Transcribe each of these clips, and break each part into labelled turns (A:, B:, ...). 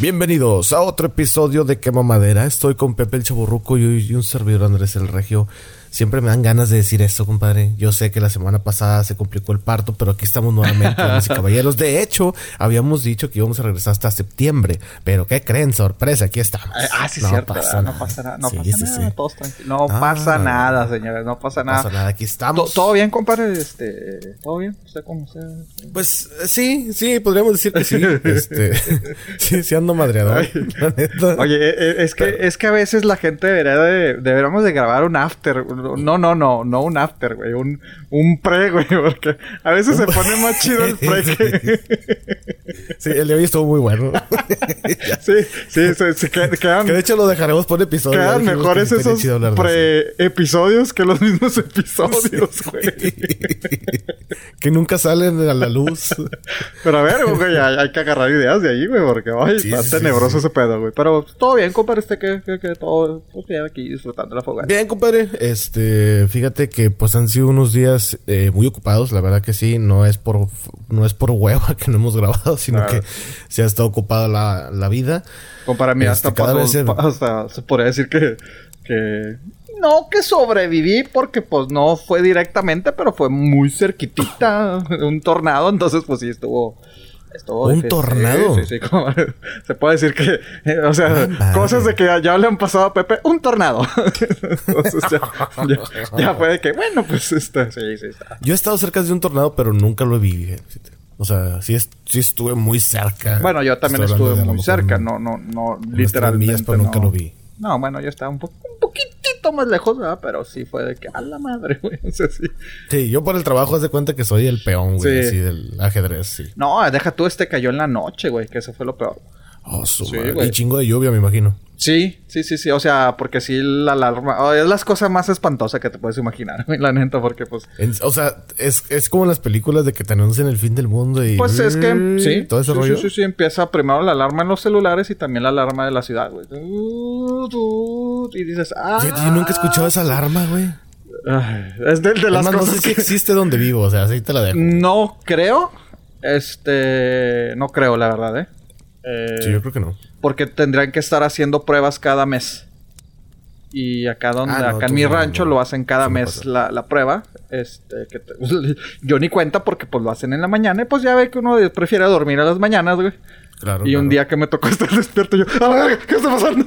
A: Bienvenidos a otro episodio de Quema Madera. Estoy con Pepe el Chaburruco y un servidor Andrés el Regio. Siempre me dan ganas de decir eso, compadre. Yo sé que la semana pasada se complicó el parto, pero aquí estamos nuevamente, damas y caballeros. De hecho, habíamos dicho que íbamos a regresar hasta septiembre. Pero ¿qué creen? Sorpresa, aquí estamos.
B: Ah, sí, no cierto. Pasa no pasa nada. No pasa nada. Todos tranquilos. No pasa nada, señores. No pasa nada. No pasa nada.
A: Aquí estamos.
B: ¿Todo bien, compadre? Este, ¿Todo bien? ¿Usted cómo se...?
A: Pues sí, sí, podríamos decir que sí. este, sí, sí ando madreador.
B: Oye, eh, eh, es que, es que a veces la gente debería de... Deberíamos de grabar un after no, no, no, no un after, güey. Un, un pre, güey. Porque a veces se pone más chido el pre que...
A: sí, el de hoy estuvo muy bueno.
B: sí, sí, sí, quedan...
A: Que de hecho lo dejaremos por episodio.
B: Quedan mejores esos pre-episodios que los mismos episodios, güey.
A: que nunca salen a la luz.
B: Pero a ver, güey, hay, que agarrar ideas de ahí, güey. Porque, ay, está tenebroso ese pedo, güey. Pero todo bien, compadre. Este que, que, que todo... Pues bien aquí disfrutando la fogata.
A: Bien, compadre. Este... Fíjate que pues han sido unos días eh, muy ocupados, la verdad que sí, no es por no es por hueva que no hemos grabado, sino que se ha estado ocupada la, la vida.
B: Como para mí hasta, este, hasta se podría decir que, que no que sobreviví porque pues no fue directamente, pero fue muy cerquitita un tornado, entonces pues sí estuvo
A: ¿Un tornado?
B: Sí, sí, se puede decir que, eh, o sea, cosas de que ya, le han pasado a Pepe, un tornado. Entonces ya, fue de que, bueno, pues está, sí, sí, está.
A: Yo he estado cerca de un tornado, pero nunca lo vi. O sea, sí, sí estuve muy cerca.
B: Bueno, yo también estuve muy cerca, no, no, no, literalmente.
A: pero nunca lo vi.
B: No, bueno, yo estaba un, un poquitito más lejos, ¿verdad? Pero sí fue de que, a la madre, güey. O sea, sí.
A: Sí, yo por el trabajo haz de cuenta que soy el peón, güey, así del ajedrez, sí.
B: No, deja tú, este cayó en la noche, güey, que eso fue lo peor.
A: Oh, su Y chingo de lluvia, me imagino.
B: Sí, sí, sí, sí. O sea, porque sí la alarma... Oh, es las cosas más espantosas que te puedes imaginar, la neta, porque pues...
A: o sea, es, es como las películas de que te anuncian el fin del mundo y...
B: Pues es que... Sí. Todo ese rollo. Sí, sí, sí. Empieza primero la alarma en los celulares y también la alarma de la ciudad, güey. Y dices... Ah...
A: Yo, nunca he escuchado esa alarma, güey.
B: es de, de las cosas
A: no sé que... si existe donde vivo, o sea, así te la dejo.
B: No creo. Este... No creo, la verdad, ¿eh?
A: Sí, yo creo que no.
B: Porque tendrían que estar haciendo pruebas cada mes. Y acá donde, ah, acá en mi rancho lo hacen cada mes la, la, prueba. Este, que yo ni cuenta porque pues lo hacen en la mañana y pues ya ve que uno prefiere dormir a las mañanas, güey y un día que me tocó estar despierto, yo, ¡a ver! ¿Qué está pasando?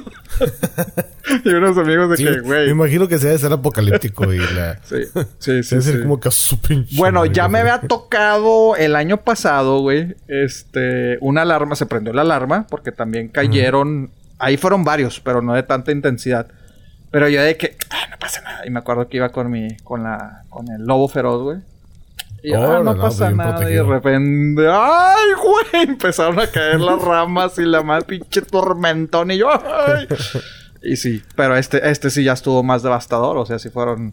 B: y unos amigos de que, güey.
A: Me imagino que sea de ser apocalíptico y la.
B: sí, sí, sí.
A: Debe como que su pinche.
B: Bueno, ya me había tocado el año pasado, güey. Este, una alarma, se prendió la alarma porque también cayeron. Ahí fueron varios, pero no de tanta intensidad. Pero yo de que, ah, no pasa nada. Y me acuerdo que iba con mi, con la, con el lobo feroz, güey. Y ah, no, pasa nada. Y de repente, ¡ay, güey! Empezaron a caer las ramas y la más pinche tormentón. Y yo, ¡ay! Y sí, pero este, este sí ya estuvo más devastador. O sea, si fueron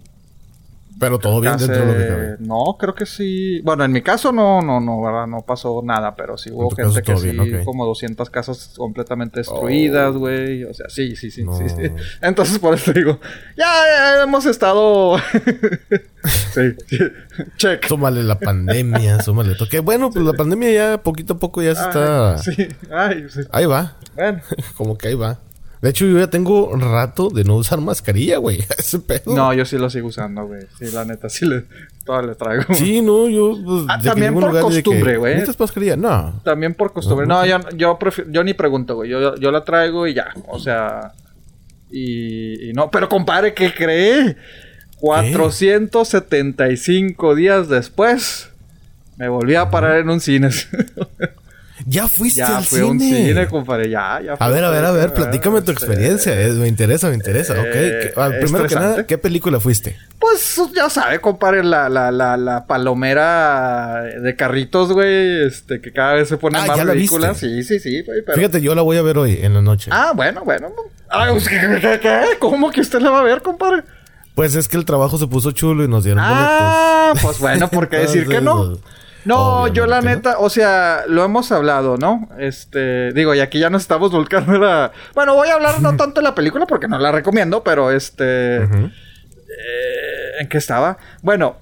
A: pero todo bien dentro de lo que cabe.
B: No, creo que sí. Bueno, en mi caso no, no, no, ¿verdad? No pasó nada, pero sí hubo gente que sí, como 200 casas completamente destruidas, oh. güey. O sea, sí, sí, sí, sí, Entonces, por eso digo, ya, hemos estado. sí, sí, check.
A: Súmale la pandemia, súmale toque. Bueno, pues la pandemia ya poquito a poco ya se está.
B: Sí, ay, sí.
A: Ahí va. Bueno. como que ahí va. De hecho, yo ya tengo rato de no usar mascarilla, güey. Ese pedo.
B: No, yo sí lo sigo usando, güey. Sí, la neta, sí le, toda le traigo.
A: Sí, no, yo.
B: Pues, ah, también por costumbre, güey.
A: ¿Necesitas mascarilla? No.
B: También por costumbre. No, yo, yo, yo ni pregunto, güey. Yo, yo la traigo y ya. O sea. Y, y no. Pero compadre, ¿qué cree? 475 días después. Me volví a parar en un cine.
A: Ya fuiste al
B: fui cine. a un cine, compadre. Ya, ya.
A: A ver, a ver, a ver. Platícame tu experiencia. me interesa, me interesa. Eh, ok. primero que nada, ¿qué película fuiste?
B: Pues ya sabe, compadre, la, la, la, la palomera de carritos, güey. Este, que cada vez se ponen ah, más películas. Sí, sí, sí,
A: Fíjate, yo la voy a ver hoy en la noche.
B: Ah, bueno, bueno. Pues, ¿qué, cómo que usted la va a ver, compadre?
A: Pues es que el trabajo se puso chulo y nos dieron
B: ah, pues bueno, ¿por qué decir que no? No, yo la neta, o sea, lo hemos hablado, ¿no? Este, digo, y aquí ya nos estamos volcando la... Bueno, voy a hablar no tanto de la película porque no la recomiendo, pero este... Eh, ¿En qué estaba? Bueno,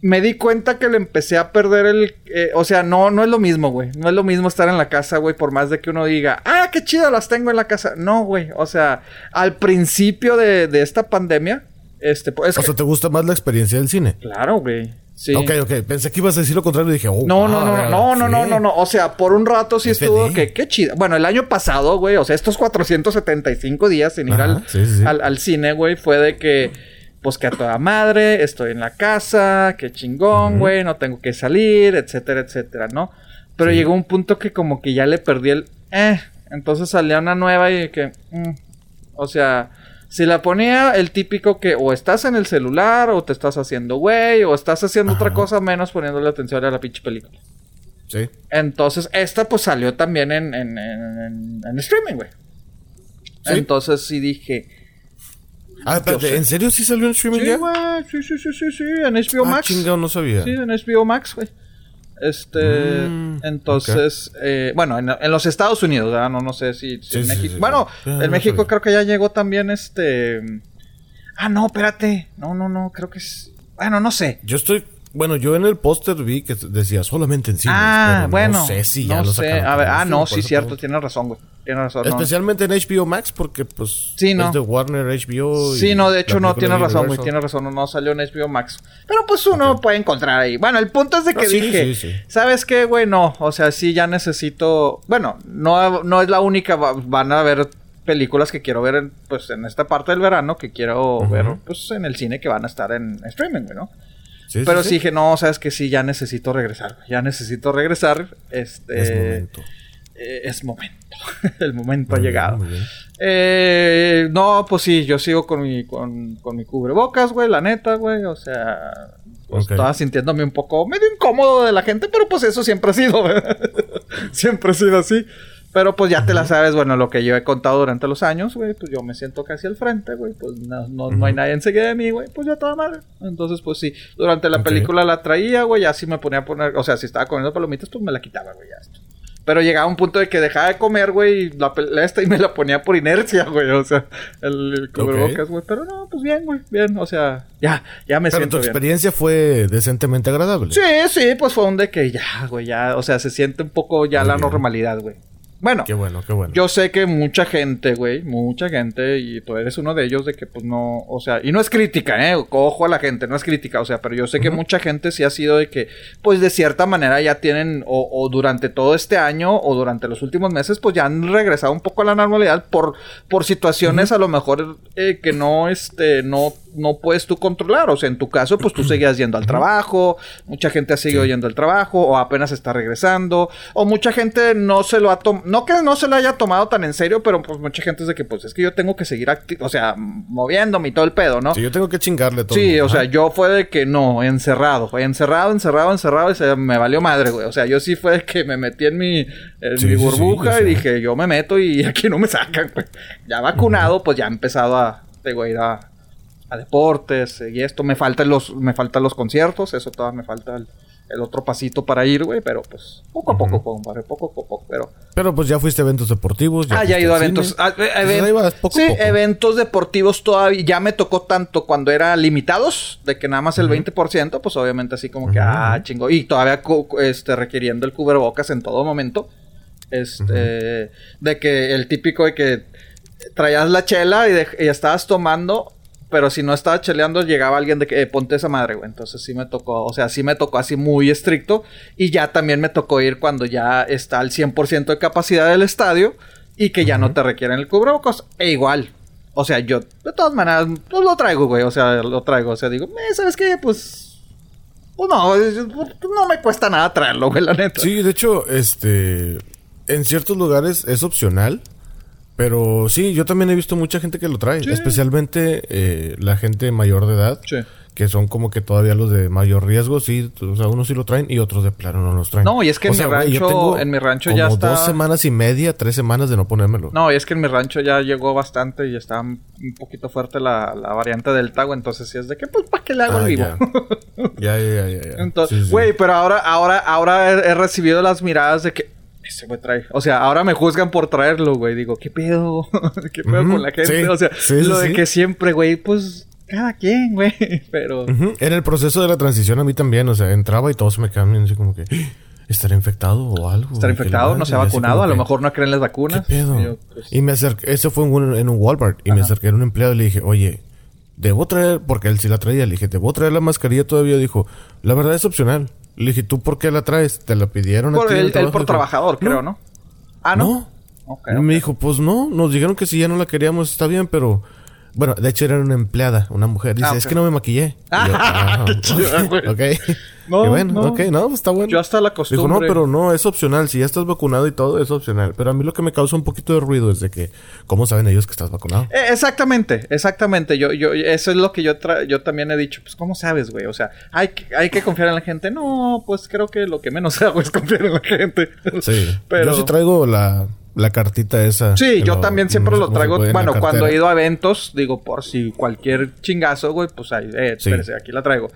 B: me di cuenta que le empecé a perder el... eh, o sea, no, no es lo mismo, güey. No es lo mismo estar en la casa, güey, por más de que uno diga, ah, qué chido las tengo en la casa. No, güey. O sea, al principio de, de esta pandemia, este, pues...
A: O sea, ¿te gusta más la experiencia del cine?
B: claro, güey. Sí.
A: Ok, ok. Pensé que ibas a decir lo contrario y dije, oh,
B: No, no, no, no, no, no,
A: sí.
B: no, no. O sea, por un rato sí estuvo que qué chido. Bueno, el año pasado, güey, o sea, estos 475 días sin ir
A: Ajá,
B: al,
A: sí,
B: al, al cine, güey, fue de que, pues que a toda madre, estoy en la casa, qué chingón, güey, no tengo que salir, etcétera, etcétera, ¿no? Pero llegó un punto que como que ya le perdí el, eh, entonces salía una nueva y que, mm, o sea, si la ponía el típico que o estás en el celular o te estás haciendo güey o estás haciendo otra cosa menos poniéndole atención a la pinche película.
A: Sí.
B: Entonces, esta pues salió también en, en, en- en- en streaming, güey.
A: Sí.
B: Entonces sí dije.
A: Ah. ¿en serio sí salió en streaming
B: Sí,
A: ya?
B: güey. Sí, sí, sí, sí, sí. En HBO
A: Ah,
B: Max.
A: chingado, no sabía.
B: Sí, en HBO Max, güey. Este.
A: Mm,
B: entonces, eh, bueno, en, en los Estados Unidos, ¿verdad? No, no sé si, si
A: Sí,
B: en México.
A: sí,
B: bueno,
A: sí. Ah,
B: en
A: no
B: México creo que ya llegó también este. Ah, no, espérate. No, no, no. Creo que es. Bueno, no sé.
A: Yo estoy... Bueno, yo en el póster vi que decía solamente en cines.
B: ah,
A: pero
B: bueno.
A: No sé si ya
B: no
A: lo
B: sé.
A: sacaron.
B: A ver,
A: para
B: ah, no, sí, cierto.
A: pregunto.
B: Tienes razón, güey. Tienes razón. no.
A: Especialmente en HBO Max porque pues
B: Sí, no.
A: es de Warner HBO. y
B: Sí, no, de hecho no,
A: película
B: tiene
A: de
B: razón, güey,
A: Universal.
B: tiene razón, no, salió en HBO Max. Pero pues uno puede encontrar ahí. Bueno, el punto es de que
A: Ah, sí,
B: dije,
A: sí, sí.
B: ¿sabes qué, güey? No, o sea, sí ya necesito, bueno, no, no es la única, va- van a haber películas que quiero ver en, pues en esta parte del verano que quiero ver pues en el cine que van a estar en streaming, güey, ¿no?
A: Sí,
B: Pero sí
A: sí.
B: dije, no, sabes que sí, ya necesito regresar, ya necesito regresar, este...
A: Es momento.
B: eh, es momento. el momento
A: Muy
B: ha llegado.
A: bien.
B: Eh, no, pues sí, yo sigo con mi, con, con mi cubrebocas, güey, la neta, güey. O sea, pues
A: Ok.
B: estaba sintiéndome un poco medio incómodo de la gente, pero pues eso siempre ha sido, siempre ha sido así. Pero pues ya te la sabes, bueno, lo que yo he contado durante los años, güey, pues yo me siento casi al frente, güey, pues no, no, no hay nadie enseguida de mí, güey, pues ya toda madre. Entonces, pues sí, durante la película la traía, güey, ya sí me ponía a poner, o sea, si estaba comiendo palomitas, pues me la quitaba, güey, ya esto. Pero llegaba un punto de que dejaba de comer, güey, y la, esta y me la ponía por inercia, güey. O sea, el, el cubrebocas, güey. Pero no, pues bien, güey, bien. O sea, ya, ya me
A: Pero tu
B: siento bien.
A: experiencia fue decentemente agradable.
B: Sí, sí, pues fue un de que ya, güey, ya. O sea, se siente un poco ya
A: Muy
B: la
A: bien.
B: normalidad, güey. Bueno,
A: Qué bueno, qué bueno.
B: yo sé que mucha gente, güey, mucha gente, y tú eres uno de ellos, de que pues no, o sea, y no es crítica, ¿eh? Ojo a la gente, no es crítica, o sea, pero yo sé que mucha gente sí ha sido de que, pues de cierta manera ya tienen, o, o durante todo este año, o durante los últimos meses, pues ya han regresado un poco a la normalidad por, por situaciones a lo mejor eh, que no, este, no, no puedes tú controlar, o sea, en tu caso, pues tú seguías yendo al trabajo, mucha gente ha seguido
A: Sí.
B: yendo al trabajo, o apenas está regresando, o mucha gente no se lo ha tomado, no que no se lo haya tomado tan en serio, pero pues mucha gente es de que, pues es que yo tengo que seguir o sea, moviéndome y todo el pedo, ¿no?
A: Sí, yo tengo que chingarle todo.
B: Sí, o sea, yo fue de que no, encerrado, fue encerrado, encerrado, encerrado y se me valió madre, güey. O sea, yo sí fue de que me metí en mi, en
A: Sí,
B: mi
A: sí, sí,
B: burbuja y dije, yo me meto y aquí no me sacan, güey. Ya vacunado, pues ya he empezado a, a ir a, a deportes y esto. Me faltan los, me faltan los conciertos, eso todavía me falta el, el otro pasito para ir, güey, pero pues poco a poco, compadre, poco a poco, pero...
A: Pero pues ya fuiste a eventos deportivos.
B: Ah, ya he ido a eventos. Ah, eh,
A: Entonces, vas, poco a
B: sí,
A: poco.
B: eventos deportivos todavía. Ya me tocó tanto cuando era limitados, de que nada más el 20%, pues obviamente así como que, ah, chingo. Y todavía este, requiriendo el cubrebocas en todo momento. Este, de que el típico de que traías la chela y, de- y estabas tomando. Pero si no estaba cheleando, llegaba alguien de que eh, ponte esa madre, güey. Entonces sí me tocó, o sea, sí me tocó así muy estricto. Y ya también me tocó ir cuando ya está al 100% de capacidad del estadio y que ya no te requieren el cubrebocas. E igual. O sea, yo, de todas maneras, pues lo traigo, güey. O sea, lo traigo. O sea, digo, "Eh, ¿sabes qué? Pues. Pues no, es- no me cuesta nada traerlo, güey, la neta.
A: Sí, de hecho, este. En ciertos lugares es opcional. Pero sí, yo también he visto mucha gente que lo trae.
B: Sí.
A: Especialmente eh, la gente mayor de edad.
B: Sí.
A: Que son como que todavía los de mayor riesgo, sí. O sea, unos sí lo traen y otros de plano no los traen.
B: No, y es que en mi rancho- en mi rancho
A: como
B: ya está-
A: dos semanas y media, tres semanas de no ponérmelo.
B: No, y es que en mi rancho ya llegó bastante y está un poquito fuerte la, la variante del tago. Entonces sí es de que, pues, ¿para qué le hago
A: Ah,
B: el vivo?
A: ya. ya, ya, ya, ya.
B: Entonces,
A: sí.
B: güey, pero ahora, ahora, ahora he, he recibido las miradas de que ese güey trae. O sea, ahora me juzgan por traerlo, güey. Digo, ¿qué pedo? ¿Qué pedo con la gente?
A: sí,
B: o sea,
A: sí, sí,
B: lo de que siempre, güey, pues cada quien, güey. Pero.
A: En el proceso de la transición a mí también, o sea, entraba y todos me quedaban así como que. ¿Estará infectado o algo?
B: ¿Estará infectado? ¿No se ha vacunado? A lo mejor no creen las vacunas.
A: ¿Qué pedo? Pues y, me acerqué, eso fue en un, en un Walmart, y me acerqué a un empleado y le dije, oye, debo traer, porque él sí la traía, le dije, ¿debo traer la mascarilla todavía? Dijo, la verdad es opcional. Le dije, ¿tú por qué la traes? ¿Te la pidieron
B: por a ti? El, por trabajador, creo, ¿no?
A: Ah, ¿no? no. Me dijo, pues no, nos dijeron que si ya no la queríamos está bien, pero bueno, de hecho era una empleada, una mujer. Dice, ah, es que no me maquillé.
B: Ah, qué chido, güey.
A: ok. No, bueno, no. ok, no, está bueno.
B: Yo hasta la costumbre.
A: Dijo, no, pero no, es opcional. Si ya estás vacunado y todo, es opcional. Pero a mí lo que me causa un poquito de ruido es de que, ¿cómo saben ellos que estás vacunado?
B: Eh, exactamente, exactamente. Yo, yo, eso es lo que yo, yo también he dicho. Pues, ¿cómo sabes, güey? O sea, ¿hay, hay que confiar en la gente. No, pues creo que lo que menos hago es confiar en la gente.
A: Sí. pero... Yo sí traigo la la cartita esa.
B: Sí, yo también siempre lo traigo. Bueno, cuando he ido a eventos, digo, por si cualquier chingazo, güey, pues ahí, eh, espérese, aquí la traigo.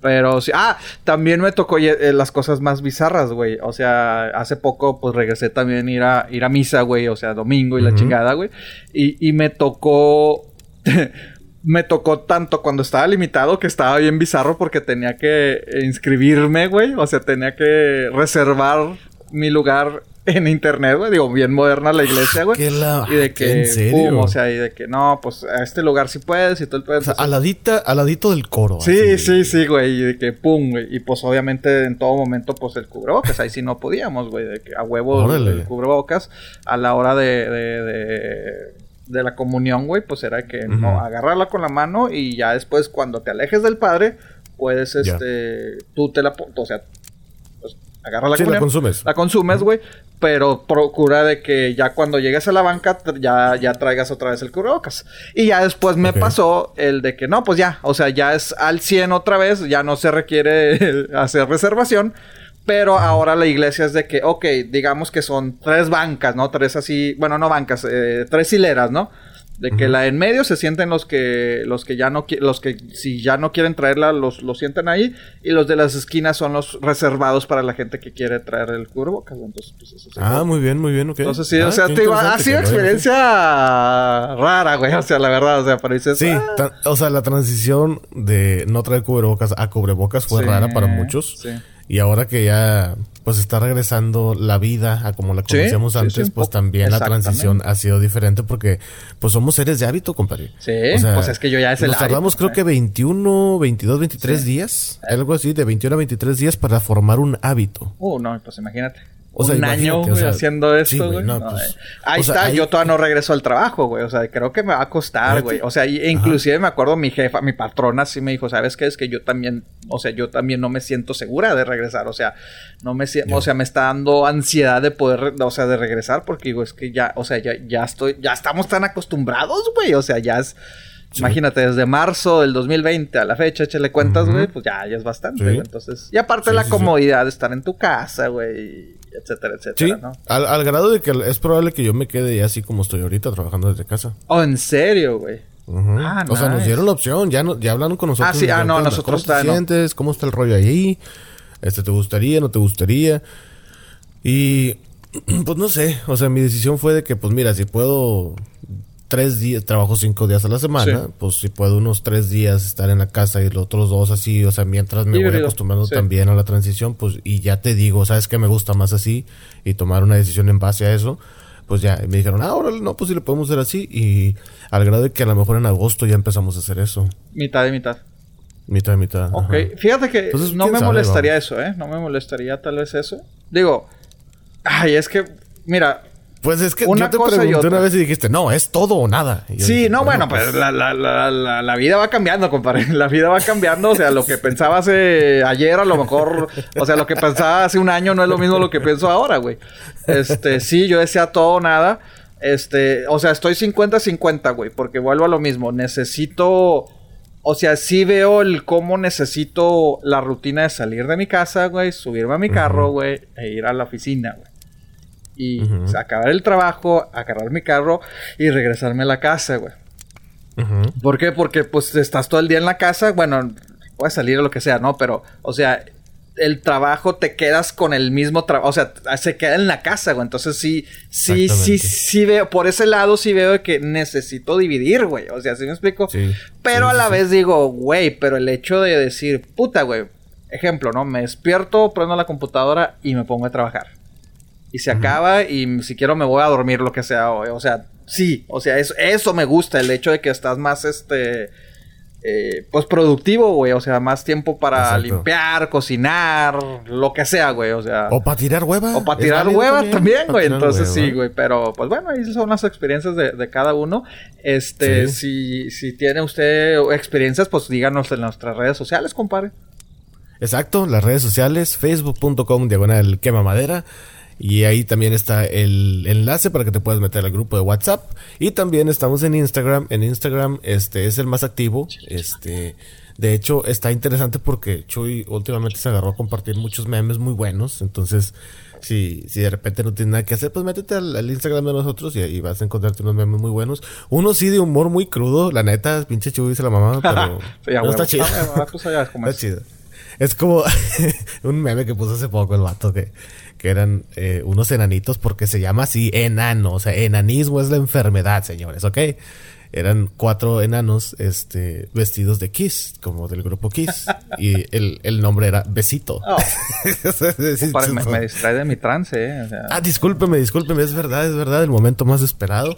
B: Pero sí, ah, también me tocó eh, las cosas más bizarras, güey. O sea, hace poco, pues regresé también a ir a, ir a misa, güey. O sea, domingo y la chingada, güey. Y, y me tocó. me tocó tanto cuando estaba limitado que estaba bien bizarro porque tenía que inscribirme, güey. O sea, tenía que reservar mi lugar en internet, güey. Digo, bien moderna la iglesia, güey. Y de que, ¿En serio? o sea, y de que no, pues a este lugar sí puedes y todo el
A: puedes. O sea, aladita, aladito del coro.
B: Sí, sí, sí, güey. Y de que pum, güey. Y pues obviamente en todo momento, pues el cubrebocas. Ahí sí no podíamos, güey. De que a huevo el cubrebocas. A la hora de, de, de de la comunión, güey, pues era que no, agarrarla con la mano y ya después cuando te alejes del padre, puedes, este, tú te la, o sea, agarra la
A: sí, la consumes.
B: La consumes, güey. Pero procura de que ya cuando llegues a la banca ya, ya traigas otra vez el cubrebocas. Y ya después me pasó el de que no, pues ya, o sea, ya es al 100 otra vez, ya no se requiere hacer reservación. Pero ahora la iglesia es de que, ok, digamos que son tres bancas, ¿no? Tres así, bueno, no bancas, eh, tres hileras, ¿no? De que la en medio se sienten los que, los que ya no los que si ya no quieren traerla, los, los sienten ahí. Y los de las esquinas son los reservados para la gente que quiere traer el cubrebocas. Entonces, pues eso
A: Ah, muy bien, muy bien, ok.
B: Entonces sí, o ah, sea, te ha sido experiencia rara, güey. O sea, la verdad, o sea, pareces.
A: Sí,
B: ah".
A: o sea, la transición de no traer cubrebocas a cubrebocas fue rara para muchos. Sí. Y ahora que ya pues está regresando la vida a como la conocíamos antes, pues también la transición ha sido diferente porque pues somos seres de hábito, compadre.
B: Sí, pues es que yo ya es el
A: Nos tardamos creo que 21, 22, 23 días, algo así, de 21 a 23 días para formar un hábito.
B: Uh, no, pues imagínate un año haciendo esto, güey. Pues, eh. ahí está, yo todavía no regreso al trabajo, güey. O sea, creo que me va a costar, güey. O sea, inclusive me acuerdo mi jefa, mi patrona sí me dijo, ¿sabes qué? Es que yo también, o sea, yo también no me siento segura de regresar. O sea, no me siento, o sea, me está dando ansiedad de poder, o sea, de regresar porque digo, es que ya, o sea, ya, ya estoy, ya estamos tan acostumbrados, güey. O sea, ya es... Imagínate, desde marzo del 2020 a la fecha, échale cuentas, güey, pues ya, ya es bastante, güey. Entonces, y aparte la comodidad de estar en tu casa, güey etcétera, etcétera, ¿no?
A: Al, grado de que es probable que yo me quede así como estoy ahorita trabajando desde casa.
B: Oh, ¿en serio, güey?
A: ah, o sea, nos dieron la opción, ya, no, ya hablaron con nosotros.
B: Ah, sí, ah, no, nosotros
A: ¿Cómo te sientes? ¿Cómo está el rollo ahí? Este, ¿te gustaría? ¿No te gustaría? Y, pues no sé, o sea, mi decisión fue de que, pues mira, si puedo tres días, trabajo cinco días a la semana, pues si puedo unos tres días estar en la casa y los otros dos así, o sea, mientras me voy acostumbrando también a la transición, pues y ya te digo, sabes que me gusta más así y tomar una decisión en base a eso, pues ya me dijeron, ah, ahora no, pues si le podemos hacer así y al grado de que a lo mejor en agosto ya empezamos a hacer eso.
B: Mitad de mitad.
A: Mitad de mitad.
B: Ok, fíjate que no me molestaría eso, ¿eh? No me molestaría tal vez eso. Digo, ay, es que, mira,
A: pues es que una yo te pregunté una vez y dijiste, no, es todo o nada.
B: Sí, no, bueno, pues, pues la, la, la, la, vida va cambiando, compadre. La vida va cambiando. O sea, lo que pensaba hace ayer, a lo mejor, o sea, lo que pensaba hace un año no es lo mismo lo que pienso ahora, güey. Este, sí, yo decía todo o nada. Este, o sea, estoy 50-50, güey, porque vuelvo a lo mismo. Necesito. O sea, sí veo el cómo necesito la rutina de salir de mi casa, güey, subirme a mi carro, güey, e ir a la oficina, güey y acabar el trabajo, agarrar mi carro y regresarme a la casa, güey. ¿Por qué? Porque pues estás todo el día en la casa, bueno, puedes salir o lo que sea, ¿no? Pero, o sea, el trabajo te quedas con el mismo trabajo, o sea, se queda en la casa, güey. Entonces sí, sí, sí, sí veo, por ese lado sí veo que necesito dividir, güey. O sea, ¿sí me explico? Sí, pero a la vez digo, güey, pero el hecho de decir, puta, güey, ejemplo, ¿no? Me despierto, prendo la computadora y me pongo a trabajar. Y se acaba y si quiero me voy a dormir, lo que sea, güey. O sea, sí, o sea, eso, eso me gusta, el hecho de que estás más, este eh, pues productivo, güey. O sea, más tiempo para limpiar, cocinar, lo que sea, güey. O sea.
A: O para tirar hueva.
B: O para tirar hueva también, güey. Entonces sí, güey. Pero pues bueno, ahí son las experiencias de, cada uno. Este, si, si tiene usted experiencias, pues díganos en nuestras redes sociales, compadre.
A: Exacto, las redes sociales, facebook.com diagonal quema madera. Y ahí también está el enlace para que te puedas meter al grupo de WhatsApp. Y también estamos en Instagram. En Instagram este es el más activo. Este, de hecho, está interesante porque Chuy últimamente se agarró a compartir muchos memes muy buenos. Entonces, si, si de repente no tienes nada que hacer, pues métete al, Instagram de nosotros y, ahí vas a encontrarte unos memes muy buenos. Uno sí de humor muy crudo, la neta, pinche Chuy dice la mamá, pero, está chido. está chido. Es como un meme que puso hace poco el vato que que eran eh, unos enanitos porque se llama así enano, o sea, enanismo es la enfermedad, señores, ¿ok? Eran cuatro enanos este, vestidos de Kiss, como del grupo Kiss, y el, nombre era Besito. Oh.
B: me, distrae de mi trance, ¿eh?
A: Ah, discúlpeme, discúlpeme, es verdad, es verdad, el momento más esperado.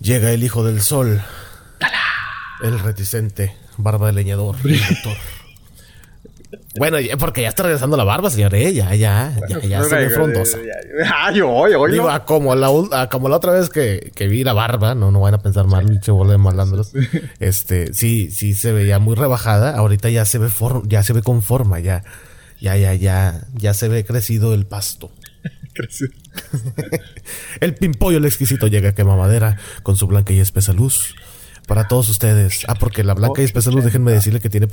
A: Llega el hijo del sol, el reticente, barba de leñador, el doctor. Bueno, porque ya está regresando la barba, señor. Eh, ya, ya, ya, ya se ve frondosa.
B: Ah, yo, yo,
A: Digo, como la, como la otra vez que, que vi la barba, no, no van a pensar mal, bicho, bola malandros. Este, sí, sí se veía muy rebajada. Ahorita ya se ve ya se ve con forma, ya, ya, ya, ya, ya se ve crecido el pasto. crecido. el pimpollo, el exquisito, llega a quema madera con su blanca y espesa luz para todos ustedes. Ah, porque la blanca y espesa luz, déjenme decirle que tiene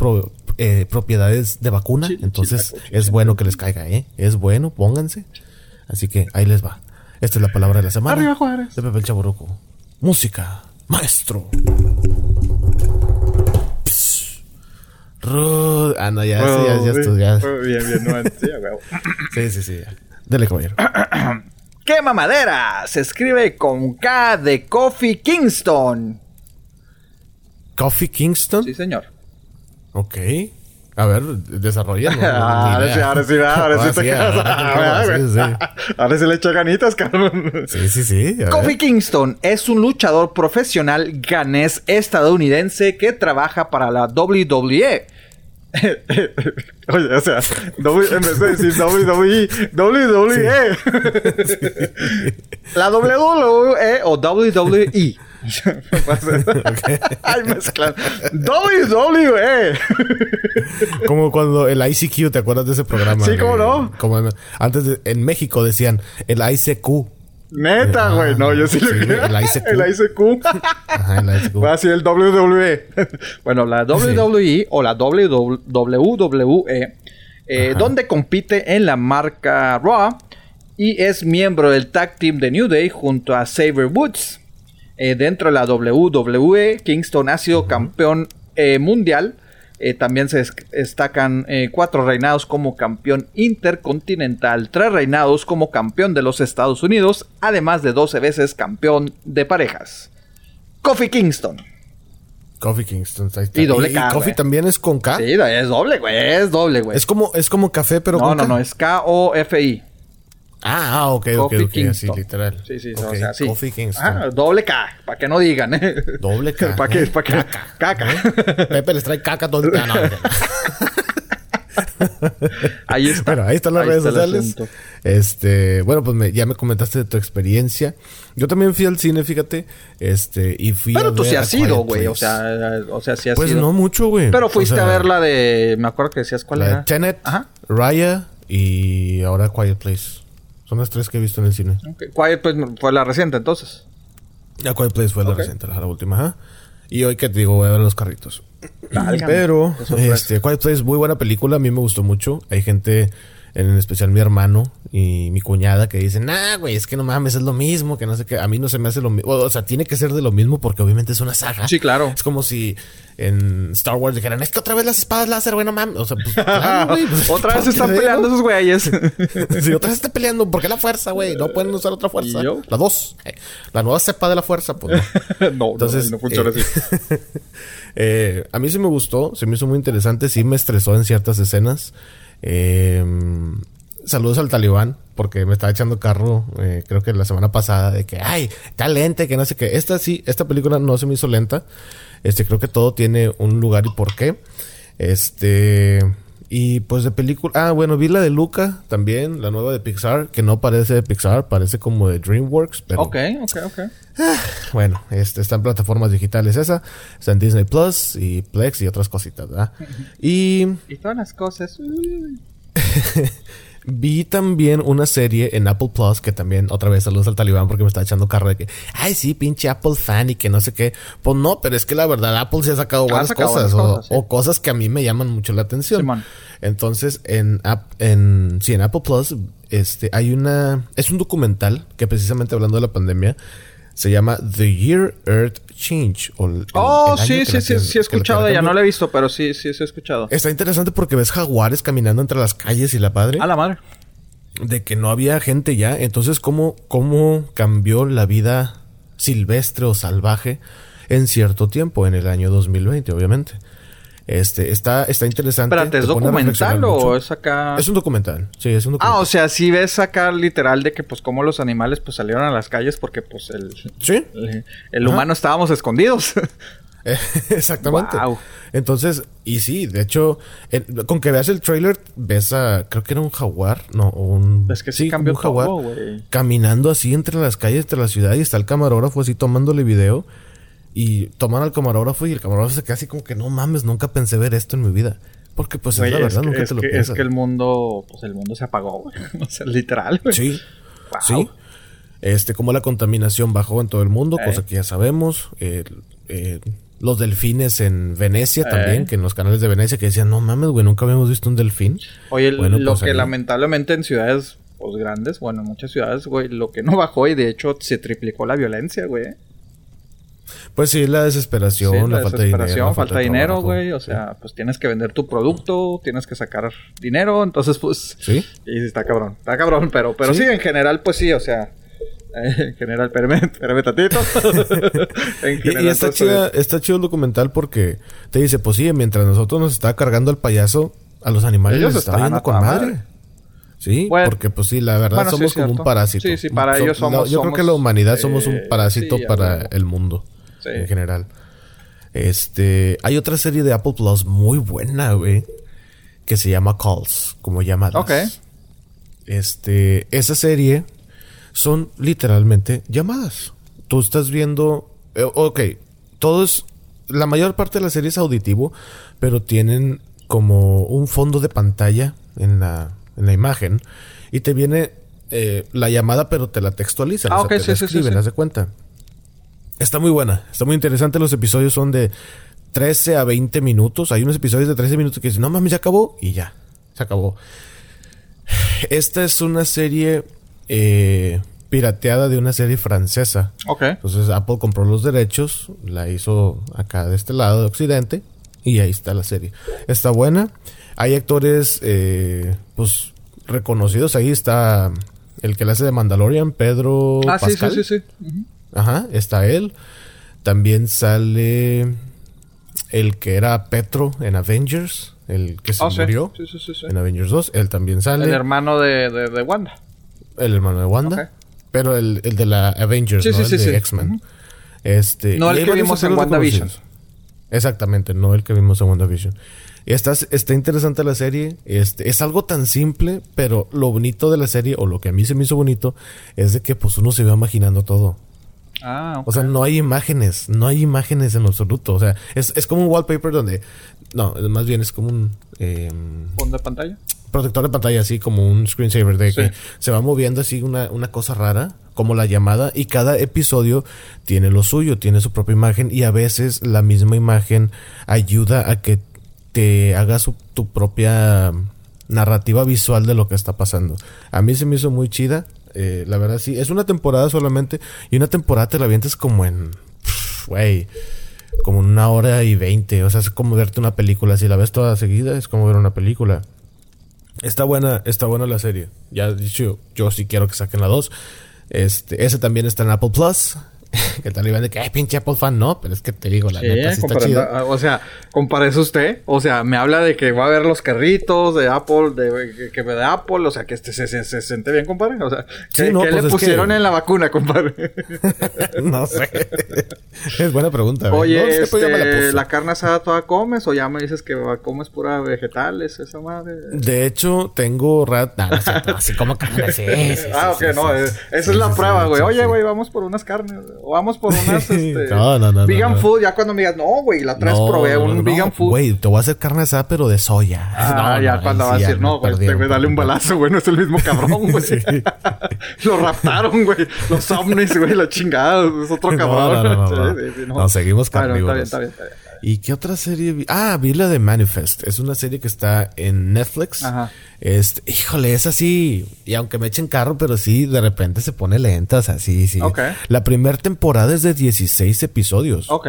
A: eh, propiedades de vacuna. entonces es bueno que les caiga, ¿eh? Es bueno, pónganse. Así que ahí les va. Esta es la palabra de la semana.
B: Arriba Juárez.
A: De Pepe el Chaborroco. Música. Maestro. Ah, no, ya, sí, ya, ya, estoy, ya. Bien, bien, no, sí, sí, sí. Dele, caballero.
B: ¡Qué mamadera! Se escribe con K de Coffee Kingston.
A: Coffee Kingston.
B: Sí, señor.
A: Ok. A ver, desarrolla.
B: ahora sí, ahora sí, ahora sí te Ahora sí le echa ganitas, cabrón.
A: Sí, sí, sí.
B: Kofi Kingston es un luchador profesional ganés estadounidense que trabaja para la WWE. Oye, o sea, en vez de decir WWE, WWE. la WWE o WWE. Ay, mezclan. WWE.
A: Como cuando el ICQ, ¿te acuerdas de ese programa?
B: Sí, ¿cómo no?
A: Como antes en México decían el ICQ.
B: Neta, güey. no, yo sí, lo creo. El ICQ. El ICQ. Ajá, el ICQ. Fue así el WWE. bueno, la WWE o la WWE, eh, donde compite en la marca Raw y es miembro del tag team de New Day junto a Saber Woods. Eh, dentro de la WWE, Kingston ha sido campeón eh, mundial. Eh, también se destacan cuatro reinados como campeón intercontinental, tres reinados como campeón de los Estados Unidos, además de 12 veces campeón de parejas. Kofi Kingston.
A: Kofi Kingston,
B: Y doble K.
A: ¿Y Kofi también es con K?
B: Sí, es doble, güey. Es doble, güey.
A: Es como, es como café, pero
B: no, no, no, es K-O-F-I.
A: Ah, ah, ok, ok, ok. Así, literal.
B: Sí, sí, o sea, sí. Coffee Kingston. Ah, doble K, para que no digan, ¿eh?
A: Doble K.
B: ¿Para qué? ¿Para qué? Caca. Caca.
A: ¿Eh? Pepe les trae caca todo el día.
B: ahí está.
A: Bueno, ahí están las redes sociales. Este, bueno, pues me, ya me comentaste de tu experiencia. Yo también fui al cine, fíjate. Este, y fui
B: Pero tú sí has ido, güey. O sea, o sea, sí has
A: pues. Pues no mucho, güey.
B: Pero fuiste a ver la de. Me acuerdo que decías cuál
A: la
B: era.
A: De Tenet, Ajá. Raya y ahora Quiet Place. Son las tres que he visto en el cine.
B: Okay. Quiet Place fue la reciente entonces.
A: Ya Quiet Place fue la reciente, la, última, ¿ah? Y hoy que te digo, voy a ver los carritos. Pero, este, Quiet Place, muy buena película, a mí me gustó mucho. Hay gente en especial mi hermano y mi cuñada que dicen, nah, güey, es que no mames, es lo mismo, que no sé qué, a mí no se me hace lo mismo, o sea, tiene que ser de lo mismo porque obviamente es una saga.
B: Sí, claro.
A: Es como si en Star Wars dijeran, es que otra vez las espadas láser, güey, no mames, o sea, pues, claro, güey, pues,
B: otra vez
A: ¿por
B: están peleando esos güeyes.
A: sí, otra vez está peleando, ¿por qué la fuerza, güey? No pueden usar otra fuerza. La dos, eh, la nueva cepa de la fuerza, pues no.
B: no,
A: Entonces,
B: no, no funciona
A: eh,
B: así.
A: Eh, a mí sí me gustó, se me hizo muy interesante, sí me estresó en ciertas escenas. Eh, saludos al talibán, porque me estaba echando carro, eh, creo que la semana pasada, de que, ay, está que no sé qué. Esta sí, esta película no se me hizo lenta. Este, creo que todo tiene un lugar y por qué. Este, y pues de película, ah, bueno, vi la de Luca también, la nueva de Pixar, que no parece de Pixar, parece como de DreamWorks, pero...
B: Ok, ok, ok.
A: Bueno, este está en plataformas digitales esa, está en Disney Plus y Plex y otras cositas, ¿verdad? Y
B: Y todas las cosas.
A: vi también una serie en Apple Plus que también otra vez saludos al talibán porque me está echando carro de que, ay sí, pinche Apple fan y que no sé qué. Pues no, pero es que la verdad Apple se ha sacado
B: sacado
A: cosas, o,
B: cosas, sí.
A: o cosas que a mí me llaman mucho la atención.
B: Simón.
A: Entonces, en, en, sí, en Apple Plus, este, hay una, es un documental que precisamente hablando de la pandemia, se llama The Year Earth Change. O el-
B: Oh,
A: el
B: sí, sí, sí, sí he escuchado ella. No la he visto, pero sí, sí, sí he escuchado.
A: Está interesante porque ves jaguares caminando entre las calles y la padre
B: A la madre.
A: de que no había gente ya. Entonces, ¿cómo, cómo cambió la vida silvestre o salvaje en cierto tiempo, en el año 2020, obviamente? Este, está, está interesante.
B: Espérate, ¿es documental o es acá...?
A: Es un documental, sí, es un documental.
B: Ah, o sea, sí ves acá literal de que pues como los animales pues salieron a las calles porque pues el,
A: Sí,
B: el, humano estábamos escondidos.
A: Eh, exactamente.
B: Guau.
A: Entonces, y sí, de hecho, con que veas el trailer, ves a, creo que era un jaguar, no, un...
B: es que sí, cambió
A: un jaguar.
B: todo,
A: caminando así entre las calles de la ciudad y está el camarógrafo así tomándole video y toman al camarógrafo y el camarógrafo se queda así como que no mames, nunca pensé ver esto en mi vida. Porque pues es la verdad,
B: que,
A: nunca
B: es
A: te lo
B: que- es
A: piensas.
B: que el mundo, pues el mundo se apagó, güey. O sea, literal, güey.
A: Sí,
B: Wow.
A: sí. Este, como la contaminación bajó en todo el mundo,
B: Eh.
A: cosa que ya sabemos. Eh, eh, los delfines en Venecia también, que en los canales de Venecia que decían, no mames, güey, nunca habíamos visto un delfín.
B: Oye,
A: Bueno,
B: lo
A: pues,
B: que
A: ahí.
B: lamentablemente en ciudades pues, grandes, bueno, en muchas ciudades, güey, lo que no bajó y de hecho se triplicó la violencia, güey.
A: Pues sí, la desesperación,
B: Sí,
A: la, falta de dinero.
B: falta de dinero, güey. O sea, pues tienes que vender tu producto, tienes que sacar dinero, entonces pues...
A: Sí.
B: Y sí, está cabrón, está cabrón, pero, pero sí.
A: Sí.
B: en general, pues sí, o sea... eh, en general, espérame, espérame tantito. en
A: Y, y está, chida- está chido el documental porque te dice, pues sí, mientras nosotros nos está cargando el payaso, a los animales
B: Ellos
A: les
B: estaban
A: yendo con madre.
B: madre.
A: Sí,
B: Bueno.
A: porque pues sí, la verdad
B: Bueno, sí,
A: somos como
B: cierto.
A: un parásito.
B: Sí, sí, para
A: So-
B: ellos somos-
A: Yo creo que la humanidad somos
B: eh,
A: un parásito
B: sí, a
A: para el mundo
B: Sí.
A: en general. Este, hay otra serie de Apple Plus muy buena, güey, que se llama Calls, como llamadas.
B: Ok.
A: Este, esa serie son literalmente llamadas. Tú estás viendo, eh, ok, todo es, la mayor parte de la serie es auditivo, pero tienen como un fondo de pantalla en la, en la imagen y te viene eh, la llamada, pero te la textualizan,
B: Ah,
A: o sea,
B: ok,
A: te la
B: sí, sí, sí,
A: escriben,
B: sí.
A: haz de cuenta. Está muy buena, está muy interesante. Los episodios son de 13 a 20 minutos. Hay unos episodios de 13 minutos que dicen, no mames, ya acabó y ya, se acabó. Esta es una serie eh, pirateada de una serie francesa.
B: Ok.
A: Entonces Apple compró los derechos, la hizo acá de este lado de Occidente y ahí está la serie. Está buena. Hay actores, eh, pues, reconocidos. Ahí está el que la hace de Mandalorian, Pedro
B: Ah, sí, sí,
A: Pascal.
B: sí, sí. Ujú.
A: Ajá, está él. También sale el que era Petro en Avengers, el que se
B: Ah,
A: murió
B: Sí, sí, sí, sí.
A: en Avengers 2. Él también sale.
B: El
A: El,
B: hermano de, de, de Wanda.
A: hermano de Wanda. Pero el, el de la Avengers, no el de. X-Men. Este,
B: No el que vimos en WandaVision.
A: Exactamente, no el que vimos en WandaVision. Está, está interesante la serie. Este, es algo tan simple, pero lo bonito de la serie, o lo que a mí se me hizo bonito, es de que pues uno se va imaginando todo.
B: Ah, ok.
A: O sea, no hay imágenes, no hay imágenes en absoluto. O sea, es, es como un wallpaper donde. No, más bien es como un eh,
B: fondo de pantalla.
A: protector de pantalla, así como un screensaver, de
B: Sí.
A: que se va moviendo así una, una cosa rara, como la llamada, y cada episodio tiene lo suyo, tiene su propia imagen, y a veces la misma imagen ayuda a que te hagas tu propia narrativa visual de lo que está pasando. A mí se me hizo muy chida. Eh, la verdad sí, es una temporada solamente y una temporada te la avientes como en, güey, como una hora y veinte. O sea, es como verte una película. Si la ves toda seguida, es como ver una película. Está buena, está buena la serie. Ya dicho, yo sí quiero que saquen la 2. Este, ese también está en Apple Plus. que tal iban de que, ay, pinche Apple fan, no, pero es que te digo, la neta sí está chida.
B: Ah, o sea, compara eso usted. O sea, me habla de que va a ver los carritos de Apple, de que, me de Apple, o sea, que este se, se, se, siente bien, compadre. O sea, ¿qué, ¿qué pues le pusieron en la vacuna, compadre?
A: no sé. es buena pregunta.
B: Oye, pues este, la, carne asada toda comes o ya me dices que comes pura vegetales, esa madre?
A: De hecho, tengo rat... No, así como carne, sí,
B: Ah, ok, no, esa es la prueba, güey. Oye, güey, vamos por unas carnes vamos por unas este, no, no, no, vegan food. Ya cuando me digas, no, güey, la otra vez probé un vegan food.
A: Güey, te voy a hacer carne asada, pero de soya.
B: Ah, ya cuando vas a decir, no, güey, dale un balazo, güey, no es el mismo cabrón, güey. Lo raptaron, güey. Los ovnis, güey, la chingada, es otro cabrón.
A: No, seguimos carnívoros. está bien, está bien, está bien. ¿Y qué otra serie? Ah, vi la de Manifest. Es una serie que está en Netflix. Ajá. Este, híjole, es así. Y aunque me echen carro, pero sí, de repente se pone lenta. O sea, sí. La primera temporada es de 16 episodios.
B: Ok.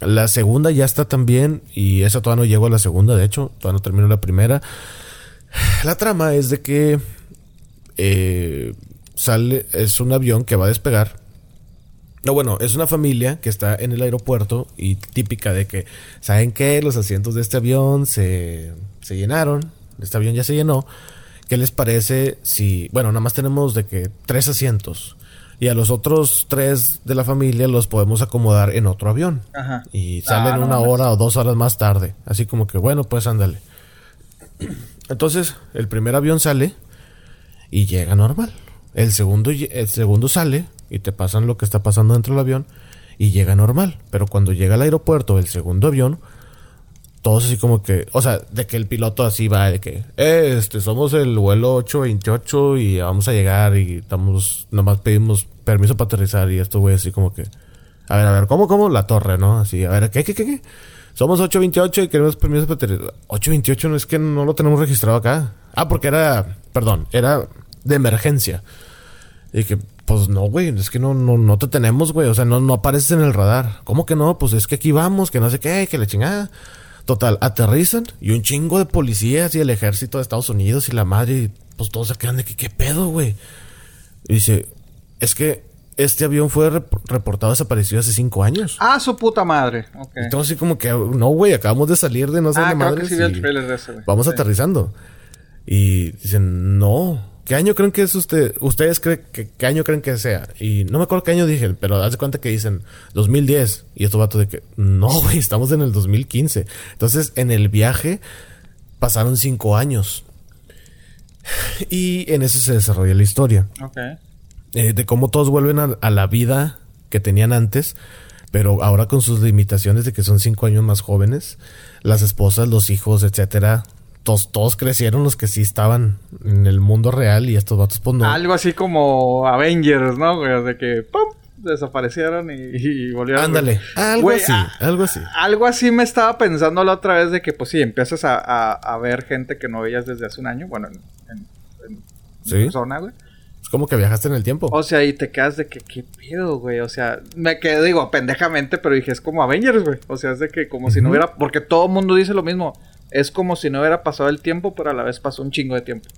A: La segunda ya está también. Y esa todavía no llegó a la segunda, de hecho. Todavía no terminó la primera. La trama es de que eh, sale, es un avión que va a despegar no, bueno, es una familia que está en el aeropuerto y típica de que, ¿saben qué? Los asientos de este avión se, se llenaron, este avión ya se llenó. ¿Qué les parece si, bueno, nada más tenemos de que tres asientos y a los otros tres de la familia los podemos acomodar en otro avión? Ajá. Y salen ah, una hora o dos horas más tarde. Así como que, bueno, pues ándale. Entonces, el primer avión sale y llega normal. El segundo, el segundo sale y te pasan lo que está pasando dentro del avión y llega normal. Pero cuando llega al aeropuerto el segundo avión, todos así como que, o sea, de que el piloto así va, de que, eh, este, somos el vuelo 828 y vamos a llegar y estamos, nomás pedimos permiso para aterrizar y esto, güey, así como que, a ver, a ver, ¿cómo, cómo? La torre, ¿no? Así, a ver, ¿qué, qué, qué, qué? Somos 828 y queremos permiso para aterrizar. 828 no es que no lo tenemos registrado acá. Ah, porque era, perdón, era de emergencia. Y que, pues no, güey, es que no, no, no te tenemos, güey. O sea, no, no apareces en el radar. ¿Cómo que no? Pues es que aquí vamos, que no sé qué, que le chingada. Total, aterrizan y un chingo de policías y el ejército de Estados Unidos y la madre, pues todos se quedan de que, ¿qué pedo, güey? Y dice, es que este avión fue reportado desaparecido hace cinco años.
B: Ah, su puta madre.
A: Okay. Entonces, así como que, no, güey, acabamos de salir de no sé ah, madre. Vamos aterrizando. Y dicen, no, ¿Qué año creen que es usted? ¿Ustedes creen que qué año creen que sea? Y no me acuerdo qué año dije, pero haz de cuenta que dicen 2010. Y estos vatos de que, no, güey, estamos en el 2015. Entonces, en el viaje pasaron cinco años. Y en eso se desarrolla la historia.
B: Ok.
A: Eh, de cómo todos vuelven a, a, la vida que tenían antes, pero ahora con sus limitaciones de que son cinco años más jóvenes. Las esposas, los hijos, etcétera, todos, crecieron los que sí estaban en el mundo real y estos vatos pues no.
B: Algo así como Avengers, ¿no? De que ¡pum! desaparecieron y, volvieron.
A: Ándale, algo así, algo así.
B: Algo así me estaba pensando la otra vez de que pues sí, empiezas a, ver gente que no veías desde hace un año, bueno, en, persona, güey.
A: Es como que viajaste en el tiempo.
B: O sea, y te quedas de que, ¿qué pedo, güey? O sea, me quedé, digo, pendejamente, pero dije, es como Avengers, güey. O sea, es de que como si no hubiera, porque todo el mundo dice lo mismo es como si no hubiera pasado el tiempo, pero a la vez pasó un chingo de tiempo.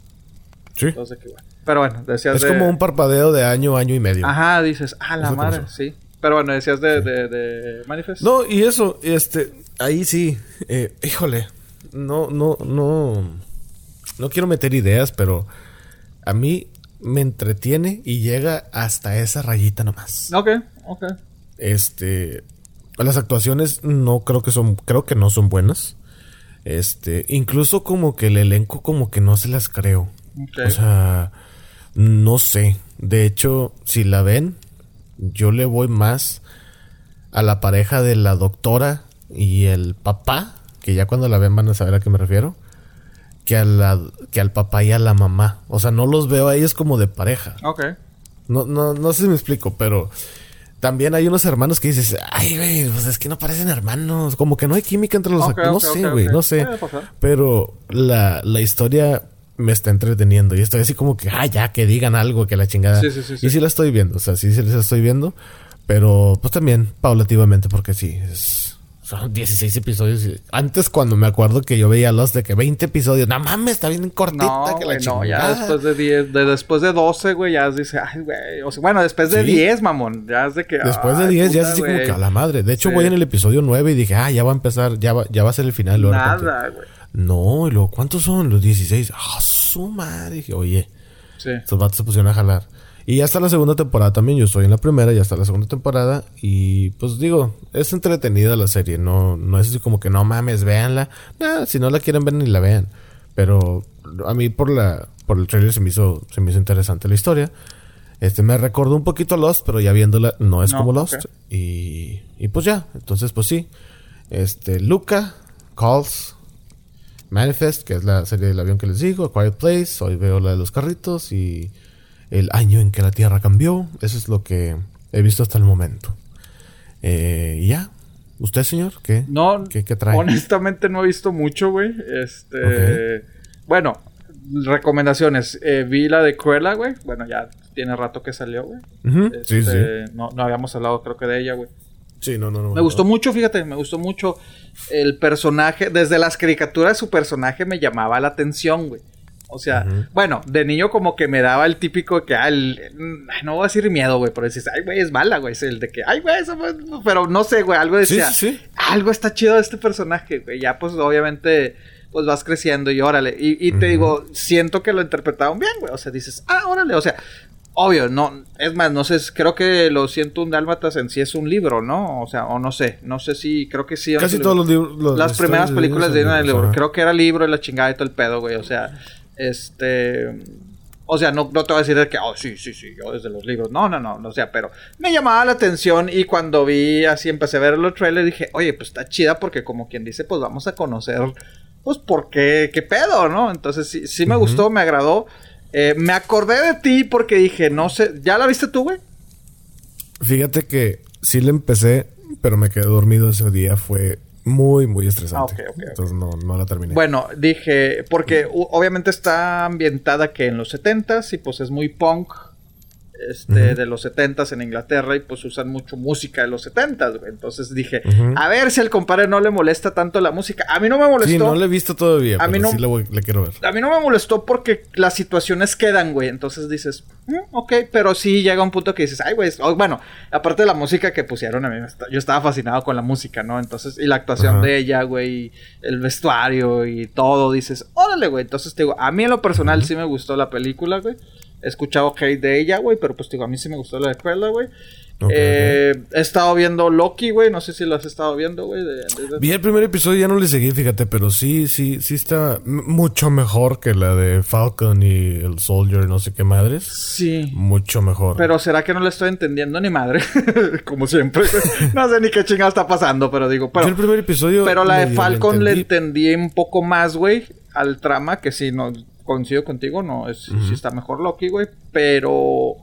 A: Sí.
B: Entonces, que bueno. Pero bueno, decías
A: Es como un parpadeo de año, año y medio.
B: Ajá, dices, ah, la madre, sí. Pero bueno, decías de, de, de, Manifest.
A: No, y eso, este, ahí sí, eh, híjole, no, no, no, no quiero meter ideas, pero a mí me entretiene y llega hasta esa rayita nomás.
B: Ok, ok.
A: Este, las actuaciones no creo que son, creo que no son buenas. Este, incluso como que el elenco como que no se las creo. O sea, no sé. De hecho, si la ven, yo le voy más a la pareja de la doctora y el papá, que ya cuando la ven van a saber a qué me refiero, que, a la, que al papá y a la mamá. O sea, no los veo a ellos como de pareja.
B: Ok.
A: No, no, no sé si me explico, pero también hay unos hermanos que dices, ay, güey, pues es que no parecen hermanos. Como que no hay química entre los
B: Ok,
A: actores. No sé, güey, no sé. Pero la, la historia me está entreteniendo. Y estoy así como que, ah, ya, que digan algo, que la chingada.
B: Sí, sí, sí, sí.
A: Y sí la estoy viendo, o sea, sí, sí la estoy viendo. Pero pues también paulativamente, porque sí, es, son 16 episodios. Antes, cuando me acuerdo que yo veía los de que 20 episodios, no mames, está bien cortita
B: No,
A: que la
B: güey, no, ya después de 10, de después de 12, güey, ya dice, ay, güey, o sea, bueno, después de
A: Sí.
B: 10, mamón, ya es de que...
A: Después de
B: ay,
A: 10 ya es así como que a la madre. De hecho,
B: Sí.
A: voy en el episodio 9 y dije, ah, ya va a empezar, ya va, ya va a ser el final. luego
B: Nada, güey.
A: No, y luego, ¿cuántos son? Los 16. Ah, su madre. Dije, oye,
B: Sí.
A: estos vatos se pusieron a jalar. Y ya está la segunda temporada también. Yo estoy en la primera, ya está la segunda temporada. Y pues digo, es entretenida la serie. No, no es así como que no mames, véanla. Nada, si no la quieren ver ni la vean. Pero a mí por la, por el trailer se me hizo, se me hizo interesante la historia. Este me recordó un poquito a Lost, pero ya viéndola no es
B: No,
A: como Lost. Y, y pues ya, entonces pues sí. Este, Luca, Calls, Manifest, que es la serie del avión que les digo, A Quiet Place, hoy veo la de los carritos y el año en que la Tierra cambió. Eso es lo que he visto hasta el momento. Eh, y ya. ¿Usted, señor? ¿Qué?
B: No,
A: ¿Qué, qué trae?
B: honestamente no he visto mucho, güey. Este... Bueno, recomendaciones. Eh, vi la de Cruella, güey. Bueno, ya tiene rato que salió, güey.
A: Sí, sí.
B: Este, No, no habíamos hablado, creo que de ella, güey.
A: Sí, no, no, no.
B: Me gustó mucho, fíjate, me gustó mucho el personaje. Desde las caricaturas, su personaje me llamaba la atención, güey. O sea, bueno, de niño como que me daba el típico que, ah, el- no voy a decir miedo, güey, pero dices, ay, güey, es mala, güey. Es el de que, ay, güey, eso fue-", Pero no sé, güey, algo decía,
A: sí, sí.
B: algo está chido de este personaje, güey. Ya, pues, obviamente, pues vas creciendo y órale. Y, y te digo, siento que lo interpretaron bien, güey. O sea, dices, ah, órale, o sea, obvio, no, es más, no sé, creo que lo siento un dálmatas en sí es un libro, ¿no? O sea, o no sé, no sé si, creo que sí.
A: Casi todos
B: libro.
A: los libros.
B: Las primeras películas de
A: son
B: libro,
A: libros,
B: creo que era libro y la chingada y todo el pedo, güey. O sea, este. O sea, no, no te voy a decir de que, oh, sí, sí, sí, yo desde los libros. No, no, no, no, o sea, pero me llamaba la atención y cuando vi así, empecé a ver los trailers, dije, oye, pues está chida porque como quien dice, pues vamos a conocer, pues, por qué, qué pedo, ¿no? Entonces sí, sí me gustó, me agradó. Eh, me acordé de ti porque dije, no sé, ¿ya la viste tú, güey?
A: Fíjate que sí le empecé, pero me quedé dormido ese día. Fue muy, muy estresante.
B: Ah, ok, ok, ok.
A: Entonces no, no la terminé.
B: Bueno, dije, porque obviamente está ambientada que en los 70s y pues es muy punk este, de los 70s en Inglaterra y pues usan mucho música de los 70s, güey. Entonces dije, a ver si al compadre no le molesta tanto la música. A mí no me molestó.
A: sí, no la he visto todavía,
B: A mí no-
A: sí la, voy- la quiero ver.
B: A mí no me molestó porque las situaciones quedan, güey. Entonces dices, "Mm, ok, pero sí llega un punto que dices, ay, güey. oh, bueno, aparte de la música que pusieron, a mí yo estaba fascinado con la música, ¿no? Entonces, y la actuación de ella, güey, el vestuario y todo, dices, órale, güey. Entonces te digo, a mí en lo personal sí me gustó la película, güey. He escuchado hate de ella, güey, pero pues digo, a mí sí me gustó la de Cruella, güey. Eh, He estado viendo Loki, güey. No sé si lo has estado viendo, güey.
A: Vi el primer episodio ya no le seguí, fíjate, pero sí, sí, sí está mucho mejor que la de Falcon y el Soldier, no sé qué madres.
B: Sí.
A: Mucho mejor.
B: Pero será que no le estoy entendiendo ni madre. Como siempre. no sé ni qué chingado está pasando, pero digo,
A: Yo
B: pero,
A: el primer episodio.
B: pero la de Falcon le
A: entendí.
B: entendí un poco más, güey, al trama, que sí, no coincido contigo, no, es, sí está mejor Loki, güey, pero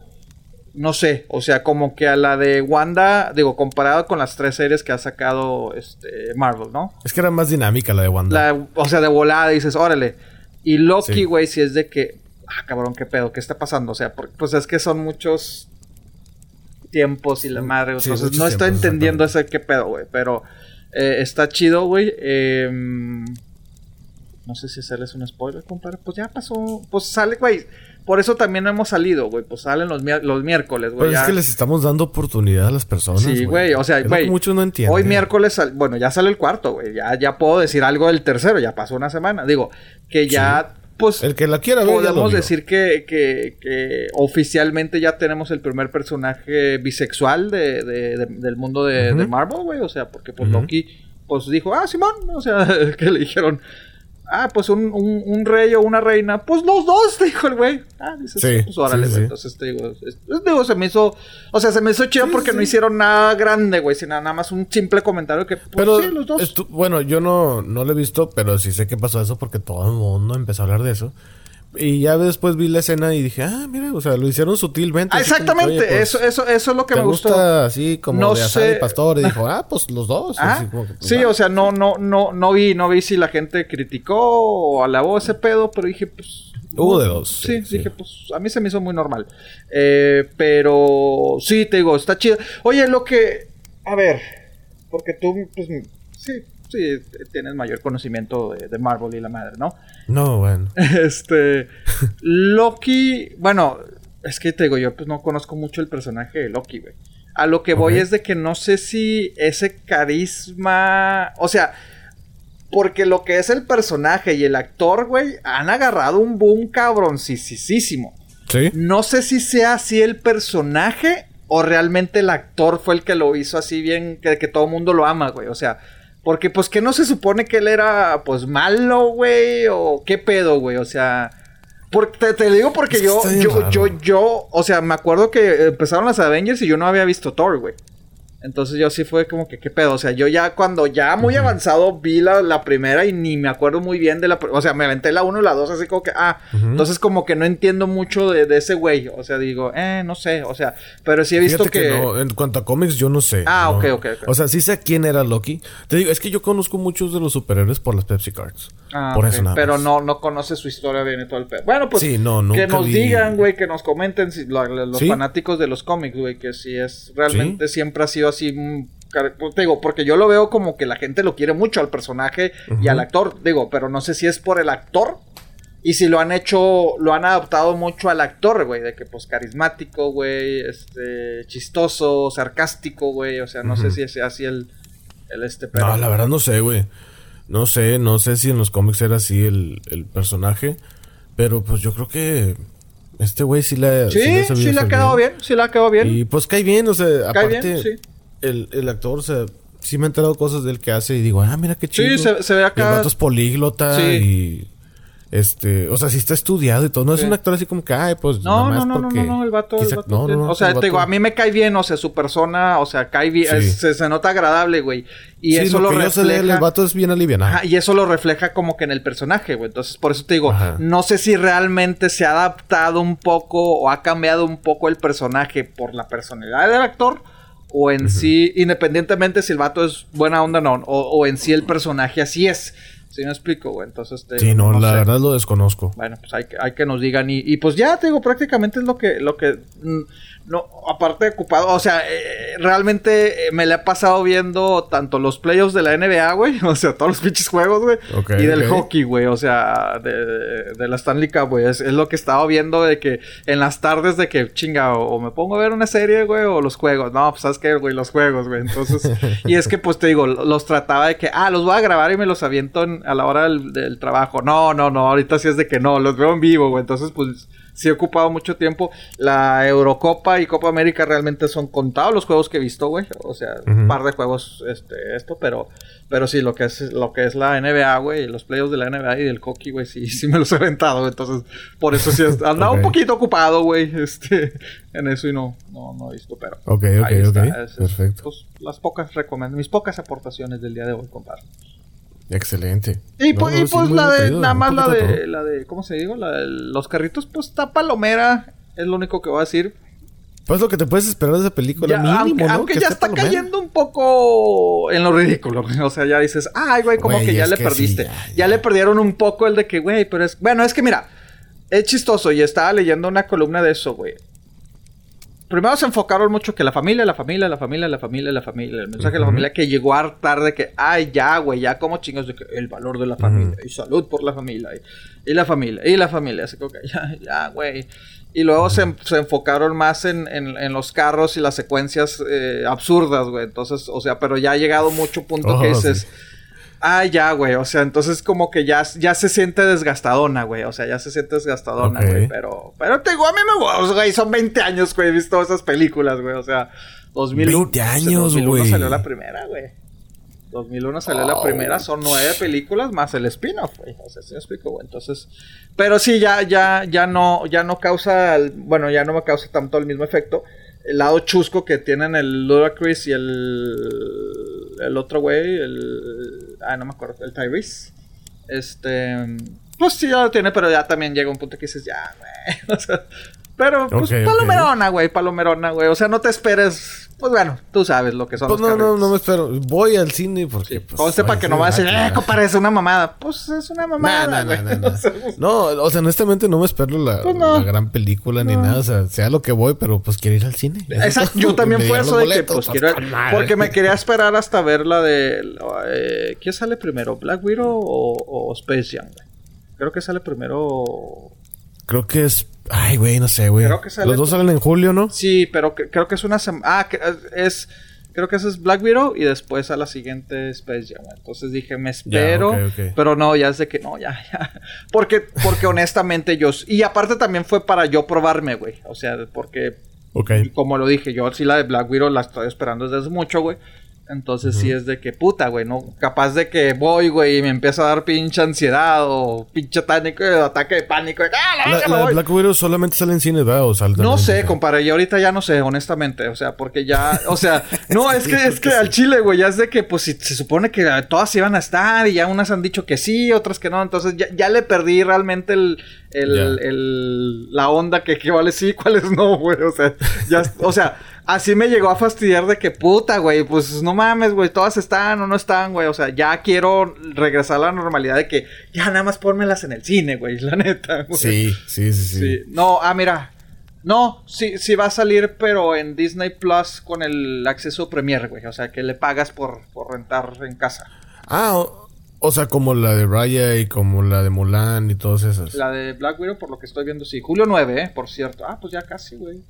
B: no sé, o sea, como que a la de Wanda, digo, comparado con las tres series que ha sacado este Marvel, ¿no?
A: Es que era más dinámica la de Wanda.
B: La- o sea, de volada dices, órale. Y Loki,
A: Sí.
B: güey, si es de que, ah, cabrón, qué pedo, qué está pasando. O sea, por- pues es que son muchos tiempos y la madre.
A: Sí,
B: entonces no estoy entendiendo ese qué pedo, güey. Pero eh, está chido, güey. Em, no sé si hacerles un spoiler, compadre. Pues ya pasó. Pues sale, güey. Por eso también no hemos salido, güey. Pues salen los, los miércoles, güey.
A: Pero es que les estamos dando oportunidad a las personas.
B: Sí, güey, o sea,
A: Es
B: güey,
A: muchos no entienden.
B: Hoy miércoles, bueno, ya sale el cuarto, güey. Ya, ya puedo decir algo del tercero, ya pasó una semana. Digo, que ya, pues,
A: El que la quiera ver,
B: podemos decir que, que, que oficialmente ya tenemos el primer personaje bisexual de, de- de- del mundo de, Marvel, güey. O sea, porque pues. Loki, pues dijo, ah, Simón, o sea, que le dijeron, ah, pues un, un, un rey o una reina, pues los dos, dijo el güey. Ah, dices,
A: Sí,
B: pues órale,
A: sí,
B: güey.
A: sí.
B: Entonces te digo, es- digo, se me hizo, o sea, se me hizo chido porque no hicieron nada grande, güey, sino nada más un simple comentario que, pues
A: Pero,
B: sí, los dos.
A: bueno, yo no, no lo he visto, pero sí sé que pasó eso porque todo el mundo empezó a hablar de eso. Y ya después vi la escena y dije, ah, mira, o sea, lo hicieron sutilmente.
B: Ah, exactamente, pues, eso, eso, eso es lo que me gustó.
A: así como no de sé... y Pastor y dijo, ah, pues los dos.
B: Ah,
A: pues,
B: sí, o sea, no, no, no, no vi, no vi si la gente criticó o alabó ese pedo, pero dije, pues.
A: Hubo de dos.
B: Sí, dije, pues a mí se me hizo muy normal. Eh, pero sí, te digo, está chido. Oye, lo que. A ver, porque tú, pues, sí, sí, tienes mayor conocimiento de, Marvel y la madre, ¿no?
A: No, bueno.
B: Este. Loki. Bueno, es que te digo, yo pues no conozco mucho el personaje de Loki, güey. A lo que voy es de que no sé si ese carisma. O sea. Porque lo que es el personaje y el actor, güey, han agarrado un boom cabroncísimo.
A: Sí.
B: No sé si sea así el personaje o realmente el actor fue el que lo hizo así bien, que, que todo el mundo lo ama, güey. O sea, porque pues que no se supone que él era pues malo, güey, o qué pedo, güey, o sea... Porque, te, te digo porque yo, yo, yo, yo, o sea, me acuerdo que empezaron las Avengers y yo no había visto Thor, güey. Entonces yo sí fue como que, ¿qué pedo? O sea, yo ya cuando ya muy avanzado vi la, la, primera y ni me acuerdo muy bien de la... O sea, me aventé la 1 y la 2 así como que, ah, entonces como que no entiendo mucho de, de, ese güey. O sea, digo, eh, no sé, o sea, pero sí he visto que...
A: no, en cuanto a cómics yo no sé.
B: Ah, ok, ok,
A: O sea, sí sé quién era Loki. Te digo, es que yo conozco muchos de los superhéroes por las Pepsi Cards.
B: Ah, por eso nada Pero no, no conoce su historia bien y todo el pedo. Bueno, pues sí, no, que nos digan, güey, que nos comenten si, los fanáticos de los cómics, güey, que si es realmente siempre ha sido así pues, digo, porque yo lo veo como que la gente lo quiere mucho al personaje y al actor, digo, pero no sé si es por el actor y si lo han hecho, lo han adaptado mucho al actor, güey, de que pues carismático, güey, este, chistoso, sarcástico, güey, o sea, no sé si es así el, el este,
A: pero... No, la verdad no sé, güey. No sé, no sé si en los cómics era así el, el personaje, pero pues yo creo que este güey sí le
B: Sí, sí, sí le ha quedado bien. sí le ha quedado bien.
A: Y pues cae bien, o sea, aparte el, el actor, o sea, sí me he enterado cosas del que hace y digo, ah, mira qué chido.
B: Sí, se, ve acá.
A: Y el vato es políglota y... Este, o sea, sí está estudiado y todo. No es un actor así como que, ay, pues.
B: No, no, no, no, no, el vato. no, no, o sea, te digo, a mí me cae bien, o sea, su persona, o sea, cae bien, se, se, nota agradable, güey. Y eso lo, refleja.
A: el vato es bien alivianado.
B: y eso lo refleja como que en el personaje, güey. Entonces, por eso te digo, no sé si realmente se ha adaptado un poco o ha cambiado un poco el personaje por la personalidad del actor o en sí, independientemente si el vato es buena onda o no, o, en sí el personaje así es. ¿Sí me explico, güey? Entonces... Te,
A: sí, no, la verdad lo desconozco.
B: Bueno, pues hay que, hay que nos digan y, y pues ya, te digo, prácticamente es lo que... Lo que mm, no, aparte de ocupado, o sea, eh, realmente eh, me le ha pasado viendo tanto los playoffs de la NBA, güey, o sea, todos los pinches juegos, güey, y del hockey, güey, o sea, de, de, la Stanley Cup, güey, es, lo que estaba viendo de que en las tardes de que chinga, o, me pongo a ver una serie, güey, o los juegos, no, pues sabes qué, güey, los juegos, güey, entonces, y es que pues te digo, los trataba de que, ah, los voy a grabar y me los aviento a la hora del, del trabajo, no, no, no, ahorita sí es de que no, los veo en vivo, güey, entonces pues sí he ocupado mucho tiempo. La Eurocopa y Copa América realmente son contados los juegos que he visto, güey. O sea, un par de juegos, este, esto, pero, pero sí, lo que es, lo que es la NBA, güey, los playoffs de la NBA y del hockey, güey, sí, sí me los he aventado. Entonces, por eso sí he andado un poquito ocupado, güey, este, en eso y no, no, no he visto, pero.
A: Ok, ok, ok. Perfecto.
B: Pues, las pocas recomendaciones, mis pocas aportaciones del día de hoy, compadre.
A: Excelente.
B: Y, pues, pues la de, nada más la de, la de, ¿cómo se digo? La de los carritos, pues está palomera, es lo único que voy a decir.
A: Pues lo que te puedes esperar de esa película, mínimo,
B: aunque, ya está cayendo un poco en lo ridículo. O sea, ya dices, ay, güey, como que ya le perdiste. ya, le perdieron un poco el de que, güey, pero es. Bueno, es que mira, es chistoso y estaba leyendo una columna de eso, güey primero se enfocaron mucho que la familia, la familia, la familia, la familia, la familia. El mensaje de la familia que llegó a tarde que, ay, ya, güey, ya como chingos de que el valor de la familia y salud por la familia y, la familia y la familia. Así que, ya, ya, güey. Y luego se, se, enfocaron más en, en, los carros y las secuencias eh, absurdas, güey. Entonces, o sea, pero ya ha llegado mucho punto que dices... Ah, ya, güey. O sea, entonces como que ya, ya se siente desgastadona, güey. O sea, ya se siente desgastadona, güey. Pero, pero te digo, a mí me gusta, güey. Son 20 años, güey. He visto esas películas, güey. O sea, 2001.
A: 20 años, güey.
B: 2001 salió la primera, güey. 2001 salió la primera. Son nueve películas más el spin-off, güey. O sea, sí me explico, güey. Entonces, pero sí, ya, ya, ya no, ya no causa, bueno, ya no me causa tanto el mismo efecto. El lado chusco que tienen el Ludacris y el el otro güey, el. Ah, no me acuerdo, el Tyrese. Este. Pues sí, ya lo tiene, pero ya también llega un punto que dices, ya, güey. O sea, pero, pues, palomerona, güey, palomerona, güey. O sea, no te esperes. Pues bueno, tú sabes lo que son
A: Pues
B: los
A: no, no,
B: carritos.
A: no me espero. Voy al cine porque. Pues,
B: para
A: ay,
B: que no va a decir, eh, compadre, es una mamada. Pues es una
A: No,
B: mamada.
A: no, no, no,
B: O sea,
A: no. No, o sea, honestamente no me espero la,
B: Pues no.
A: la gran película ni
B: No.
A: nada. O sea, sea lo que voy, pero pues quiero ir al cine.
B: Exacto, yo también fue eso de que pues quiero
A: madre.
B: porque me quería esperar hasta ver la de eh, ¿qué sale primero? Black Widow o, o Space Jam. Creo que sale primero
A: Creo que es. Ay, güey, no sé, güey. Los dos salen en julio, ¿no?
B: Sí, pero que- creo que es una semana ah, que- es creo que ese es Black Widow y después a la siguiente Space Jam. Entonces dije, me espero, pero no, ya es de que no, ya, ya. Porque porque honestamente yo y aparte también fue para yo probarme, güey. O sea, porque
A: Ok.
B: Y como lo dije, yo sí la de Black Widow la estoy esperando desde hace mucho, güey. Entonces sí es de que puta, güey, ¿no? Capaz de que voy, güey, y me empieza a dar pinche ansiedad o pinche tánico, ataque de pánico. ¡Ah, la
A: La,
B: verga,
A: la
B: me
A: de
B: voy!
A: Black Widow solamente sale en cine, ¿verdad? O sale
B: No sé, compadre, yo ahorita ya no sé, honestamente, o sea, porque ya, o sea, no, es que, es que al chile, güey, ya es de que, pues, si, se supone que todas iban a estar y ya unas han dicho que sí, otras que no, entonces ya, ya le perdí realmente el, el- la onda que, que vale sí, cuáles no, güey, o sea, ya, o sea, así me llegó a fastidiar de que puta, güey, pues, no mames, güey, todas están o no están, güey, o sea, ya quiero regresar a la normalidad de que ya nada más pónmelas en el cine, güey, la neta, güey.
A: Sí, sí, sí, sí.
B: Sí. No, ah, mira. No, sí, sí va a salir, pero en Disney Plus con el acceso Premier, güey. O sea, que le pagas por, por rentar en casa.
A: Ah, o, o sea, como la de Raya y como la de Mulan y todas esas.
B: La de Black Widow, por lo que estoy viendo, sí. Julio 9, ¿eh? Por cierto. Ah, pues ya casi, güey.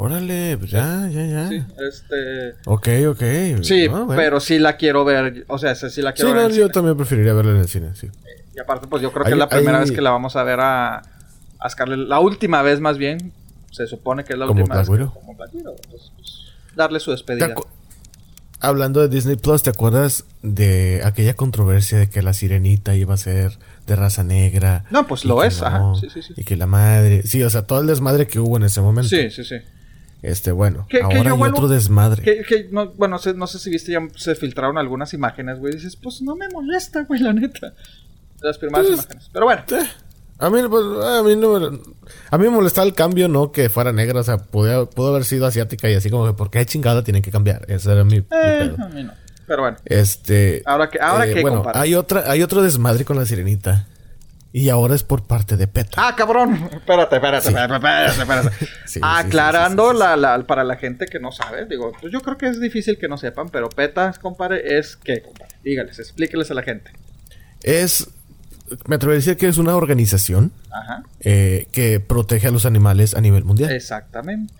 A: Órale, pues ya, ya, ya.
B: Sí, este...
A: Ok, ok.
B: Sí,
A: bueno.
B: pero sí la quiero ver. O sea, sí la
A: Sí,
B: quiero ver.
A: no, yo
B: cine.
A: también preferiría verla en el cine, sí.
B: Y aparte, pues yo creo que
A: Hay-
B: es la primera
A: hay-
B: vez que la vamos a ver a, a Scarlett. La última vez, más bien. Se supone que es la
A: ¿Como
B: última
A: Black
B: vez. que- como Black Widow. Entonces, pues, darle su
A: ¿Te
B: despedida.
A: Hablando de Disney Plus, ¿te acuerdas de aquella controversia de que la sirenita iba a ser de raza negra?
B: No, pues lo es, ajá. Sí, sí, sí.
A: Y que la madre. Sí, o sea, todo el desmadre que hubo en ese momento.
B: Sí, sí, sí.
A: Este, bueno,
B: Que-
A: ahora hay
B: vuelvo-
A: otro desmadre.
B: Que, que no, bueno, no sé, no sé si viste, ya se filtraron algunas imágenes, güey. Dices, pues no me molesta, güey, la neta. Las primeras
A: Pues,
B: imágenes. Pero bueno,
A: Eh, A mí, pues, a mí no me- a mí me molestaba el cambio, no que fuera negra, o sea, podía- pudo haber sido asiática y así como que, ¿por qué chingada tienen que cambiar? Ese era mi, mi
B: eh,
A: pedo.
B: a mí no. Pero bueno,
A: Este.
B: ahora que, ahora
A: eh,
B: que,
A: bueno, hay otra, hay otro desmadre con la sirenita. Y ahora es por parte de PETA.
B: Ah, cabrón. Espérate, espérate, espérate, espérate, espérate.
A: Sí, sí,
B: Aclarando
A: sí, sí, sí,
B: La, la- para la gente que no sabe, digo, pues yo creo que es difícil que no sepan, pero PETA, compadre, es que, compadre. Dígales, explíqueles a la gente.
A: Es. Me atrevería a decir que es una organización
B: Ajá.
A: eh, que protege a los animales a nivel mundial.
B: Exactamente.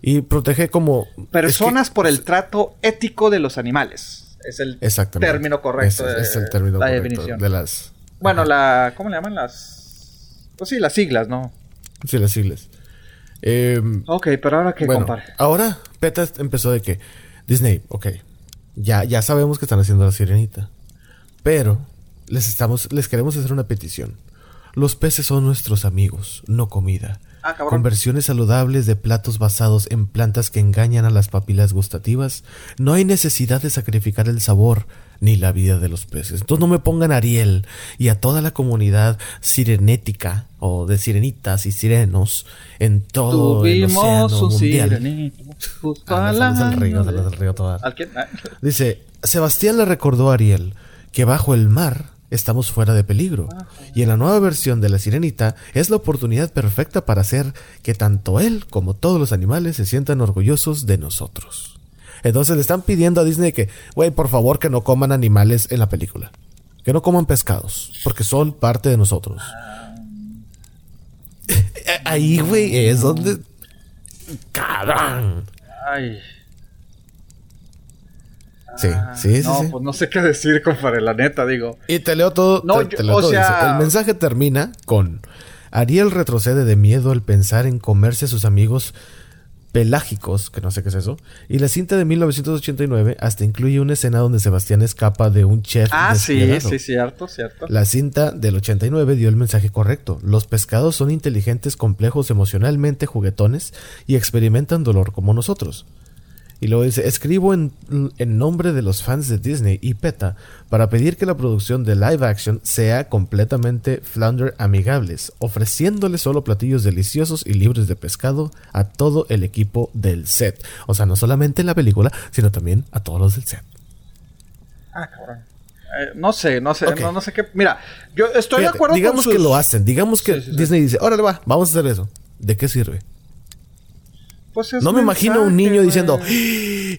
A: Y protege como.
B: Personas
A: es que-
B: por el trato ético de los animales. Es el término correcto.
A: Es,
B: de-
A: es el término
B: la
A: correcto
B: definición.
A: de las.
B: Bueno, la. ¿Cómo le llaman las.? Pues sí, las siglas, ¿no?
A: Sí, las siglas. Eh,
B: Ok, pero ahora que,
A: bueno,
B: compadre.
A: ahora PETA empezó de que Disney, ok, ya, ya sabemos que están haciendo la sirenita, pero les estamos, les queremos hacer una petición. Los peces son nuestros amigos, no comida.
B: Ah, cabrón.
A: Con versiones saludables de platos basados en plantas que engañan a las papilas gustativas, no hay necesidad de sacrificar el sabor ni la vida de los peces. Entonces no me pongan a Ariel y a toda la comunidad sirenética o de sirenitas y sirenos en todo el océano
B: un
A: mundial.
B: sirenito
A: Ah.
B: Ah,
A: Dice, Sebastián le recordó a Ariel que bajo el mar estamos fuera de peligro. Y en la nueva versión de La Sirenita es la oportunidad perfecta para hacer que tanto él como todos los animales se sientan orgullosos de nosotros. Entonces le están pidiendo a Disney que, güey, por favor que no coman animales en la película. Que no coman pescados, porque son parte de nosotros. Ahí, güey, es donde... ¡Cabrón!
B: Ay.
A: Sí,
B: Ah,
A: sí, sí,
B: No,
A: sí.
B: pues no sé qué decir, compadre, la neta, digo.
A: Y te leo todo.
B: No,
A: te-
B: yo-
A: te leo
B: o
A: todo,
B: sea-
A: dice, el mensaje termina con Ariel retrocede de miedo al pensar en comerse a sus amigos pelágicos, que no sé qué es eso. Y la cinta de 1989 hasta incluye una escena donde Sebastián escapa de un chef.
B: Ah, sí, sí, cierto, cierto.
A: La cinta del 89 dio el mensaje correcto. Los pescados son inteligentes, complejos, emocionalmente juguetones y experimentan dolor como nosotros. Y luego dice, escribo en, en, nombre de los fans de Disney y PETA para pedir que la producción de live action sea completamente flounder amigables, ofreciéndole solo platillos deliciosos y libres de pescado a todo el equipo del set. O sea, no solamente en la película, sino también a todos los del set.
B: Ah, cabrón. Eh, no sé, no sé, no, sé qué. Mira, yo estoy de acuerdo
A: digamos con Digamos que lo hacen, digamos que Disney dice, órale va, vamos a hacer eso. ¿De qué sirve? Pues no me imagino un niño diciendo,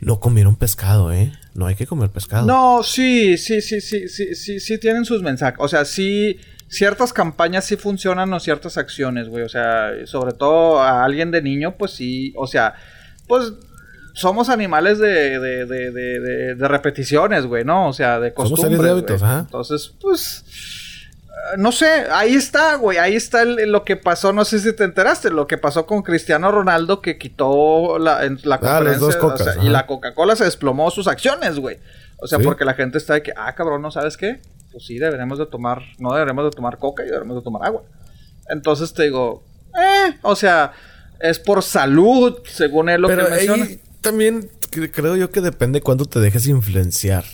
A: no comieron pescado, ¿eh? No hay que comer pescado.
B: No, sí, sí, sí, sí, sí, sí, sí tienen sus mensajes. O sea, sí, ciertas campañas sí funcionan o ciertas acciones, güey. O sea, sobre todo a alguien de niño, pues sí, o sea, pues somos animales de, de, de, de, repeticiones, güey, ¿no? O sea, de costumbres. de hábitos, ajá. Entonces, pues no sé, ahí está, güey, ahí está lo que pasó, no sé si te enteraste, lo que pasó con Cristiano Ronaldo que quitó la, en la ah, conferencia y la Coca-Cola se desplomó sus acciones, güey. O sea, porque la gente está de que, ah, cabrón, ¿no sabes qué? Pues sí, deberemos de tomar, no deberemos de tomar coca y deberemos de tomar agua. Entonces te digo, eh, o sea, es por salud, según él lo que menciona.
A: también creo yo que depende cuánto te dejes influenciar.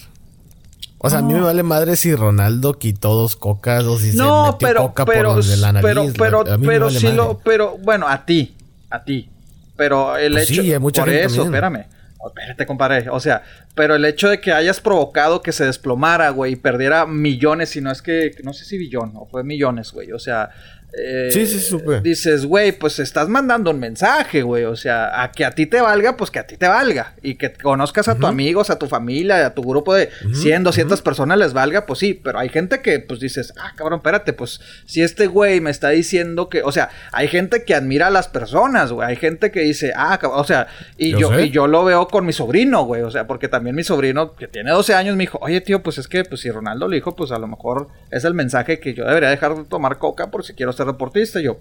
A: O sea, a mí me vale madre si Ronaldo quitó dos cocas o si no, se metió pero, coca
B: pero, por de la nariz. Pero, pero, pero sí lo, pero, bueno, a ti, a ti. Pero el pues hecho, sí, hay mucha por eso, espérame. Espérate, compadre. O sea, pero el hecho de que hayas provocado que se desplomara, güey, y perdiera millones, si no es que, no sé si billón, o fue millones, güey. O sea, eh, sí, sí, supe. Dices, güey, pues estás mandando un mensaje, güey. O sea, a que a ti te valga, pues que a ti te valga. Y que conozcas a tus amigos, a tu familia, a tu grupo de 100, 200 personas les valga, pues sí. Pero hay gente que, pues dices, ah, cabrón, espérate, pues si este güey me está diciendo que, o sea, hay gente que admira a las personas, güey. Hay gente que dice, ah, cabrón, o sea, y yo, y yo lo veo con mi sobrino, güey. O sea, porque también mi sobrino, que tiene 12 años, me dijo, oye, tío, pues es que, pues si Ronaldo le dijo, pues a lo mejor es el mensaje que yo debería dejar de tomar coca por si quiero ser deportista. Y yo,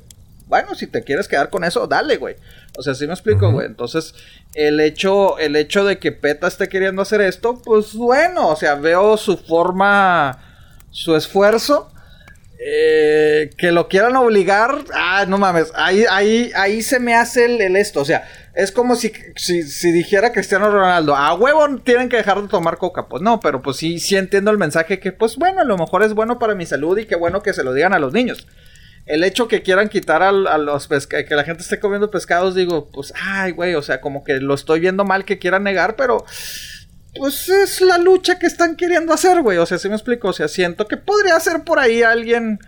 B: bueno, si te quieres quedar con eso, dale, güey. O sea, sí me explico, güey. Entonces, el hecho, el hecho de que PETA esté queriendo hacer esto, pues bueno, o sea, veo su forma, su esfuerzo. Eh, que lo quieran obligar, ah, no mames, ahí, ahí, ahí se me hace el, esto, o sea, es como si, si, si, dijera Cristiano Ronaldo, a huevo tienen que dejar de tomar coca, pues no, pero pues sí, sí entiendo el mensaje que, pues bueno, a lo mejor es bueno para mi salud y qué bueno que se lo digan a los niños el hecho que quieran quitar a, los pescados, que la gente esté comiendo pescados, digo, pues, ay, güey, o sea, como que lo estoy viendo mal que quieran negar, pero pues es la lucha que están queriendo hacer, güey. O sea, si me explico, o sea, siento que podría ser por ahí alguien,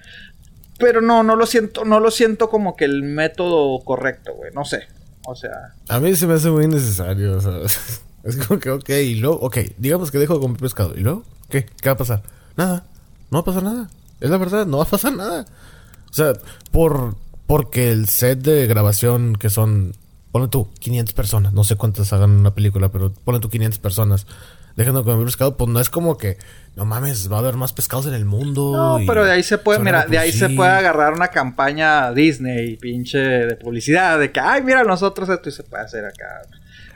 B: pero no, no lo siento, no lo siento como que el método correcto, güey, no sé. O sea,
A: a mí se me hace muy necesario, o sea, es como que, ok, y luego, ok, digamos que dejo de comer pescado, ¿y luego? ¿Qué? ¿Qué va a pasar? Nada, no va a pasar nada. Es la verdad, no va a pasar nada. O sea, por porque el set de grabación que son, ponle tú, 500 personas, no sé cuántas hagan una película, pero ponle tú 500 personas, dejando de comer pescado, pues no es como que, no mames, va a haber más pescados en el mundo.
B: No, pero de ahí se puede, mira, de ahí se puede agarrar una campaña Disney, pinche de publicidad, de que, ay, mira, nosotros esto y se puede hacer acá.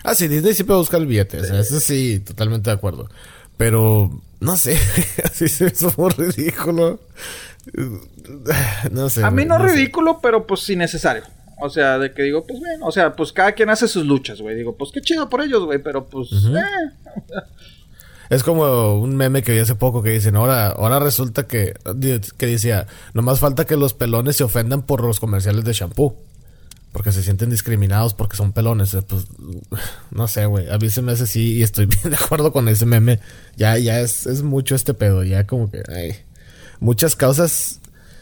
A: Ah, sí, Disney sí puede buscar el billete, eso sí, totalmente de acuerdo. Pero, no sé, así se hizo muy ridículo.
B: no sé. A mí no, es ridículo, pero pues innecesario. O sea, de que digo, pues bueno, o sea, pues cada quien hace sus luchas, güey. Digo, pues qué chido por ellos, güey, pero pues, eh.
A: Es como un meme que vi hace poco que dicen, ahora, ahora resulta que, que decía, nomás falta que los pelones se ofendan por los comerciales de shampoo. Porque se sienten discriminados porque son pelones. Eh, pues, no sé, güey. A mí se me hace así y estoy bien de acuerdo con ese meme. Ya, ya es, es mucho este pedo. Ya como que, ay, muchas causas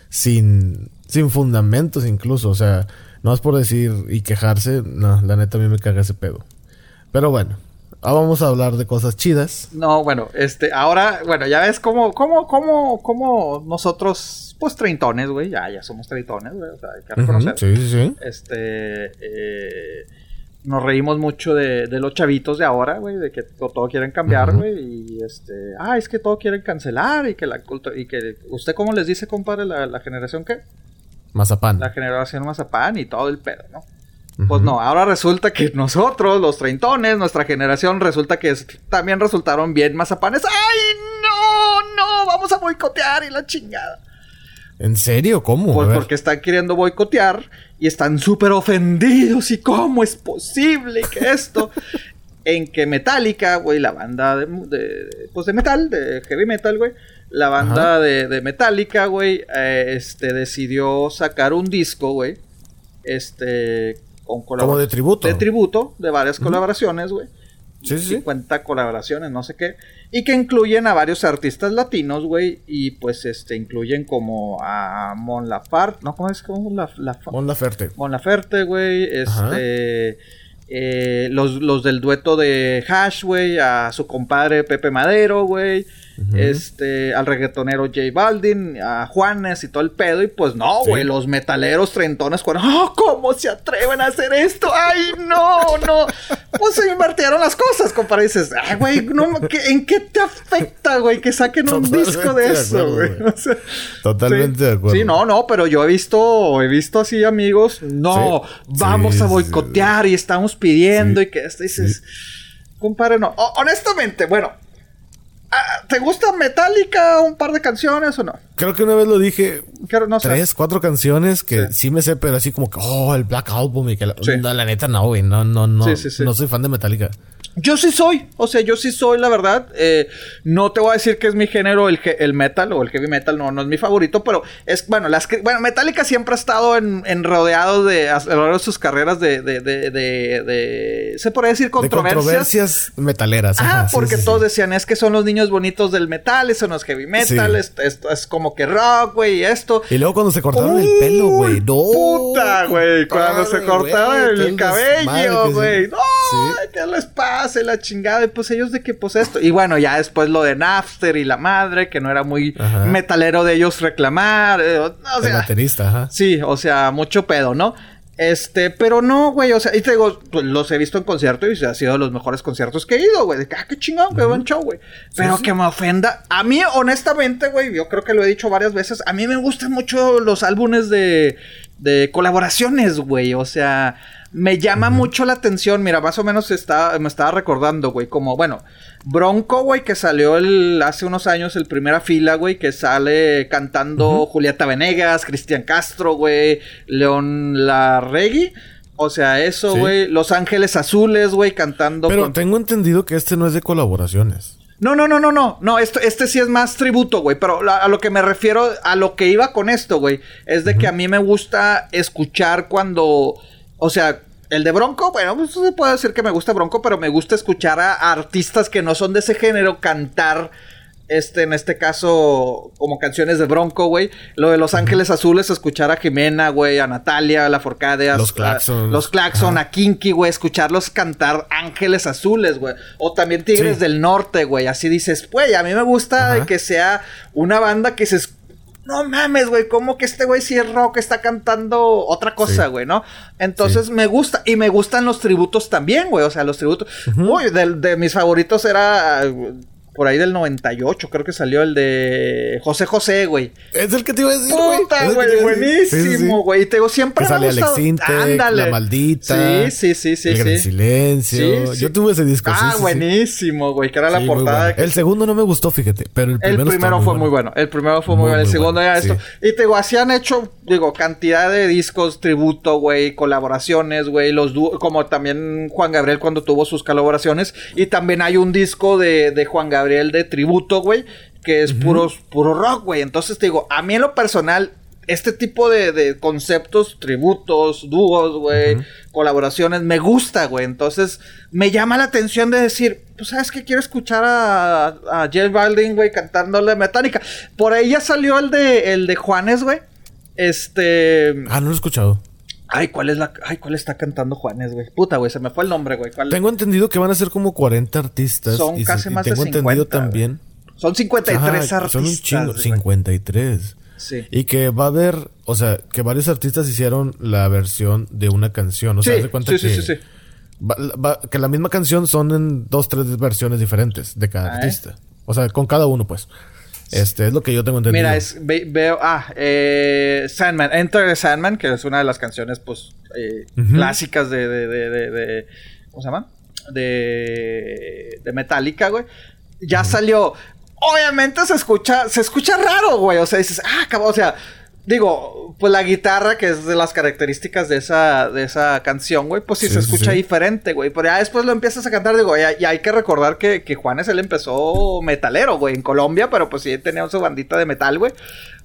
A: sin, sin fundamentos incluso. O sea, no es por decir y quejarse. No, la neta a mí me caga ese pedo. Pero bueno, ahora vamos a hablar de cosas chidas.
B: No, bueno, este, ahora, bueno, ya ves cómo, cómo, cómo, cómo nosotros, pues treintones, güey, ya, ya somos treintones, güey, o sea, hay que reconocer. sí, sí, sí. Este, eh, nos reímos mucho de, de, los chavitos de ahora, güey, de que todo quieren cambiar, güey, y este, ah, es que todo quieren cancelar y que la cultura, y que, ¿usted cómo les dice, compadre, la, la generación qué?
A: Mazapán.
B: La generación Mazapán y todo el pedo, ¿no? Pues no, ahora resulta que nosotros, los treintones, nuestra generación, resulta que también resultaron bien mazapanes. ¡Ay, no! ¡No! Vamos a boicotear y la chingada.
A: ¿En serio? ¿Cómo?
B: Pues porque están queriendo boicotear y están súper ofendidos. ¿Y cómo es posible que esto? en que Metallica, güey, la banda de, de, pues de metal, de heavy metal, güey, la banda de, de, Metallica, güey, eh, este, decidió sacar un disco, güey, este,
A: con Como de tributo.
B: De tributo, de varias colaboraciones, güey. Sí, sí. 50 colaboraciones, no sé qué. Y que incluyen a varios artistas latinos, güey. Y pues este incluyen como a Mon Laferte, ¿no? ¿Cómo es? ¿Cómo la, la,
A: Mon Laferte.
B: Mon Laferte, güey. Este. Eh, los, los del dueto de Hash, güey. A su compadre Pepe Madero, güey este, al reggaetonero J Balvin, a Juanes y todo el pedo. Y pues no, güey, los metaleros trentones, ¡oh, cómo se atreven a hacer esto! ¡Ay, no, no! pues se invirtieron las cosas, compadre. Dices, ¡ay, güey, ¿en qué te afecta, güey, que saquen un disco de, eso, güey?
A: Totalmente de acuerdo.
B: Sí, no, no, pero yo he visto, he visto así amigos, no, vamos a boicotear y estamos pidiendo y que esto dices, compadre, no. honestamente, bueno, Ah, ¿Te gusta Metallica un par de canciones o no?
A: Creo que una vez lo dije. tres, cuatro canciones que sí. me sé, pero así como que, oh, el Black Album y que la, la neta no, güey. No, no, no. no soy fan de Metallica.
B: Yo sí soy, o sea, yo sí soy, la verdad. Eh, no te voy a decir que es mi género el, el metal o el heavy metal, no, no es mi favorito, pero es, bueno, las bueno, Metallica siempre ha estado en, en rodeado de, a lo largo de sus carreras de, de, de, de, se puede decir controversias.
A: controversias metaleras.
B: Ah, porque todos decían, es que son los niños bonitos del metal, eso no es heavy metal, esto, es como que rock, güey, y esto.
A: Y luego cuando se cortaron el pelo, güey, no.
B: Puta, güey, cuando se cortaron el cabello, güey, no, ¿qué les pasa? la chingada. Y pues ellos de que, pues esto. Y bueno, ya después lo de Napster y la madre, que no era muy metalero de ellos reclamar. Eh, o
A: sea, baterista, ajá.
B: Sí, o sea, mucho pedo, ¿no? Este, pero no, güey, o sea, y te digo, pues los he visto en concierto y ha sido de los mejores conciertos que he ido, güey. De que, ah, qué chingón, qué buen show, güey. Pero que me ofenda. A mí, honestamente, güey, yo creo que lo he dicho varias veces, a mí me gustan mucho los álbumes de, de colaboraciones, güey. O sea, me llama mucho la atención, mira, más o menos está, me estaba recordando, güey, como, bueno, Bronco, güey, que salió el, hace unos años el primera fila, güey, que sale cantando Julieta Venegas, Cristian Castro, güey, León Larregui. O sea, eso, güey. Los Ángeles Azules, güey, cantando.
A: Pero tengo entendido que este no es de colaboraciones.
B: No, no, no, no, no. No, esto, este sí es más tributo, güey. Pero a, lo que me refiero, a lo que iba con esto, güey, es de que a mí me gusta escuchar cuando o sea, el de Bronco, bueno, pues se puede decir que me gusta Bronco, pero me gusta escuchar a artistas que no son de ese género cantar. Este, en este caso, como canciones de Bronco, güey. Lo de Los Ángeles Azules, escuchar a Jimena, güey, a Natalia, a La Forcade,
A: Los Claxon.
B: Los Claxon, a Kinky, güey. Escucharlos cantar Ángeles Azules, güey. O también Tigres del Norte, güey. Así dices, güey, a mí me gusta que sea una banda que se no mames, güey, ¿cómo que este güey si es rock está cantando otra cosa, güey, ¿no? Entonces me gusta, y me gustan los tributos también, güey, o sea, los tributos. Uy, de, mis favoritos era por ahí del 98, creo que salió el de José José, güey.
A: Es el que te iba a decir, güey.
B: Puta, güey, buenísimo, güey. Y te digo, siempre
A: que sale Alex La Maldita.
B: Sí, sí, sí, sí.
A: El Gran Silencio. Yo tuve ese disco,
B: Ah, buenísimo, güey. Que era la portada.
A: El segundo no me gustó, fíjate, pero el primero
B: El primero fue muy bueno. El primero fue muy, bueno. El segundo era esto. Y te digo, así han hecho, digo, cantidad de discos, tributo, güey, colaboraciones, güey, los como también Juan Gabriel cuando tuvo sus colaboraciones. Y también hay un disco de, de Juan Gabriel Gabriel de tributo, güey, que es puro rock, güey. Entonces te digo, a mí en lo personal, este tipo de, conceptos, tributos, dúos, güey, colaboraciones, me gusta, güey. Entonces, me llama la atención de decir, pues, ¿sabes qué? Quiero escuchar a, a Jill Balding, güey, cantándole Metánica. Por ahí ya salió el de, el de Juanes, güey. Este...
A: Ah, no lo he escuchado.
B: Ay, ¿cuál es la. Ay, ¿cuál está cantando Juanes, güey? Puta, güey, se me fue el nombre, güey.
A: Tengo entendido que van a ser como 40 artistas.
B: Son casi más de 50. Tengo entendido también. Son 53 artistas. Son un chingo,
A: 53. Sí. Y que va a haber, o sea, que varios artistas hicieron la versión de una canción. O sea, sí, cuenta sí, que, sí, sí, que la misma canción son en dos, tres versiones diferentes de cada ah, ¿eh? artista. O sea, con cada uno, pues. Este es lo que yo tengo entendido.
B: Mira, es, veo. Ah, eh, Sandman. Enter the Sandman, que es una de las canciones, pues, eh, clásicas de, de, de, de, ¿Cómo se llama? De. De Metallica, güey. Ya salió. Obviamente se escucha. Se escucha raro, güey. O sea, dices, ah, cabrón. O sea Digo, pues la guitarra, que es de las características de esa, de esa canción, güey, pues sí,
A: Sí,
B: se escucha
A: sí.
B: diferente, güey. Pero ya después lo empiezas a cantar, digo, ya, ya hay que recordar que, que Juanes él empezó metalero, güey, en Colombia, pero pues sí tenía su bandita de metal, güey.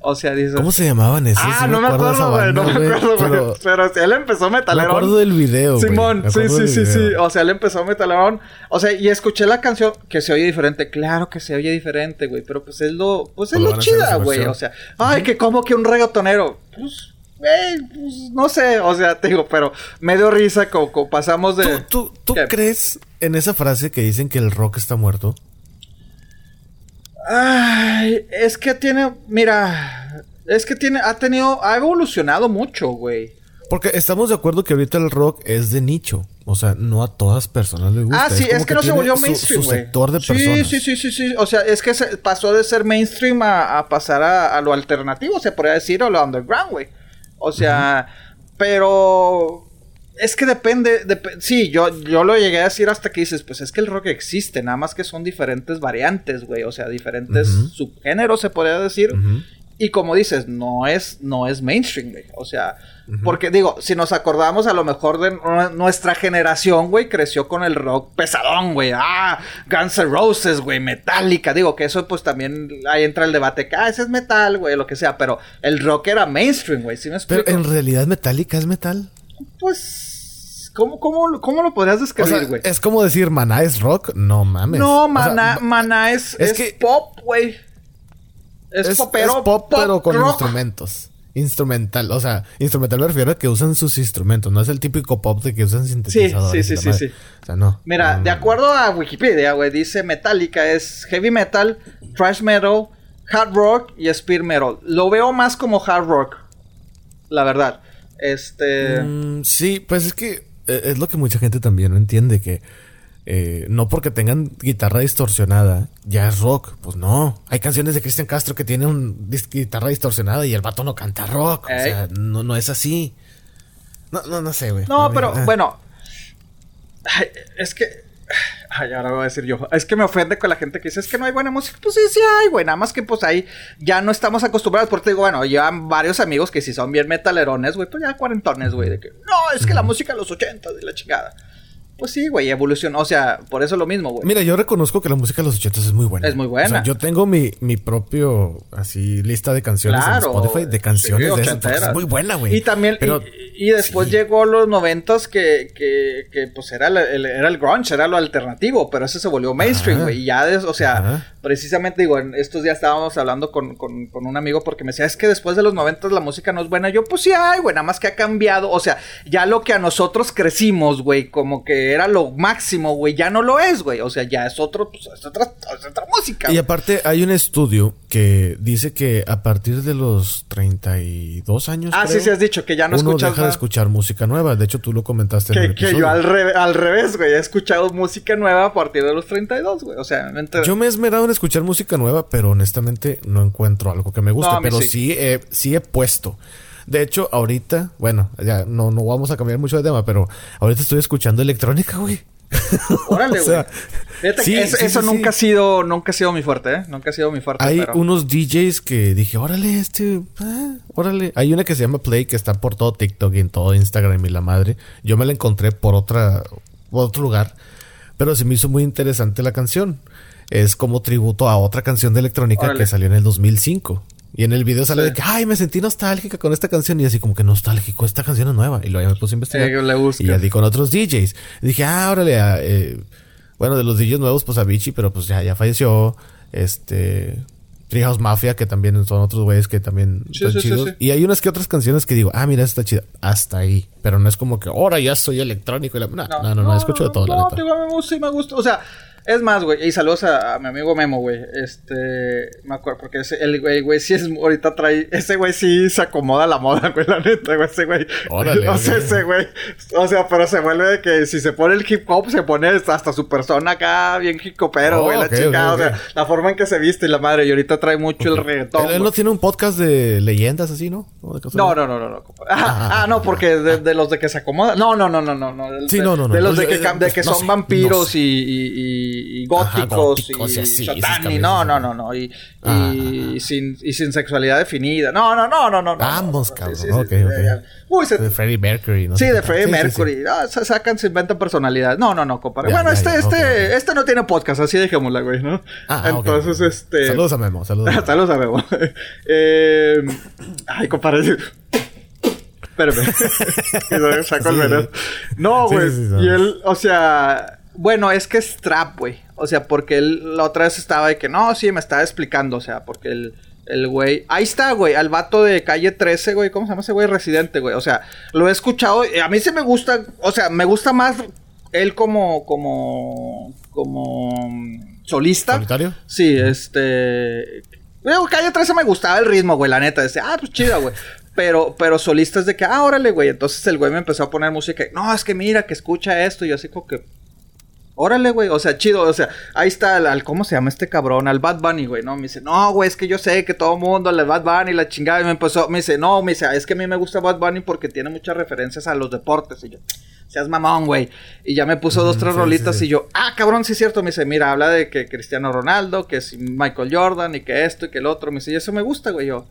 B: O sea, dices.
A: ¿Cómo se llamaban esos?
B: Ah,
A: Sí
B: no me acuerdo, güey, no me acuerdo, güey.
A: Pero
B: Pero, sí, él empezó
A: me
B: metalero.
A: acuerdo del video, güey.
B: Simón,
A: Me
B: sí,
A: acuerdo
B: sí, sí, sí. O sea, él empezó metalón. O sea, y escuché la canción que se oye diferente. Claro que se oye diferente, güey. Pero pues es lo, pues es
A: Pues lo
B: chida, güey. O sea, ay, que como que un reggaetonero. Pues, güey, pues no sé. O sea, te digo, pero me dio risa como, pasamos de.
A: ¿Tú, tú, crees en esa frase que dicen que el rock está muerto?
B: Ay, es que tiene, mira, es que tiene, ha tenido, ha evolucionado mucho, güey.
A: Porque estamos de acuerdo que ahorita el rock es de nicho. O sea, no a todas personas les gusta.
B: Ah, sí, es que, no se volvió mainstream,
A: Su,
B: güey.
A: sector de
B: sí,
A: personas.
B: Sí, sí, sí, sí. O sea, es que se pasó de ser mainstream a, a pasar a, a lo alternativo, se podría decir, o lo underground, güey. O sea, pero es que depende, dep- sí, yo, yo lo llegué a decir hasta que dices, pues es que el rock existe, nada más que son diferentes variantes, güey. O sea, diferentes subgéneros, se podría decir. Y como dices, no es, no es mainstream, güey. O sea, porque digo, si nos acordamos a lo mejor de nu- nuestra generación, güey, creció con el rock pesadón, güey. Ah, Guns N' Roses, güey, Metallica. Digo que eso pues también ahí entra el debate que, ah, ese es metal, güey, lo que sea. Pero el rock era mainstream, güey. ¿Sí me explico?
A: Pero en realidad Metallica es metal.
B: Pues, ¿cómo, cómo, cómo lo podrías
A: O
B: describir,
A: sea,
B: güey?
A: es como decir Maná es rock. No mames.
B: no,
A: O sea,
B: Maná,
A: ma-
B: Maná es,
A: es
B: es
A: que-
B: pop, güey. Es,
A: es,
B: popero,
A: es pop, pero con
B: rock.
A: instrumentos. Instrumental. O sea, instrumental me refiero a que usan sus instrumentos. No es el típico pop de que usan sintetizadores.
B: sí,
A: la
B: sí,
A: madre.
B: sí.
A: O sea, no.
B: Mira,
A: No,
B: de acuerdo a Wikipedia, güey, dice Metallica es heavy metal, thrash metal, hard rock y speed metal. Lo veo más como hard rock, la verdad. Este...
A: Mm, sí, pues es que es lo que mucha gente también no entiende, que eh, no porque tengan guitarra distorsionada ya es rock. Pues no. Hay canciones de Cristian Castro que tienen guitarra distorsionada y el vato no canta rock. O sea, no, no es así. No, no, no sé, güey.
B: No, pero
A: ah.
B: bueno. Es que. Ay, ahora voy a decir yo. Es que me ofende con la gente que dice, es que no hay buena música. Pues sí, sí hay, güey. Nada más que pues ahí ya no estamos acostumbrados. Porque digo, bueno, llevan varios amigos que si son bien metalerones, güey, pues ya cuarentones, güey. De que, no, es que la música de los 80 de la chingada. Pues sí, güey, evolucionó. O sea, por eso lo mismo, güey.
A: Mira, yo reconozco que la música de los 80 es muy buena.
B: Es muy buena.
A: O sea, yo tengo mi, mi propio, así, lista de canciones
B: Claro.
A: en Spotify de canciones
B: Sí,
A: de esas. Es muy buena, güey.
B: Y también,
A: Pero,
B: y, y después
A: sí.
B: llegó los noventas que, que, que pues era el, el- era el grunge, era lo alternativo, pero ese se volvió mainstream, güey. Y ya, des- o sea,
A: Ajá.
B: precisamente digo, en estos días estábamos hablando con, con, con un amigo porque me decía, es que después de los noventas la música no es buena. Yo, pues sí hay, güey, nada más que ha cambiado. O sea, ya lo que a nosotros crecimos, güey, como que era lo máximo, güey, ya no lo es, güey. O sea, ya es otro, pues, es otra, es otra música.
A: Y aparte hay un estudio que dice que a partir de los 32 años
B: ah,
A: creo,
B: sí, sí, has dicho que ya no escuchas
A: deja de escuchar música nueva. De hecho, tú lo comentaste en el
B: Que, que
A: episodio.
B: yo al, re- al revés, güey. He escuchado música nueva a partir de los 32, güey. O sea,
A: Yo me he esmerado en escuchar música nueva, pero honestamente no encuentro algo que me guste.
B: No,
A: pero
B: sí.
A: sí. he, sí he puesto. De hecho, ahorita, bueno, ya no, no vamos a cambiar mucho de tema, pero ahorita estoy escuchando electrónica, güey.
B: Órale,
A: O
B: güey.
A: sea,
B: Fíjate
A: sí,
B: eso,
A: sí,
B: eso
A: sí,
B: nunca ha sido, nunca ha sido mi fuerte, ¿eh? Nunca ha sido mi fuerte.
A: Hay
B: pero-
A: unos DJs que dije, órale, este, ah, órale. Hay una que se llama Play que está por todo TikTok y en todo Instagram y la madre. Yo me la encontré por otra, por otro lugar, pero se me hizo muy interesante la canción. Es como tributo a otra canción de electrónica
B: Órale.
A: que salió en el 2005. Y en el video sale
B: Sí.
A: de que, ay, me sentí nostálgica con esta canción. Y así como que nostálgico, esta canción es nueva. Y luego ya me puse a investigar.
B: Eh,
A: y ya di con otros DJs. Y dije, ah, órale, ah, eh, bueno, de los DJs nuevos, pues Avicii, pero pues ya, ya falleció. Este. Treehouse Mafia, que también son otros güeyes que también
B: Sí,
A: están
B: sí, sí,
A: chidos.
B: sí.
A: Y hay unas que otras canciones que digo, ah, mira, esta está chida. Hasta ahí. Pero no es como que, ahora ya soy electrónico. Y la... no, no, no, no, escucho de todo, la
B: No,
A: neta.
B: digo, a mí sí me gusta. O sea, es más, güey. Y saludos a, a mi amigo Memo, güey. Este. Me acuerdo, porque ese, el güey, güey, sí es. Ahorita trae. Ese güey sí se acomoda a la moda, güey, la neta, güey. Ese güey.
A: Órale,
B: o sea,
A: güey.
B: ese güey. O sea, pero se vuelve de que si se pone el hip hop, se pone hasta su persona acá, bien hip hopero,
A: Oh,
B: güey, la chica. O sea, la forma en que se viste y la madre. Y ahorita trae mucho el reggaetón.
A: Él, él no tiene un podcast de leyendas así, ¿no? ¿O de
B: No, no, no, no, no. Ah, ah, no, porque de, de los de que se acomodan. No, no, no, no, no. no. De,
A: Sí, no, no, no.
B: De los de
A: Pues,
B: que,
A: eh,
B: de
A: pues,
B: son vampiros y, y, y, góticos, y, satán, no, no, no, no, y, y sin, y sin sexualidad definida. No, no, no, no, no.
A: Ambos, cabrón. ok, ok. Uy, de Freddie Mercury,
B: ¿no? Sí, de Freddie Mercury. Ah, sacan, se inventan personalidad. No, no, no, compadre. bueno, este, este, este no tiene podcast, así dejémosla, güey, ¿no? Ah, Entonces, este.
A: Saludos a Memo, saludos.
B: saludos a Memo. eh... Ay, compadre. Espérame. Saco el veneno. No, güey. y él, o sea. Bueno, es que es trap, güey. O sea, porque él la otra vez estaba de que no, sí, me estaba explicando. O sea, porque él el güey. Ahí está, güey. Al vato de calle 13, güey. ¿Cómo se llama ese güey? Residente, güey. O sea, lo he escuchado. A mí sí me gusta. O sea, me gusta más él como. como. como. solista.
A: ¿Solitario?
B: Sí, este. calle 13 me gustaba el ritmo, güey. La neta. Decía, ah, pues chido, güey. Pero, pero solistas de que, ah, órale, güey. Entonces el güey me empezó a poner música. No, es que mira, que escucha esto. Y yo así como que, Órale, güey, o sea, chido, o sea, ahí está al, ¿cómo se llama este cabrón? Al Bad Bunny, güey, ¿no? Me dice, no, güey, es que yo sé que todo mundo le Bad Bunny, la chingada, y me empezó, me dice, no, me dice, es que a mí me gusta Bad Bunny porque tiene muchas referencias a los deportes, y yo, seas mamón, güey, y ya me puso dos, tres rolitas, y yo, ah, cabrón, sí es cierto, me dice, mira, habla de que Cristiano Ronaldo, que es Michael Jordan, y que esto, y que el otro, me dice, y eso me gusta, güey, yo,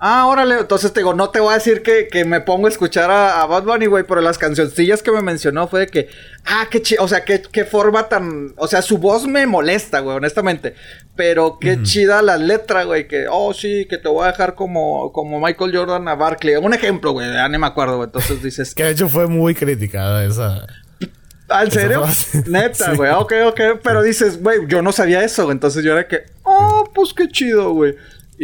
B: Ah, órale, entonces te digo, no te voy a decir que, que me pongo a escuchar a, Bad Bunny, güey, pero las cancioncillas que me mencionó fue de que, ah, qué chida, o sea, qué, qué forma tan, o sea, su voz me molesta, güey, honestamente, pero qué chida la letra, güey, que, oh, sí, que te voy a dejar como, como Michael Jordan a Barkley, un ejemplo, güey, ya ni me acuerdo, güey, entonces dices...
A: que de hecho fue muy criticada esa...
B: ¿Ah, ¿En serio? Neta, güey, ok, ok, pero dices, güey, yo no sabía eso, güey, entonces yo era que, oh, pues qué chido, güey.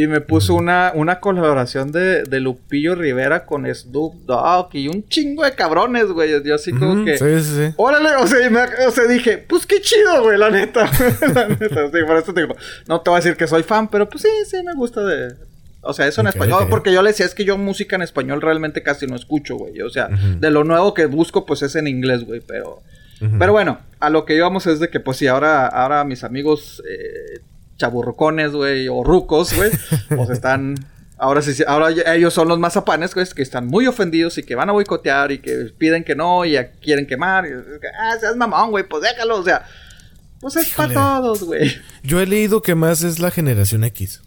B: Y me puso una, una colaboración de, de, Lupillo Rivera con Snoop Dogg y un chingo de cabrones, güey. Yo así como que. Sí, sí, sí. Órale, o sea, me, o sea, dije, pues qué chido, güey, la neta. la neta, sí, por eso te digo, no te voy a decir que soy fan, pero pues sí, sí, me gusta de. O sea, eso en español, porque yo le decía, es que yo música en español realmente casi no escucho, güey. O sea, de lo nuevo que busco, pues es en inglés, güey, pero. Pero bueno, a lo que íbamos es de que, pues sí, ahora, ahora mis amigos eh, chaburrocones, güey, o rucos, güey, pues están... Ahora sí, ahora ellos son los mazapanes, güey, que están muy ofendidos y que van a boicotear y que piden que no y quieren quemar. Y, ah, seas mamón, güey, pues déjalo, o sea, pues es para todos, güey.
A: Yo he leído que más es la generación X.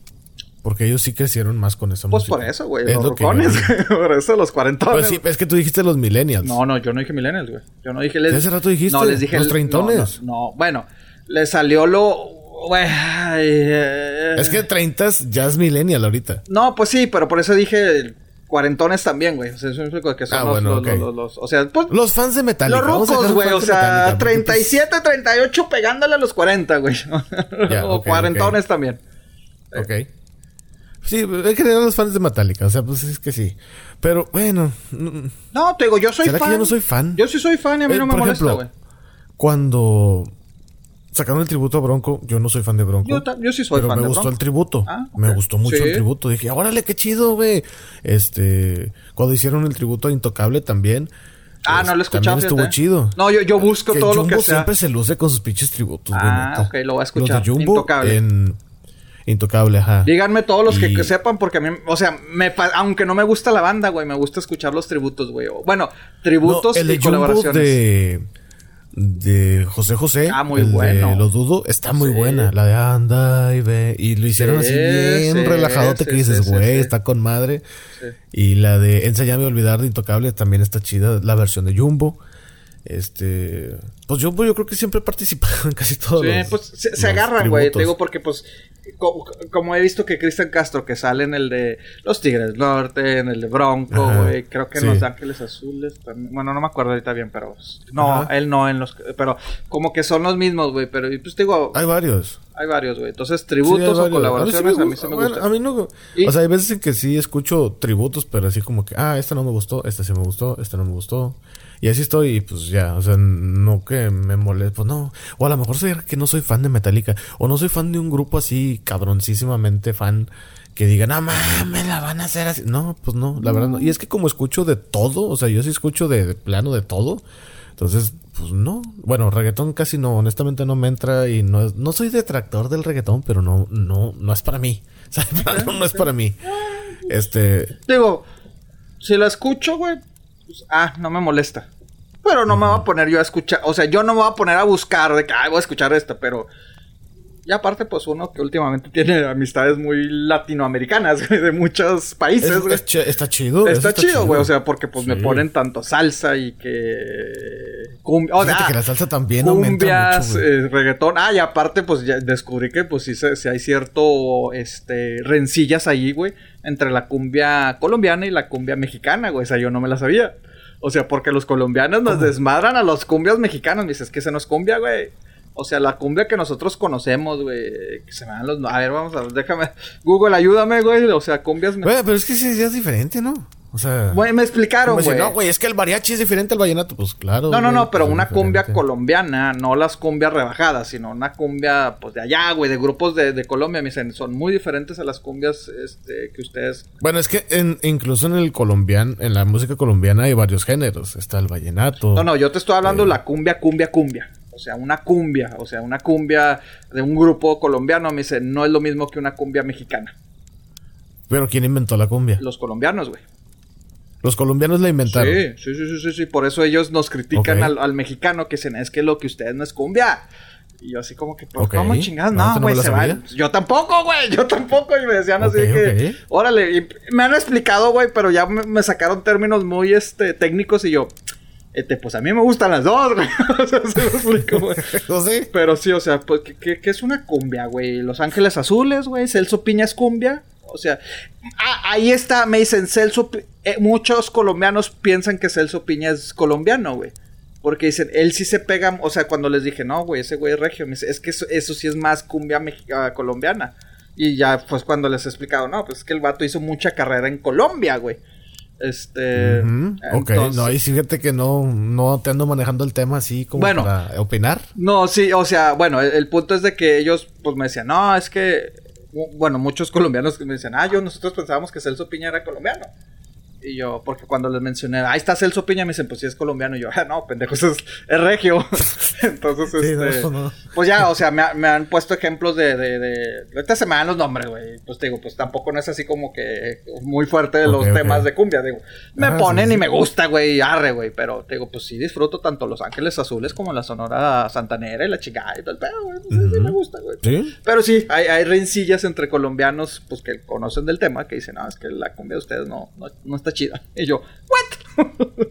A: Porque ellos sí crecieron más con esa
B: pues
A: música.
B: Pues por eso, güey. Los rucones, por eso los cuarentones. Pues
A: sí, es que tú dijiste los millennials.
B: No, no, yo no dije millennials, güey. Yo no dije...
A: Les... ¿Hace rato dijiste?
B: No, les dije...
A: Los treintones.
B: No, no, bueno. Le salió lo
A: es que 30 ya es millennial ahorita.
B: No, pues sí, pero por eso dije cuarentones también, güey. O sea, es que son ah, los, bueno, los, o sea, pues,
A: los fans de Metallica.
B: Los rucos, güey. O sea, 37, 38 pegándole a los 40, güey. o cuarentones también.
A: Ok. Sí, que tener los fans de Metallica. O sea, pues es que sí. Pero bueno.
B: No, te digo, yo soy
A: fan.
B: Que
A: yo no soy fan?
B: Yo sí soy fan y a mí eh, no me molesta, güey.
A: Cuando sacaron el tributo a Bronco. Yo no soy fan de Bronco.
B: Yo, sí soy
A: fan
B: me
A: gustó el tributo. Ah, me gustó mucho el tributo. Dije, órale, qué chido, güey. Este, cuando hicieron el tributo a Intocable también.
B: Ah, no lo escuchaba.
A: También estuvo chido.
B: No, yo, yo busco todo lo que sea.
A: siempre se luce con sus pinches tributos,
B: Ah, ok, lo voy a escuchar.
A: Los de Jumbo Intocable. en... Intocable, ajá.
B: Díganme todos los que, sepan, porque a mí, o sea, me, aunque no me gusta la banda, güey, me gusta escuchar los tributos, güey. Bueno, tributos
A: el de
B: y colaboraciones.
A: de de José José.
B: Ah, muy bueno.
A: lo dudo, está muy buena. La de anda y ve. Y lo hicieron así bien relajadote que dices, güey, está con madre. Y la de Enséñame a olvidar de Intocable también está chida. La versión de Jumbo. Este. Pues Jumbo yo creo que siempre participa en casi todos. Sí,
B: pues se, agarran, güey. Te digo porque, pues, como, he visto que Cristian Castro, que sale en el de Los Tigres Norte, en el de Bronco, güey, creo que en Los Ángeles Azules también. Bueno, no me acuerdo ahorita bien, pero. No, él no en los. Pero como que son los mismos, güey. Pero, pues digo.
A: Hay varios.
B: Hay varios, güey. Entonces, tributos o colaboraciones a mí, sí me, gustan.
A: A mí no. O sea, hay veces en que sí escucho tributos, pero así como que, ah, esta no me gustó, esta sí me gustó, esta no me gustó. Y así estoy, y pues ya, o sea, no que me moleste, pues no. O a lo mejor soy que no soy fan de Metallica, o no soy fan de un grupo así cabroncísimamente fan que digan, ah, mames, la van a hacer así. No, pues no, la verdad no. Y es que como escucho de todo, o sea, yo sí escucho de, plano de todo. Entonces, pues no. Bueno, reggaetón casi no, honestamente no me entra y no no soy detractor del reggaetón, pero no, no, no es para mí. O no, no es para mí. Este.
B: Digo, si la escucho, güey, pues, ah, no me molesta. Pero no me voy a poner yo a escuchar, o sea, yo no me voy a poner a buscar de que, ay, voy a escuchar esto, pero... Y aparte, pues uno que últimamente tiene amistades muy latinoamericanas, güey, de muchos países,
A: Es-
B: güey.
A: es ch- está chido. eso
B: Está, chido, güey, o sea, porque pues me ponen tanto salsa y que... Cumbia, o
A: Fíjate
B: sea,
A: que la salsa también aumenta
B: cumbias,
A: mucho,
B: eh, reggaetón. Ah, y aparte, pues ya descubrí que pues sí, se- sí hay cierto, este, rencillas ahí, güey, entre la cumbia colombiana y la cumbia mexicana, güey. O sea, yo no me la sabía. O sea, porque los colombianos nos desmadran a los cumbias mexicanos. Me dices, que se nos cumbia, güey. O sea, la cumbia que nosotros conocemos, güey. Que se me dan los... A ver, vamos a ver, déjame... Google, ayúdame, güey. O sea, cumbias... me-
A: Güey, pero es que sí, es diferente, ¿no? O sea...
B: Güey, me explicaron, güey.
A: no, güey, es que el mariachi es diferente al vallenato. Pues claro.
B: No, no,
A: güey,
B: no, pero
A: pues, es
B: una cumbia colombiana, no las cumbias rebajadas, sino una cumbia, pues de allá, güey, de grupos de, de Colombia, me dicen, son muy diferentes a las cumbias este, que ustedes.
A: Bueno, es que en- incluso en el colombiano, en la música colombiana hay varios géneros. Está el vallenato.
B: No, no, yo te estoy hablando de la cumbia, cumbia, cumbia. O sea, una cumbia, o sea, una cumbia de un grupo colombiano, me dicen, no es lo mismo que una cumbia mexicana.
A: Pero ¿quién inventó la cumbia?
B: Los colombianos, güey.
A: Los colombianos la inventaron.
B: Sí, sí, sí, sí, sí, sí, por eso ellos nos critican al, al mexicano que dicen, es que lo que ustedes no es cumbia. Y yo así como que, pues,
A: Ok.
B: ¿cómo chingadas?
A: No,
B: güey, se
A: sabía.
B: van. Yo tampoco, güey, yo tampoco. Y me decían así
A: Ok,
B: que, órale, y me han explicado, güey, pero ya me, me sacaron términos muy, este, técnicos y yo, este, pues a mí me gustan las dos, güey. o sea, se explico, güey. Pero sí, o sea, pues, ¿qué, qué, qué es una cumbia, güey? Los Ángeles Azules, güey. Celso Piña es cumbia. O sea, ah, ahí está, me dicen Celso. Eh, muchos colombianos piensan que Celso Piña es colombiano, güey. Porque dicen, él sí se pega. O sea, cuando les dije, no, güey, ese güey es regio. Me dice, es que eso, eso sí es más cumbia colombiana. Y ya, pues cuando les he explicado, no, pues es que el vato hizo mucha carrera en Colombia, güey. Este.
A: Ujú, Ok,
B: entonces-
A: no, y fíjate que no, no te ando manejando el tema así como
B: Bueno.
A: para opinar.
B: No, sí, o sea, bueno, el, el punto es de que ellos, pues me decían, no, es que, bueno, muchos colombianos que me decían, ah, yo, nosotros pensábamos que Celso Piña era colombiano. Y yo, porque cuando les mencioné, ahí está Celso Piña, me dicen, pues sí es colombiano. Y yo, ah, no, pendejo, eso es, es regio. Entonces,
A: Sí,
B: este,
A: no, no.
B: pues ya, o sea, me, ha- me han puesto ejemplos de, de, de, ahorita se me dan los nombres, güey. Pues te digo, pues tampoco no es así como que muy fuerte de los temas de cumbia, digo. Me
A: Ah,
B: ponen
A: sí, sí.
B: y me gusta, güey, arre, güey. Pero te digo, pues sí disfruto tanto Los Ángeles Azules como la Sonora Santanera y la chingada y todo el pedo, güey. Pues, sí, sí me gusta, güey.
A: ¿Sí?
B: Pero sí, hay, hay rencillas entre colombianos, pues que conocen del tema, que dicen, no, es que la cumbia de ustedes no, no, no está chida. Y yo, ¿what?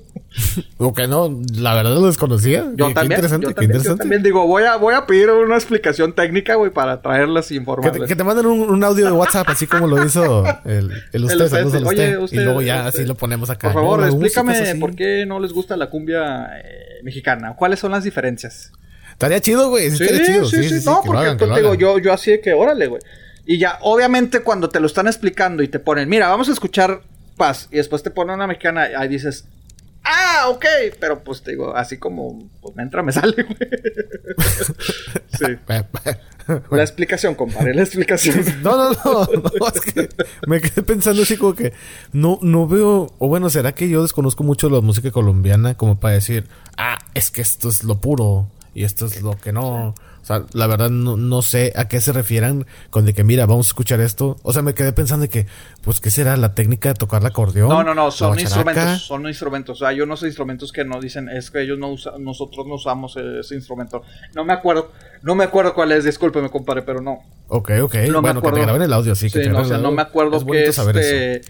A: O que no, la verdad lo desconocía.
B: Yo
A: Qué-
B: también,
A: Qué interesante,
B: yo
A: qué
B: también, yo también digo, voy a, voy a pedir una explicación técnica, güey, para traerlas y
A: Que te, que te manden un, un audio de WhatsApp, así como lo hizo el, el usted,
B: usted,
A: saludos al
B: oye,
A: usted.
B: usted,
A: y luego ya
B: usted.
A: así lo ponemos acá.
B: Por favor,
A: No,
B: explícame por qué no les gusta la cumbia eh, mexicana. ¿Cuáles son las diferencias?
A: Estaría chido, güey. Sí,
B: Sí,
A: estaría chido.
B: sí, sí, no, porque
A: hagan,
B: pues, te digo, yo, yo así de que, órale, güey. Y ya, obviamente, cuando te lo están explicando y te ponen, mira, vamos a escuchar Paz, y después te ponen una mexicana, ahí dices, ah, ok, pero pues te digo, así como, pues me entra, me sale, güey. sí. La explicación, compadre, la explicación.
A: No, no, no, no, es que me quedé pensando así como que no, no veo, o bueno, ¿será que yo desconozco mucho la música colombiana como para decir, ah, es que esto es lo puro y esto es lo que no? O sea, la verdad no, no sé a qué se refieran con de que, mira, vamos a escuchar esto. O sea, me quedé pensando de que, pues, ¿qué será la técnica de tocar el acordeón?
B: No, no, no,
A: ¿La
B: son instrumentos, son instrumentos. O sea, yo no sé instrumentos que no dicen, es que ellos no usan, nosotros no usamos ese instrumento. No me acuerdo, no me acuerdo cuál es, discúlpeme, compadre, pero no.
A: Ok, ok.
B: No me
A: bueno, que
B: acuerdo.
A: te graben el audio, sí. que
B: Sí,
A: te
B: no, o sea, no me acuerdo
A: Es saber eso.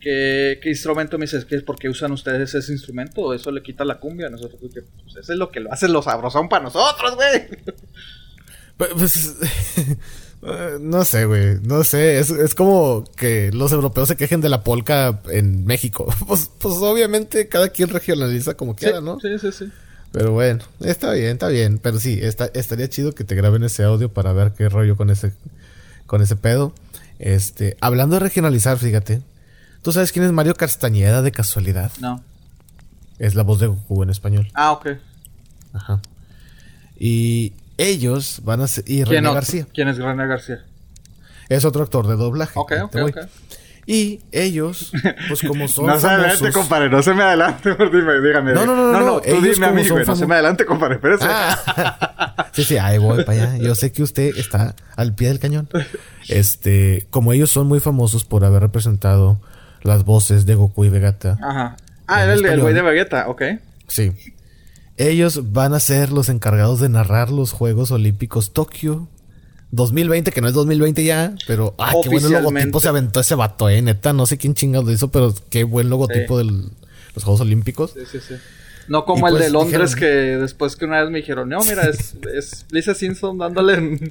B: Qué, qué instrumento me dices que es porque usan ustedes ese instrumento, eso le quita la cumbia a nosotros, porque pues, eso es lo que lo hace lo sabrosón para nosotros, güey.
A: Pues, pues, eh, no sé, güey. No sé. Es, es como que los europeos se quejen de la polca en México. Pues, pues obviamente cada quien regionaliza como quiera, ¿no?
B: sí, sí, sí.
A: Pero bueno, está bien, está bien. Pero sí, está, estaría chido que te graben ese audio para ver qué rollo con ese, con ese pedo. Este, hablando de regionalizar, fíjate. ¿Tú sabes quién es Mario Castañeda de casualidad?
B: No.
A: Es la voz de Goku en español.
B: Ah, ok.
A: Ajá. Y ellos van a ser... Y
B: ¿Quién,
A: René García.
B: ¿Quién es René García?
A: Es otro actor de doblaje.
B: Ok, ok, ok.
A: Y ellos, pues como son
B: No se adelante,
A: famosos...
B: compadre, no se me adelante, dime, dígame.
A: No, no, no, no, no,
B: tú dime a mí, güey, no se me adelante, compadre, espérese.
A: Ah. sí, sí, ahí voy para allá. Yo sé que usted está al pie del cañón. Este, como ellos son muy famosos por haber representado las voces de Goku y Vegeta.
B: Ajá. Ah, era el, güey de Vegeta, ok.
A: Sí. Ellos van a ser los encargados de narrar los Juegos Olímpicos Tokio 2020, que no es 2020 ya, pero ah, qué buen logotipo se aventó ese vato, eh, neta, no sé quién chingados lo hizo, pero qué buen logotipo de los Juegos Olímpicos. Sí, sí, sí.
B: No como el pues de Londres que después que una vez me dijeron, no, mira, es, es Lisa Simpson dándole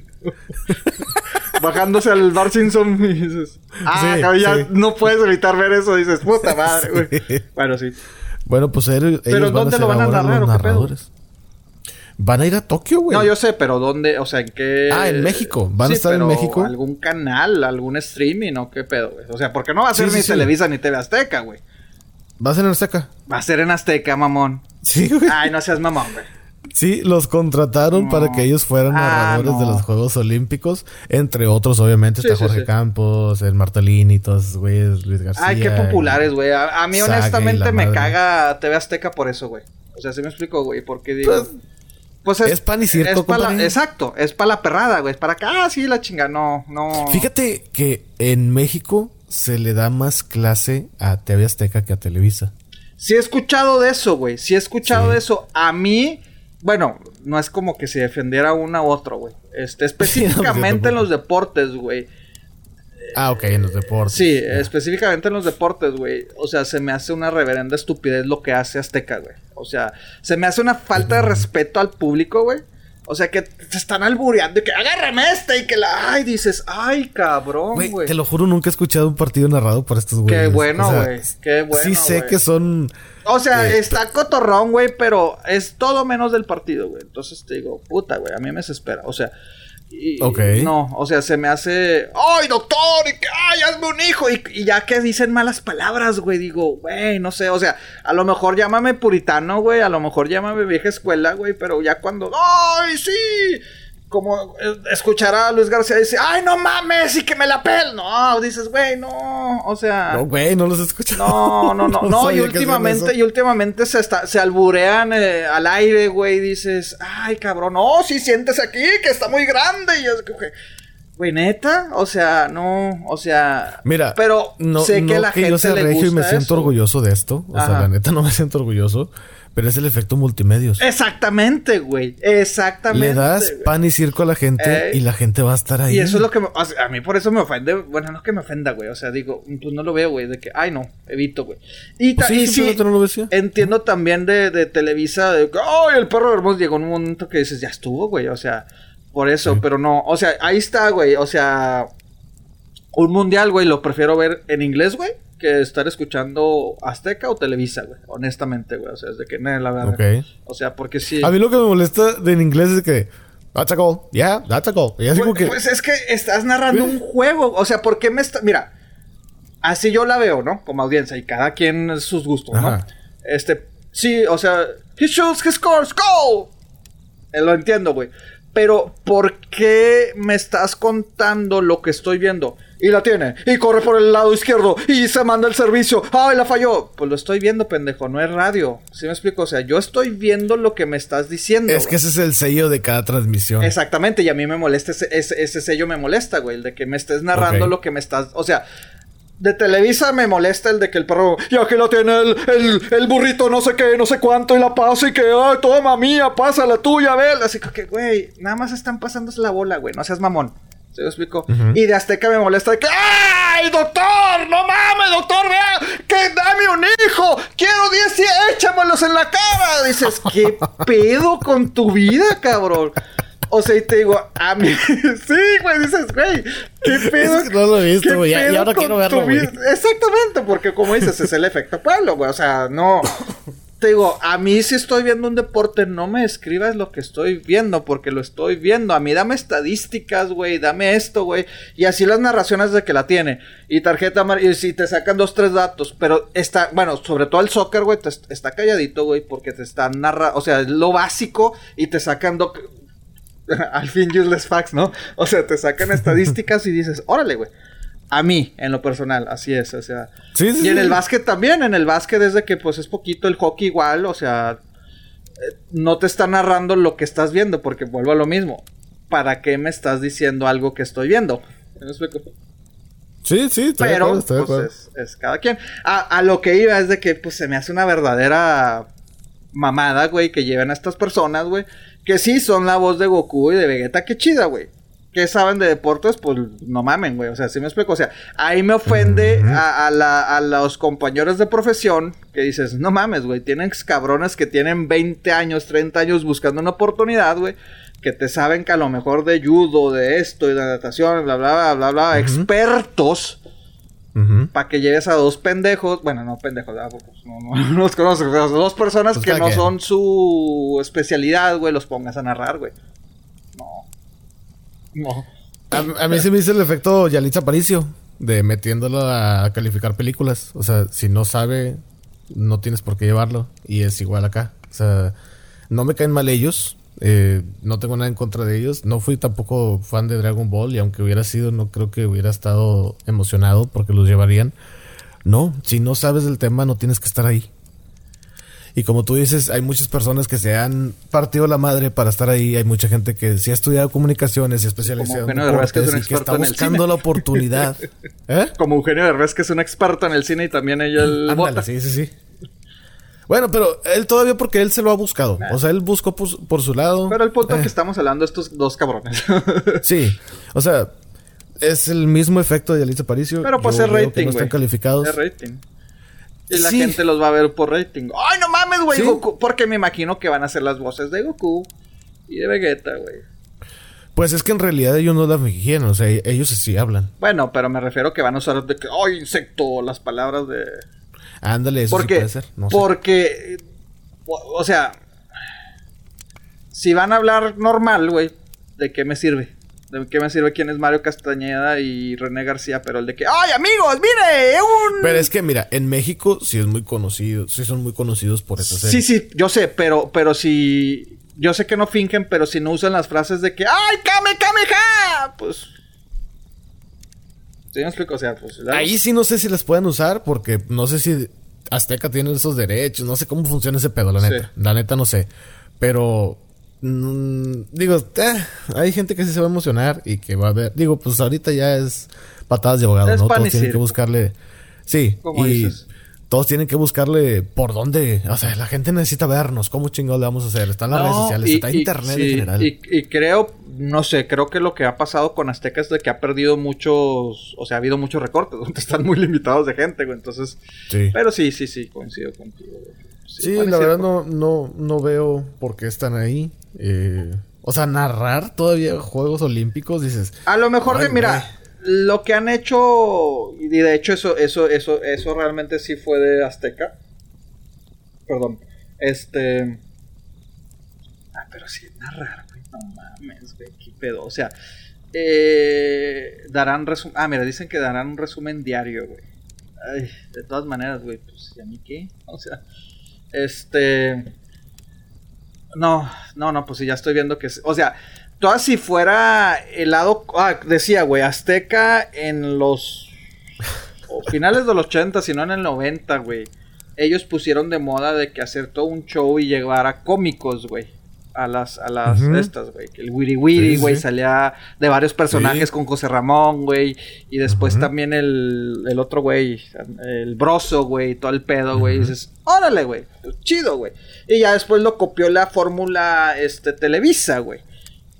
B: bajándose al Bar Simpson y dices, ah, ya no puedes evitar ver eso, dices, puta madre, güey. Bueno, sí.
A: Bueno, pues ellos,
B: ¿Pero dónde lo van a narrar, los narradores.
A: Van a ir a Tokio, güey.
B: No, yo sé, pero ¿dónde? O sea, ¿en qué...?
A: Ah, en México. ¿Van a estar en México?
B: ¿Algún canal? ¿Algún streaming o qué pedo, güey? O sea, porque no va a ser ni Televisa ni TV Azteca, güey.
A: Va a ser en Azteca.
B: Va a ser en Azteca, mamón. Sí, güey. Ay, no seas mamón, güey.
A: Sí, los contrataron para que ellos fueran ah, narradores de los Juegos Olímpicos. Entre otros, obviamente, está Jorge Campos, el Martelini, todos esos güeyes, Luis García.
B: Ay, qué populares, güey. A, mí, honestamente, me caga TV Azteca por eso, güey. O sea, sí me explico, güey. Porque digo... Pues,
A: pues es, pan y circo,
B: Exacto, es para la perrada, güey. Es para acá, ah, sí, la chinga, no, no.
A: Fíjate que en México se le da más clase a TV Azteca que a Televisa.
B: Sí he escuchado de eso, güey. Sí he escuchado de eso. A mí, bueno, no es como que se defendiera una u otro, güey. Este, específicamente en los deportes, güey.
A: Ah, ok, en los deportes.
B: Sí, específicamente en los deportes, güey. O sea, se me hace una reverenda estupidez lo que hace Azteca, güey. O sea, se me hace una falta de respeto al público, güey. O sea, que te están albureando y que agárrame este y que la. Ay, dices, ay, cabrón, güey.
A: Te lo juro, nunca he escuchado un partido narrado por estos güeyes.
B: Qué bueno, güey. Qué bueno.
A: Sí sé que son.
B: O sea, eh, está cotorrón, güey, pero es todo menos del partido, güey. Entonces te digo, puta, güey, a mí me desespera. O sea, ok. No, o sea, se me hace. ¡Ay, doctor! Y que, ¡Ay, hazme un hijo! Y, ya que dicen malas palabras, güey, digo, güey, no sé. O sea, a lo mejor llámame puritano, güey. A lo mejor llámame vieja escuela, güey. Pero ya cuando. ¡Ay, sí! Como eh, escuchar a Luis García dice, ay, no mames, y que me la pel. No, dices, güey, no, o sea.
A: No, güey, no los escucho.
B: No, no, no, no, y últimamente, y últimamente se, está, se alburean eh, al aire, güey, dices, ay, cabrón, no, si sientes aquí, que está muy grande. Y es que, güey, neta, o sea, no, o sea.
A: Mira,
B: pero no, sé que la gente. Yo
A: soy regio y me siento orgulloso de esto. O sea, la neta no me siento orgulloso. Pero es el efecto multimedios.
B: Exactamente, güey. Exactamente.
A: Le das pan y circo a la gente y la gente va a estar ahí.
B: Y eso es lo que a mí por eso me ofende. Bueno, no es que me ofenda, güey. O sea, digo, pues no lo veo, güey. De que, ay, no, evito, güey. Y, pues sí, no lo entiendo también de, de Televisa, de que, ay, el perro hermoso llegó en un momento que dices, ya estuvo, güey. O sea, por eso, pero no. O sea, ahí está, güey. O sea, un mundial, güey, lo prefiero ver en inglés, güey que estar escuchando Azteca o Televisa, güey. Honestamente, güey. O sea, es de que, no, la verdad. O sea, porque sí.
A: A mí lo que me molesta de en inglés es que. That's a goal. Yeah, that's a goal.
B: pues,
A: que...
B: pues es que estás narrando un juego. O sea, ¿por qué me está. Mira, así yo la veo, ¿no? Como audiencia. Y cada quien sus gustos, ¿no? Este. Sí, o sea. He shoots, he scores, goal. Eh, lo entiendo, güey. Pero, ¿por qué me estás contando lo que estoy viendo? Y la tiene. Y corre por el lado izquierdo. Y se manda el servicio. ¡Ay, la falló! Pues lo estoy viendo, pendejo. No es radio. ¿Sí me explico? O sea, yo estoy viendo lo que me estás diciendo.
A: Es que ese es el sello de cada transmisión.
B: Exactamente. Y a mí me molesta ese, ese, sello me molesta, güey. El de que me estés narrando lo que me estás... O sea... De Televisa me molesta el de que el perro, y aquí la tiene el, el, burrito no sé qué, no sé cuánto, y la pasa y que, ay, toma mía, pasa la tuya, ve. Así que, güey, nada más están pasándose la bola, güey, no seas mamón. ¿Se lo explico? Y de Azteca me molesta de que ¡Ay, doctor! ¡No mames, doctor! ¡Vea! ¡Que dame un hijo! ¡Quiero 10 échamelos en la cara! Dices, ¿qué pedo con tu vida, cabrón? O sea, y te digo, a mí. sí, güey, dices, güey, ¿qué pedo? Es que
A: no lo he visto, güey. Y ahora quiero verlo, güey.
B: Exactamente, porque como dices, es el efecto pueblo, güey. O sea, no te digo, a mí si estoy viendo un deporte, no me escribas lo que estoy viendo, porque lo estoy viendo. A mí dame estadísticas, güey, dame esto, güey. Y así las narraciones de que la tiene. Y tarjeta y si te sacan dos, tres datos. Pero está, bueno, sobre todo el soccer, güey, está calladito, güey, porque te están narrando, o sea, es lo básico y te sacan al fin useless facts, ¿no? O sea, te sacan estadísticas y dices, órale, güey. A mí, en lo personal, así es, o sea. Sí, sí, y en el básquet también, en el básquet desde que pues es poquito el hockey igual, o sea, eh, no te está narrando lo que estás viendo, porque vuelvo a lo mismo. ¿Para qué me estás diciendo algo que estoy viendo?
A: Sí, sí,
B: Pero, pues, es, cada quien. A, a, lo que iba es de que pues se me hace una verdadera mamada, güey, que llevan a estas personas, güey, que sí son la voz de Goku y de Vegeta, qué chida, güey. ¿Qué saben de deportes? Pues no mamen, güey. O sea, sí me explico. O sea, ahí me ofende a, a, la, a los compañeros de profesión que dices, no mames, güey. Tienen cabrones que tienen 20 años, 30 años buscando una oportunidad, güey. Que te saben que a lo mejor de judo, de esto y de natación, bla, bla, bla, bla, bla, expertos. Para que lleves a dos pendejos, bueno, no pendejos, pues, no, no, no, los conozco, dos personas pues que no son su especialidad, güey, los pongas a narrar, güey.
A: No. A, mí se me hizo el efecto Yalitza Aparicio de metiéndolo a calificar películas. O sea, si no sabe, no tienes por qué llevarlo. Y es igual acá. O sea, no me caen mal ellos. Eh, no tengo nada en contra de ellos. No fui tampoco fan de Dragon Ball. Y aunque hubiera sido, no creo que hubiera estado emocionado porque los llevarían. No, si no sabes del tema, no tienes que estar ahí. Y como tú dices, hay muchas personas que se han partido la madre para estar ahí. Hay mucha gente que sí ha estudiado comunicaciones y especializado
B: en deportes que, es que está
A: buscando la oportunidad.
B: ¿Eh? Como Eugenio Derbez, que es un experto en el cine y también ella el
A: Ándale, Sí, sí, sí. Bueno, pero él todavía porque él se lo ha buscado. O sea, él buscó por, su lado.
B: Pero el punto que eh. estamos hablando estos dos cabrones.
A: sí. O sea, es el mismo efecto de Alicia Paricio.
B: Pero pues es rating,
A: no están calificados.
B: Es rating. Y la gente los va a ver por rating. ¡Ay, no mames, güey! Goku. Porque me imagino que van a ser las voces de Goku y de Vegeta, güey.
A: Pues es que en realidad ellos no las fingieron, o sea, ellos sí hablan.
B: Bueno, pero me refiero que van a usar de que, ¡ay, insecto! Las palabras de.
A: Ándale, eso
B: porque,
A: sí puede ser.
B: Porque, o sea, si van a hablar normal, güey, ¿de qué me sirve? ¿De qué me sirve quién es Mario Castañeda y René García? Pero el de que, ¡ay, amigos! ¡Mire! Un...
A: Pero es que, mira, en México sí es muy conocido, sí son muy conocidos por eso.
B: Sí, sí, yo sé, pero, pero si. Yo sé que no fingen, pero si no usan las frases de que, ¡ay, Kame, Kameha! Pues. ¿Sí me explico? O sea, pues.
A: Ahí sí no sé si las pueden usar, porque no sé si Azteca tiene esos derechos, no sé cómo funciona ese pedo, la neta. La neta no sé. Pero Mm, digo, eh, hay gente que sí se va a emocionar y que va a ver. Digo, pues ahorita ya es patadas de abogado, ¿no? Todos tienen que buscarle. Sí, y todos tienen que buscarle por dónde. O sea, la gente necesita vernos. ¿Cómo chingados le vamos a hacer? Están las redes sociales, está internet en general.
B: Y, y, creo, no sé, creo que lo que ha pasado con Azteca es de que ha perdido muchos. O sea, ha habido muchos recortes donde están muy limitados de gente, güey. Entonces. Sí. Pero sí, sí, sí, coincido contigo.
A: Sí, la verdad no, no, no veo por qué están ahí. Eh, o sea, narrar todavía Juegos Olímpicos, dices.
B: A lo mejor de, mira, lo que han hecho, y de hecho eso, eso, eso, eso realmente sí fue de Azteca. Perdón. Este. Ah, pero sí, narrar, güey. No mames, güey. Qué pedo. O sea, eh, darán resumen. Ah, mira, dicen que darán un resumen diario, güey. Ay, de todas maneras, güey. Pues, ¿y a mí qué? O sea, este. No, no, no, pues sí, ya estoy viendo que... O sea, toda si fuera el lado... Ah, decía, güey, Azteca en los... finales de los 80, si no en el 90, güey. Ellos pusieron de moda de que hacer todo un show y llevar a cómicos, güey. A las, a las estas, güey. El Wiri Wiri, güey, salía de varios personajes con José Ramón, güey. Y después también el, el otro, güey, el broso, güey, todo el pedo, güey. Y dices, órale, güey, chido, güey. Y ya después lo copió la fórmula este, Televisa, güey.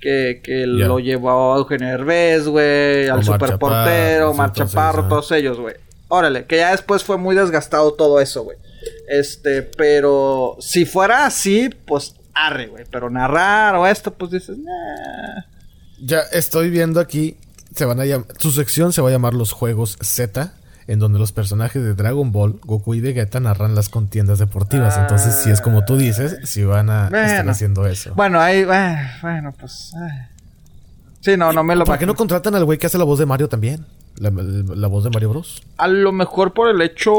B: Que, que lo llevó a Eugenio Herbés, güey, al superportero, Omar Chaparro, todos ellos, güey. Órale, que ya después fue muy desgastado todo eso, güey. Este, pero si fuera así, pues arre, güey. Pero narrar o esto, pues dices, nah.
A: Ya estoy viendo aquí, se van a llamar, su sección se va a llamar Los Juegos Z en donde los personajes de Dragon Ball, Goku y Vegeta narran las contiendas deportivas. Entonces, si es como tú dices, si van a estar haciendo eso.
B: Bueno, ahí, bueno, pues. Sí, no, no me lo
A: ¿Por qué no contratan al güey que hace la voz de Mario también? La, voz de Mario Bros.
B: A lo mejor por el hecho.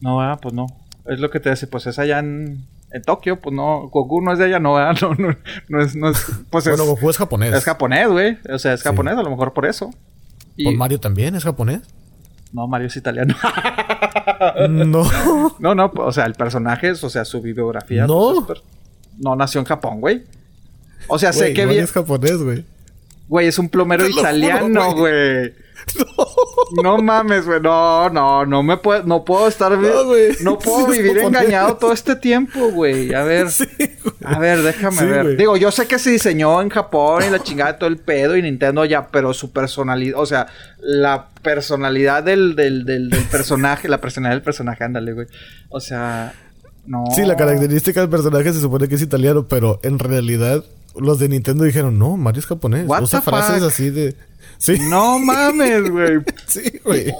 B: No, ah, pues no. Es lo que te dice, pues es allá en, en Tokio, pues no, Goku no es de allá, no, no, no, no es, no es, pues
A: bueno, Goku es japonés.
B: Es japonés, güey, o sea, es japonés, a lo mejor por eso.
A: Y... Mario también es japonés?
B: No, Mario es italiano.
A: no.
B: No, no, o sea, el personaje, o sea, su bibliografía.
A: No.
B: Pues, no nació en Japón, güey. O sea, sé que
A: bien. es japonés, güey.
B: Güey, es un plomero italiano, güey. No mames, güey. No, no, no me puedo, no puedo estar
A: No, güey.
B: no puedo
A: Sí,
B: vivir engañado todo este tiempo, güey. A ver,
A: Sí,
B: a ver, déjame
A: Sí,
B: ver. Digo, yo sé que se diseñó en Japón y la chingada de todo el pedo y Nintendo ya, pero su personalidad, o sea, la personalidad del, del, del, del personaje, la personalidad del personaje, ándale, güey. O sea, no.
A: Sí, la característica del personaje se supone que es italiano, pero en realidad los de Nintendo dijeron, no, Mario es japonés.
B: What
A: Usa frases
B: fuck?
A: así de... Sí,
B: No mames, güey.
A: sí, güey.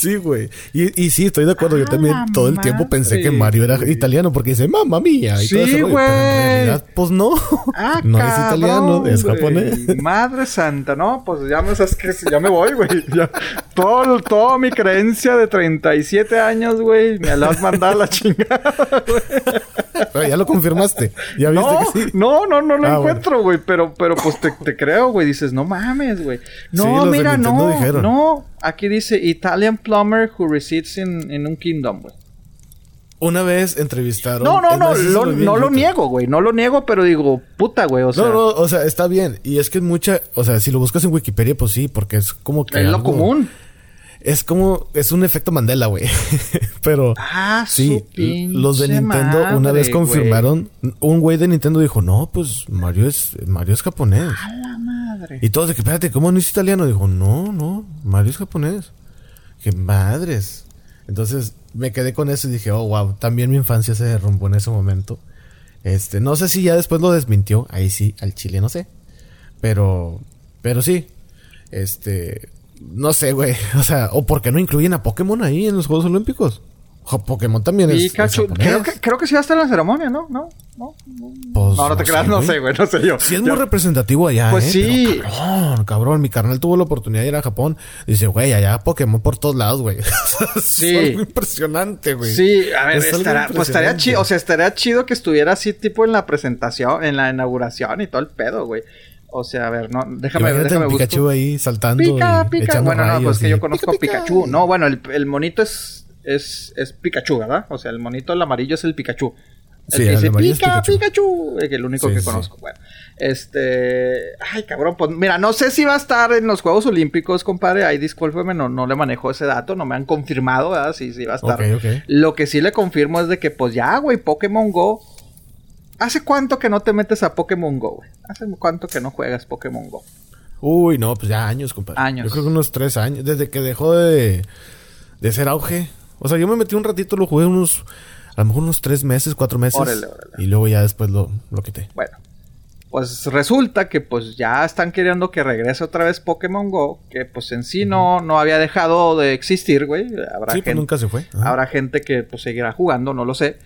A: Sí, güey. Y, y sí, estoy de acuerdo. Yo
B: ¡A
A: también todo el tiempo pensé que Mario era
B: güey!
A: italiano porque dice, mamma mía. Y
B: Sí,
A: todo ese rollo, Pero en
B: güey.
A: realidad, pues no.
B: Ah,
A: no es italiano, es
B: güey.
A: japonés.
B: Madre santa, no, pues ya me sabes que ya me voy, güey. Ya, todo, toda mi creencia de 37 años, güey, me la has mandado a la chingada.
A: Pero ya lo confirmaste. Ya viste
B: No,
A: que sí.
B: no, no, no lo
A: Ah,
B: encuentro, güey. Pero, pero pues te, te creo, güey. Dices, no mames, güey. No,
A: Sí, los de
B: mira, no,
A: dijeron.
B: no. Aquí dice Italian plumber who resides in, in un kingdom, güey.
A: Una vez entrevistaron.
B: No, no, no, lo- no lo niego, güey. No lo niego, pero digo, puta, güey. O sea,
A: no, no, o sea, está bien. Y es que es mucha, o sea, si lo buscas en Wikipedia, pues sí, porque es como que.
B: es lo común.
A: Es como, es un efecto Mandela, güey. Pero
B: Ah,
A: sí,
B: su
A: los de Nintendo una vez confirmaron, un güey de Nintendo dijo, no, pues Mario es, Mario es japonés.
B: A la madre.
A: Y todos de que, espérate, ¿cómo no es italiano? Dijo, no, no, Mario es japonés. Que madres. Entonces me quedé con eso y dije, oh, wow, también mi infancia se derrumbó en ese momento. Este, no sé si ya después lo desmintió, ahí sí, al chile no sé. Pero, pero sí, este, no sé, güey, o sea, o por qué no incluyen a Pokémon ahí en los Juegos Olímpicos. Pokémon también es,
B: creo que, creo que sí va a estar en la ceremonia, ¿no? No, no. no.
A: Pues,
B: no, no te creas, no sé, güey, no sé yo.
A: Sí, es muy representativo allá,
B: Pues
A: ¿eh?
B: sí.
A: Pero, cabrón, cabrón. Mi carnal tuvo la oportunidad de ir a Japón. Dice, güey, allá Pokémon por todos lados, güey.
B: Sí.
A: Es algo impresionante, güey.
B: Sí, a ver,
A: Es algo
B: estará, pues estaría chido, o sea, estaría chido que estuviera así tipo en la presentación, en la inauguración y todo el pedo, güey. O sea, a ver, no, déjame,
A: Imagínate
B: déjame.
A: Pikachu ahí saltando
B: Pica,
A: y
B: pica.
A: echando
B: Bueno, no,
A: rayos
B: pues que yo conozco
A: pica,
B: a
A: pica.
B: Pikachu. No, bueno, el, el monito es, es, es Pikachu, ¿verdad? O sea, el monito, el amarillo es el Pikachu. El
A: Sí,
B: que dice pica,
A: Pikachu.
B: Pikachu. Es el único
A: Sí,
B: que
A: sí.
B: conozco. Bueno, este. Ay, cabrón, pues mira, no sé si va a estar en los Juegos Olímpicos, compadre. Ahí discúlpeme, no, no le manejo ese dato, no me han confirmado, ¿verdad? Si sí, va a estar. Lo que sí le confirmo es de que, pues ya, güey, Pokémon Go. ¿Hace cuánto que no te metes a Pokémon Go, güey? ¿Hace cuánto que no juegas Pokémon Go?
A: Uy, no, pues ya años, compadre.
B: Años.
A: Yo creo que unos tres años. Desde que dejó de, de ser auge. O sea, yo me metí un ratito, lo jugué unos... A lo mejor unos tres meses, cuatro meses.
B: Órale, órale.
A: Y luego ya después lo, lo quité.
B: Bueno, pues resulta que pues ya están queriendo que regrese otra vez Pokémon Go, que pues en sí no, no había dejado de existir, güey. Habrá,
A: Sí, pues
B: gente,
A: nunca se fue. Ajá.
B: habrá gente que pues seguirá jugando, no lo sé.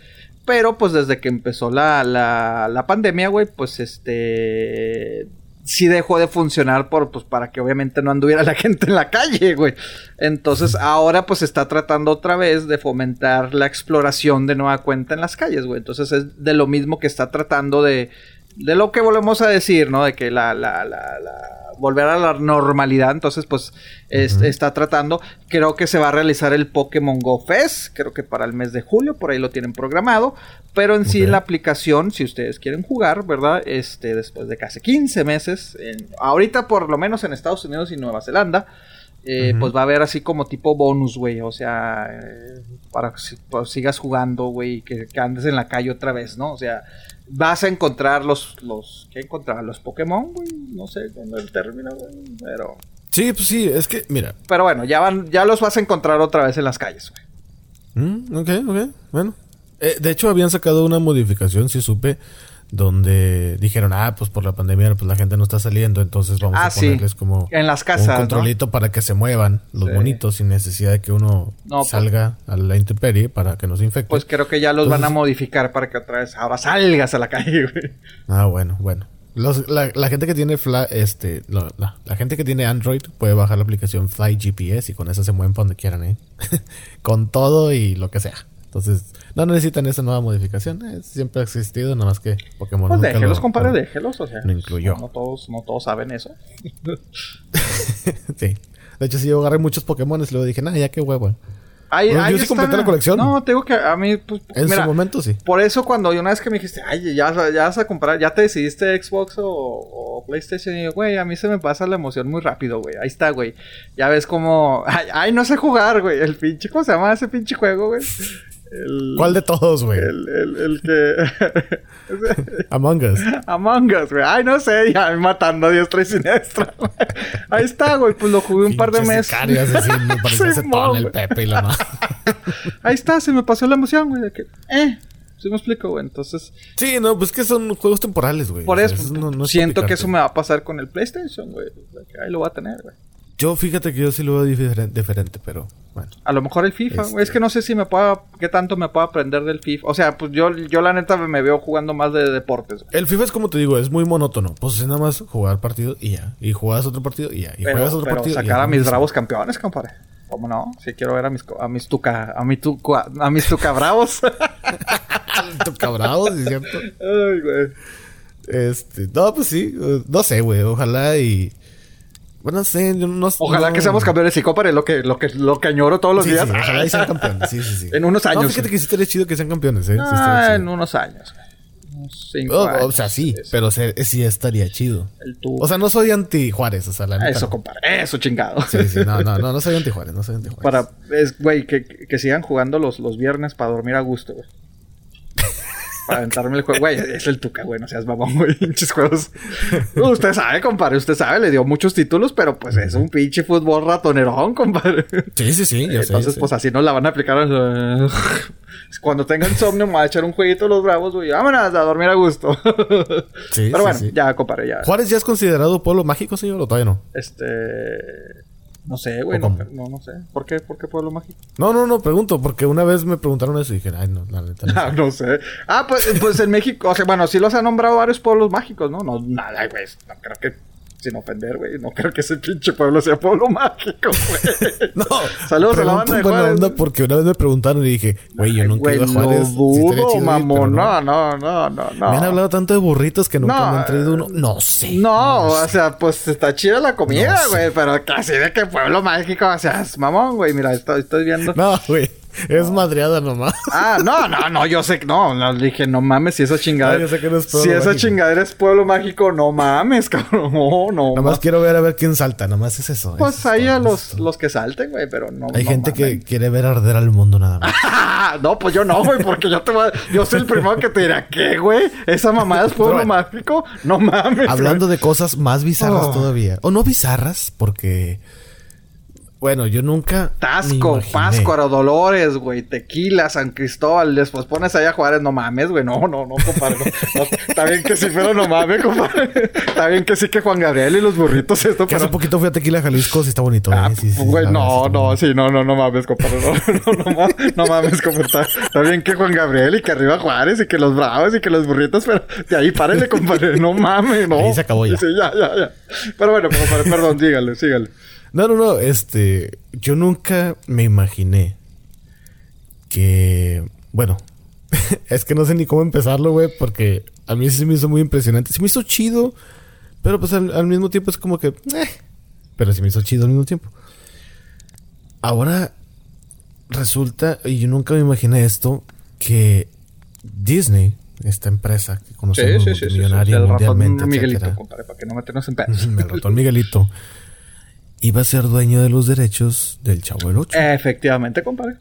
B: Pero pues desde que empezó la, la, la pandemia, güey, pues este... Sí dejó de funcionar por, pues, para que obviamente no anduviera la gente en la calle, güey. Entonces ahora pues está tratando otra vez de fomentar la exploración de nueva cuenta en las calles, güey. Entonces es de lo mismo que está tratando de... De lo que volvemos a decir, ¿no? De que la... la, la, la volver a la normalidad. Entonces, pues, es- está tratando. Creo que se va a realizar el Pokémon Go Fest. Creo que para el mes de julio, por ahí lo tienen programado. Pero en sí, la aplicación, si ustedes quieren jugar, ¿verdad? Este, después de casi 15 meses, en- ahorita por lo menos en Estados Unidos y Nueva Zelanda, eh, pues va a haber así como tipo bonus, güey. O sea, eh, para que si- pues, sigas jugando, güey, que, que andes en la calle otra vez, ¿no? O sea, vas a encontrar los, los, ¿qué encontrar? Los Pokémon, güey. No sé con el término, güey. Pero,
A: Sí, pues sí, es que, mira.
B: pero bueno, ya van, ya los vas a encontrar otra vez en las calles, güey.
A: Mm, ok, ok, bueno. Eh, de hecho, habían sacado una modificación, si supe, donde dijeron, ah, pues por la pandemia, pues la gente no está saliendo, entonces vamos
B: Ah,
A: a
B: sí.
A: ponerles como
B: En las casas,
A: un
B: ¿no?
A: controlito para que se muevan los
B: Sí.
A: bonitos sin necesidad de que uno
B: No, pues-
A: salga a la intemperie para que no se infecte.
B: Pues creo que ya los van a modificar para que otra vez ahora salgas a la calle, güey.
A: Ah, bueno, bueno. Los- la, la gente que tiene Fla- este, la, la- la gente que tiene Android puede bajar la aplicación Fly GPS y con esa se mueven para donde quieran, ¿eh? con todo y lo que sea. Entonces, no necesitan esa nueva modificación. eh, siempre ha existido, nada más que Pokémon
B: Pues déjelos,
A: lo-
B: compadre,
A: lo-
B: déjelos. O sea,
A: lo incluyó.
B: No, no todos, no todos saben eso.
A: sí. De hecho, sí, yo agarré muchos Pokémon y luego dije, nah, ya qué huevo. Bueno, yo sí completé la colección.
B: No, te digo que a mí, pues,
A: En
B: mira,
A: su momento sí.
B: por eso cuando una vez que me dijiste, ay, ya, ya vas a comprar, ya te decidiste Xbox o, o PlayStation, y yo, güey, a mí se me pasa la emoción muy rápido, güey. Ahí está, güey. Ya ves como, ay, ay, no sé jugar, güey. El pinche, ¿cómo se llama ese pinche juego, güey? El,
A: ¿Cuál de todos, güey?
B: el, el, el que...
A: Among Us.
B: Among Us, güey. Ay, no sé, ya matando a diestra y siniestra. güey. Ahí está, güey. Pues lo jugué un par de meses.
A: asesino,
B: Simón,
A: ton, el. Pepe y la madre.
B: Ahí está, se me pasó la emoción, güey. De que, eh, sí me explico, güey. Entonces,
A: Sí, no, pues que son juegos temporales, güey.
B: por
A: O sea,
B: eso,
A: no- no es
B: siento que eso me va a pasar con el PlayStation, güey. O sea, que ahí lo voy a tener, güey.
A: Yo fíjate que yo sí lo veo diferen- diferente, pero bueno.
B: A lo mejor el FIFA.
A: Este-
B: Es que no sé si me pueda, qué tanto me puedo aprender del FIFA. O sea, pues yo, yo la neta me veo jugando más de deportes.
A: El FIFA es como te digo, es muy monótono. Pues es nada más jugar partido y ya. Y juegas otro partido y ya. Y
B: Pero,
A: juegas otro
B: pero
A: partido y
B: sacar
A: ya.
B: a mis
A: Mismo.
B: bravos campeones, compadre. ¿Cómo no? Si quiero ver a mis, a mis tuca, a mi tuca, a mis tuca bravos.
A: Tu cabrado, sí, es cierto.
B: Ay, güey.
A: Este, no, pues sí. No sé, güey. Ojalá y. Bueno, no sé. Yo no,
B: Ojalá
A: no-
B: que seamos campeones y compadre, lo que, lo que, lo que añoro todos los
A: Sí,
B: días.
A: sí, ojalá y sean campeones. Sí, sí, sí.
B: En unos años.
A: No, fíjate que sí estaría chido que sean campeones, eh.
B: Ah, en unos años. cinco
A: Oh,
B: años.
A: o sea, sí, pero se- sí estaría chido. O sea, no soy anti Juárez, o sea, la
B: eso, compadre. Eso, chingado.
A: Sí, sí, no, no, no, no soy anti Juárez, no soy anti Juárez.
B: Para, es, güey, que, que sigan jugando los, los viernes para dormir a gusto, güey. Para aventarme el juego. Güey, es el Tuca, güey. No seas mamón, güey. Pinches juegos. Usted sabe, compadre. Usted sabe, le dio muchos títulos, pero pues es un pinche fútbol ratonerón, compadre.
A: Sí, sí, sí, yo sé,
B: Entonces,
A: sé.
B: pues así nos la van a aplicar. Cuando tenga insomnio, me va a echar un jueguito los bravos, güey. Vámonos a dormir a gusto.
A: Sí,
B: Pero
A: sí,
B: bueno,
A: sí.
B: ya, compadre, ya.
A: ¿Juárez ya es considerado pueblo mágico, señor, o todavía no?
B: Este. No sé, güey.
A: ¿O
B: No, no, no sé. ¿Por qué? ¿Por qué pueblo mágico?
A: No, no, no, pregunto, porque una vez me preguntaron eso y dije, ay, no, la neta. No
B: Ah, no sé. Ah, pues, pues en México, o sea, bueno, sí los han nombrado varios pueblos mágicos, ¿no? No, nada, güey. No creo que, sin ofender, güey, no creo que ese pinche pueblo sea pueblo mágico, güey.
A: No,
B: Saludos a la banda de Juárez.
A: onda porque una vez me preguntaron y dije, güey, yo nunca he ido a Juárez. Estaría
B: dudo,
A: ir,
B: mamón. No, no, no, no, no.
A: Me han hablado tanto de burritos que nunca
B: No,
A: me han traído uno. No sé.
B: No, o sea, pues está chida la comida,
A: No sé.
B: güey, pero casi de que pueblo mágico, o sea, es mamón, güey. Mira, estoy, estoy viendo.
A: No, güey. Es madreada nomás.
B: Ah, no, no, no, yo sé que no, no, dije, no mames, si esa chingadera.
A: Ah, yo sé que no es pueblo
B: si esa chingadera es pueblo mágico, no mames, cabrón. No, no.
A: Nomás quiero ver a ver quién salta. Nomás es eso.
B: Pues
A: es
B: ahí a los, los que salten, güey, pero no.
A: Hay
B: no
A: gente que quiere ver arder al mundo nada más.
B: No, pues yo no, güey, porque yo te voy a... Yo soy el primero que te dirá, ¿qué, güey? ¿Esa mamada es pueblo
A: Pero
B: mágico? No mames.
A: Hablando de cosas más bizarras
B: Oh.
A: todavía. O no bizarras, porque. Bueno, yo nunca.
B: Tasco. Páscuaro, Dolores, güey, Tequila, San Cristóbal, después pones allá a Juárez, no mames, güey, no, no, no, compadre, no, no, está bien que sí, pero no mames, compadre, está bien que sí que Juan Gabriel y los burritos esto,
A: Que hace
B: pero...
A: poquito fui a Tequila, Jalisco, sí está bonito.
B: Ah,
A: eh, sí, sí,
B: güey, no, no, sí, no, no, no mames, compadre, no, no, no, no mames, compadre, está, está bien que Juan Gabriel y que arriba Juárez y que los bravos y que los burritos, pero de ahí párenle, compadre, no mames, no.
A: Ahí se acabó ya.
B: Sí, ya, ya, ya. Pero bueno, compadre, perdón, sígale, sígale.
A: No, no, no, este, yo nunca me imaginé que, bueno, es que no sé ni cómo empezarlo, güey, porque a mí sí me hizo muy impresionante. Se me hizo chido, pero pues al, al mismo tiempo es como que, eh, pero se me hizo chido al mismo tiempo. Ahora resulta, y yo nunca me imaginé esto, que Disney, esta empresa que conocemos millonaria
B: el
A: mundialmente,
B: ratón Miguelito,
A: etcétera,
B: compadre, para que no meternos en pedos.
A: el ratón Miguelito, iba a ser dueño de los derechos del Chavo del Ocho.
B: Efectivamente, compadre.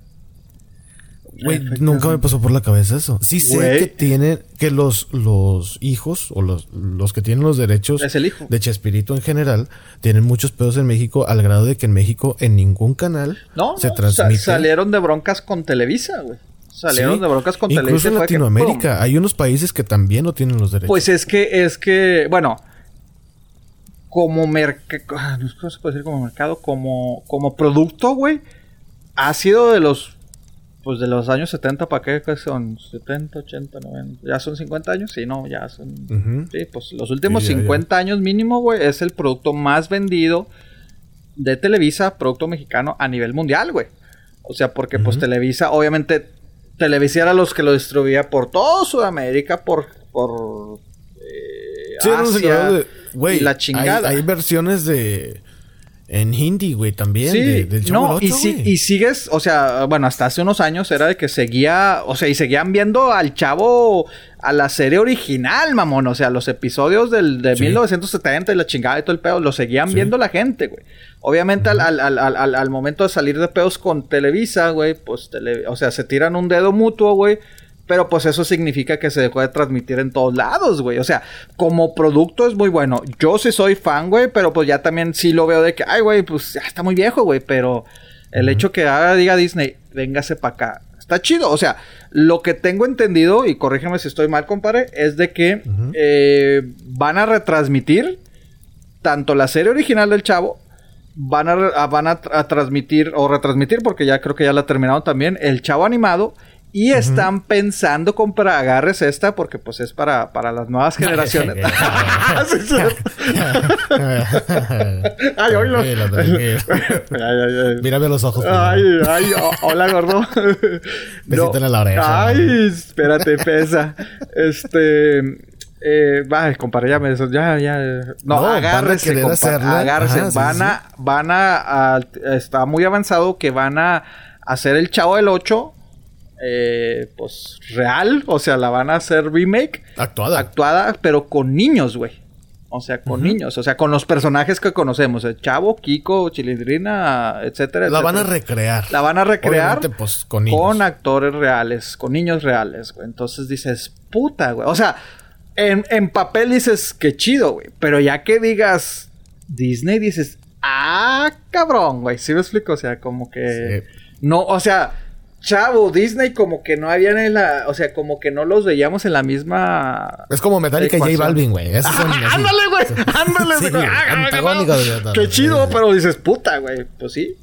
A: Güey, nunca me pasó por la cabeza eso. Sí sé que tienen, que los, los hijos o los, los que tienen los derechos
B: Es el hijo.
A: de Chespirito en general tienen muchos pedos en México al grado de que en México en ningún canal
B: No,
A: se
B: no,
A: transmite.
B: sa- salieron de broncas con Televisa, güey. Salieron
A: Sí,
B: de broncas con
A: Incluso
B: Televisa.
A: en
B: fue que,
A: Latinoamérica hay unos países que también no tienen los derechos.
B: Pues es que, es que, bueno, como mercado, no sé cómo se puede decir como mercado, como, como producto, güey, ha sido de los, pues de los años 70 para qué, ¿Qué son 70, 80, 90, ya son 50 años, sí, no, ya son, sí, pues los últimos
A: Sí, ya, ya.
B: 50 años mínimo, güey, es el producto más vendido de Televisa, producto mexicano a nivel mundial, güey. O sea, porque pues. Televisa, obviamente, Televisa era los que lo distribuía por todo Sudamérica, por, por eh,
A: Sí, no sé,
B: Asia,
A: claro, de- güey,
B: y la chingada.
A: Hay, hay versiones de en hindi, güey, también.
B: Sí,
A: de- del Chavo
B: no, y, si- y sigues, o sea, bueno, hasta hace unos años era de que seguía, o sea, y seguían viendo al chavo a la serie original, mamón, o sea, los episodios del, de
A: Sí.
B: 1970 y la chingada y todo el pedo, lo seguían
A: Sí.
B: viendo la gente, güey. Obviamente al, al, al, al, al- al momento de salir de pedos con Televisa, güey, pues, tele- o sea, se tiran un dedo mutuo, güey. Pero pues eso significa que se dejó de transmitir en todos lados, güey. O sea, como producto es muy bueno. Yo sí soy fan, güey, pero pues ya también sí lo veo de que, ay, güey, pues ya está muy viejo, güey. Pero el hecho que ahora diga Disney, véngase para acá, está chido. O sea, lo que tengo entendido, y corrígeme si estoy mal, compadre, es de que eh, van a retransmitir tanto la serie original del Chavo, van a, van a, a transmitir o retransmitir, porque ya creo que ya la terminaron también, el Chavo animado. Y están pensando comprar, agarres esta porque pues es para, para las nuevas generaciones. Ay, oílo.
A: Mírame a los ojos.
B: Ay, ay, hola, gordo.
A: Besito en la oreja.
B: Ay, espérate, pesa. Este. Eh, va, compadre, ya me. Ya, ya. No,
A: No, van a
B: agárrese.
A: Ajá, sí,
B: van,
A: sí.
B: A, van a, a- Está muy avanzado que van a hacer el Chavo del 8. Eh, pues real. O sea, la van a hacer remake.
A: Actuada.
B: Actuada, pero con niños, güey. O sea, con niños. O sea, con los personajes que conocemos. El Chavo, Kiko, Chilindrina, etcétera.
A: la van a recrear.
B: La van a recrear
A: pues, con niños.
B: con actores reales, con niños reales, güey. Entonces dices, puta, güey. O sea, en, en papel dices, qué chido, güey. Pero ya que digas Disney, dices, ah, cabrón, güey. ¿Sí me explico? O sea, como que...
A: Sí.
B: No, o sea, chavo, Disney como que no habían en la... O sea, como que no los veíamos en la misma...
A: Es como Metallica y J. Balvin, güey. Esos son así.
B: ¡Ándale, güey! ¡Ándale!
A: Sí,
B: güey!
A: güey, antagónicos, güey.
B: ¡Qué chido! Pero dices, puta, güey. Pues sí.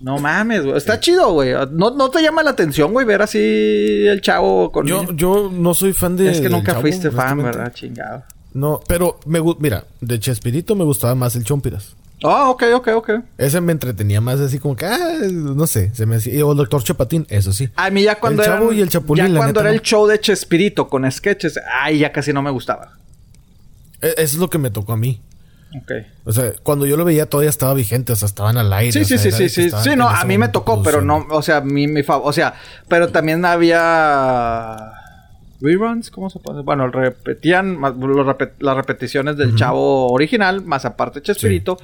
B: No mames, güey. Está chido, güey. ¿No, ¿No te llama la atención, güey, ver así el chavo con...
A: Yo, yo no soy fan de.
B: es que nunca
A: Chavo,
B: fuiste fan. ¿verdad? Chingado.
A: No, pero me Mira, de Chespirito me gustaba más el Chompiras.
B: Ah, ok, ok, ok.
A: Ese me entretenía más así como que, ah, no sé, se me hacía. O el Doctor Chapatín, eso sí.
B: A mí ya cuando
A: El
B: era...
A: Chavo y el Chapulín,
B: Ya cuando
A: neta,
B: era
A: no.
B: el show de Chespirito con sketches, ay, ya casi no me gustaba.
A: E- Eso es lo que me tocó a mí.
B: Ok.
A: O sea, cuando yo lo veía todavía estaba vigente, o sea, estaban al aire.
B: Sí,
A: o
B: sí,
A: sea,
B: sí, sí, sí. no, a mí me tocó, pero no, o sea, mi, mi favor, o sea, pero también había reruns, ¿cómo se puede? Bueno, repetían más- los repet- las repeticiones del Chavo original, más aparte Chespirito,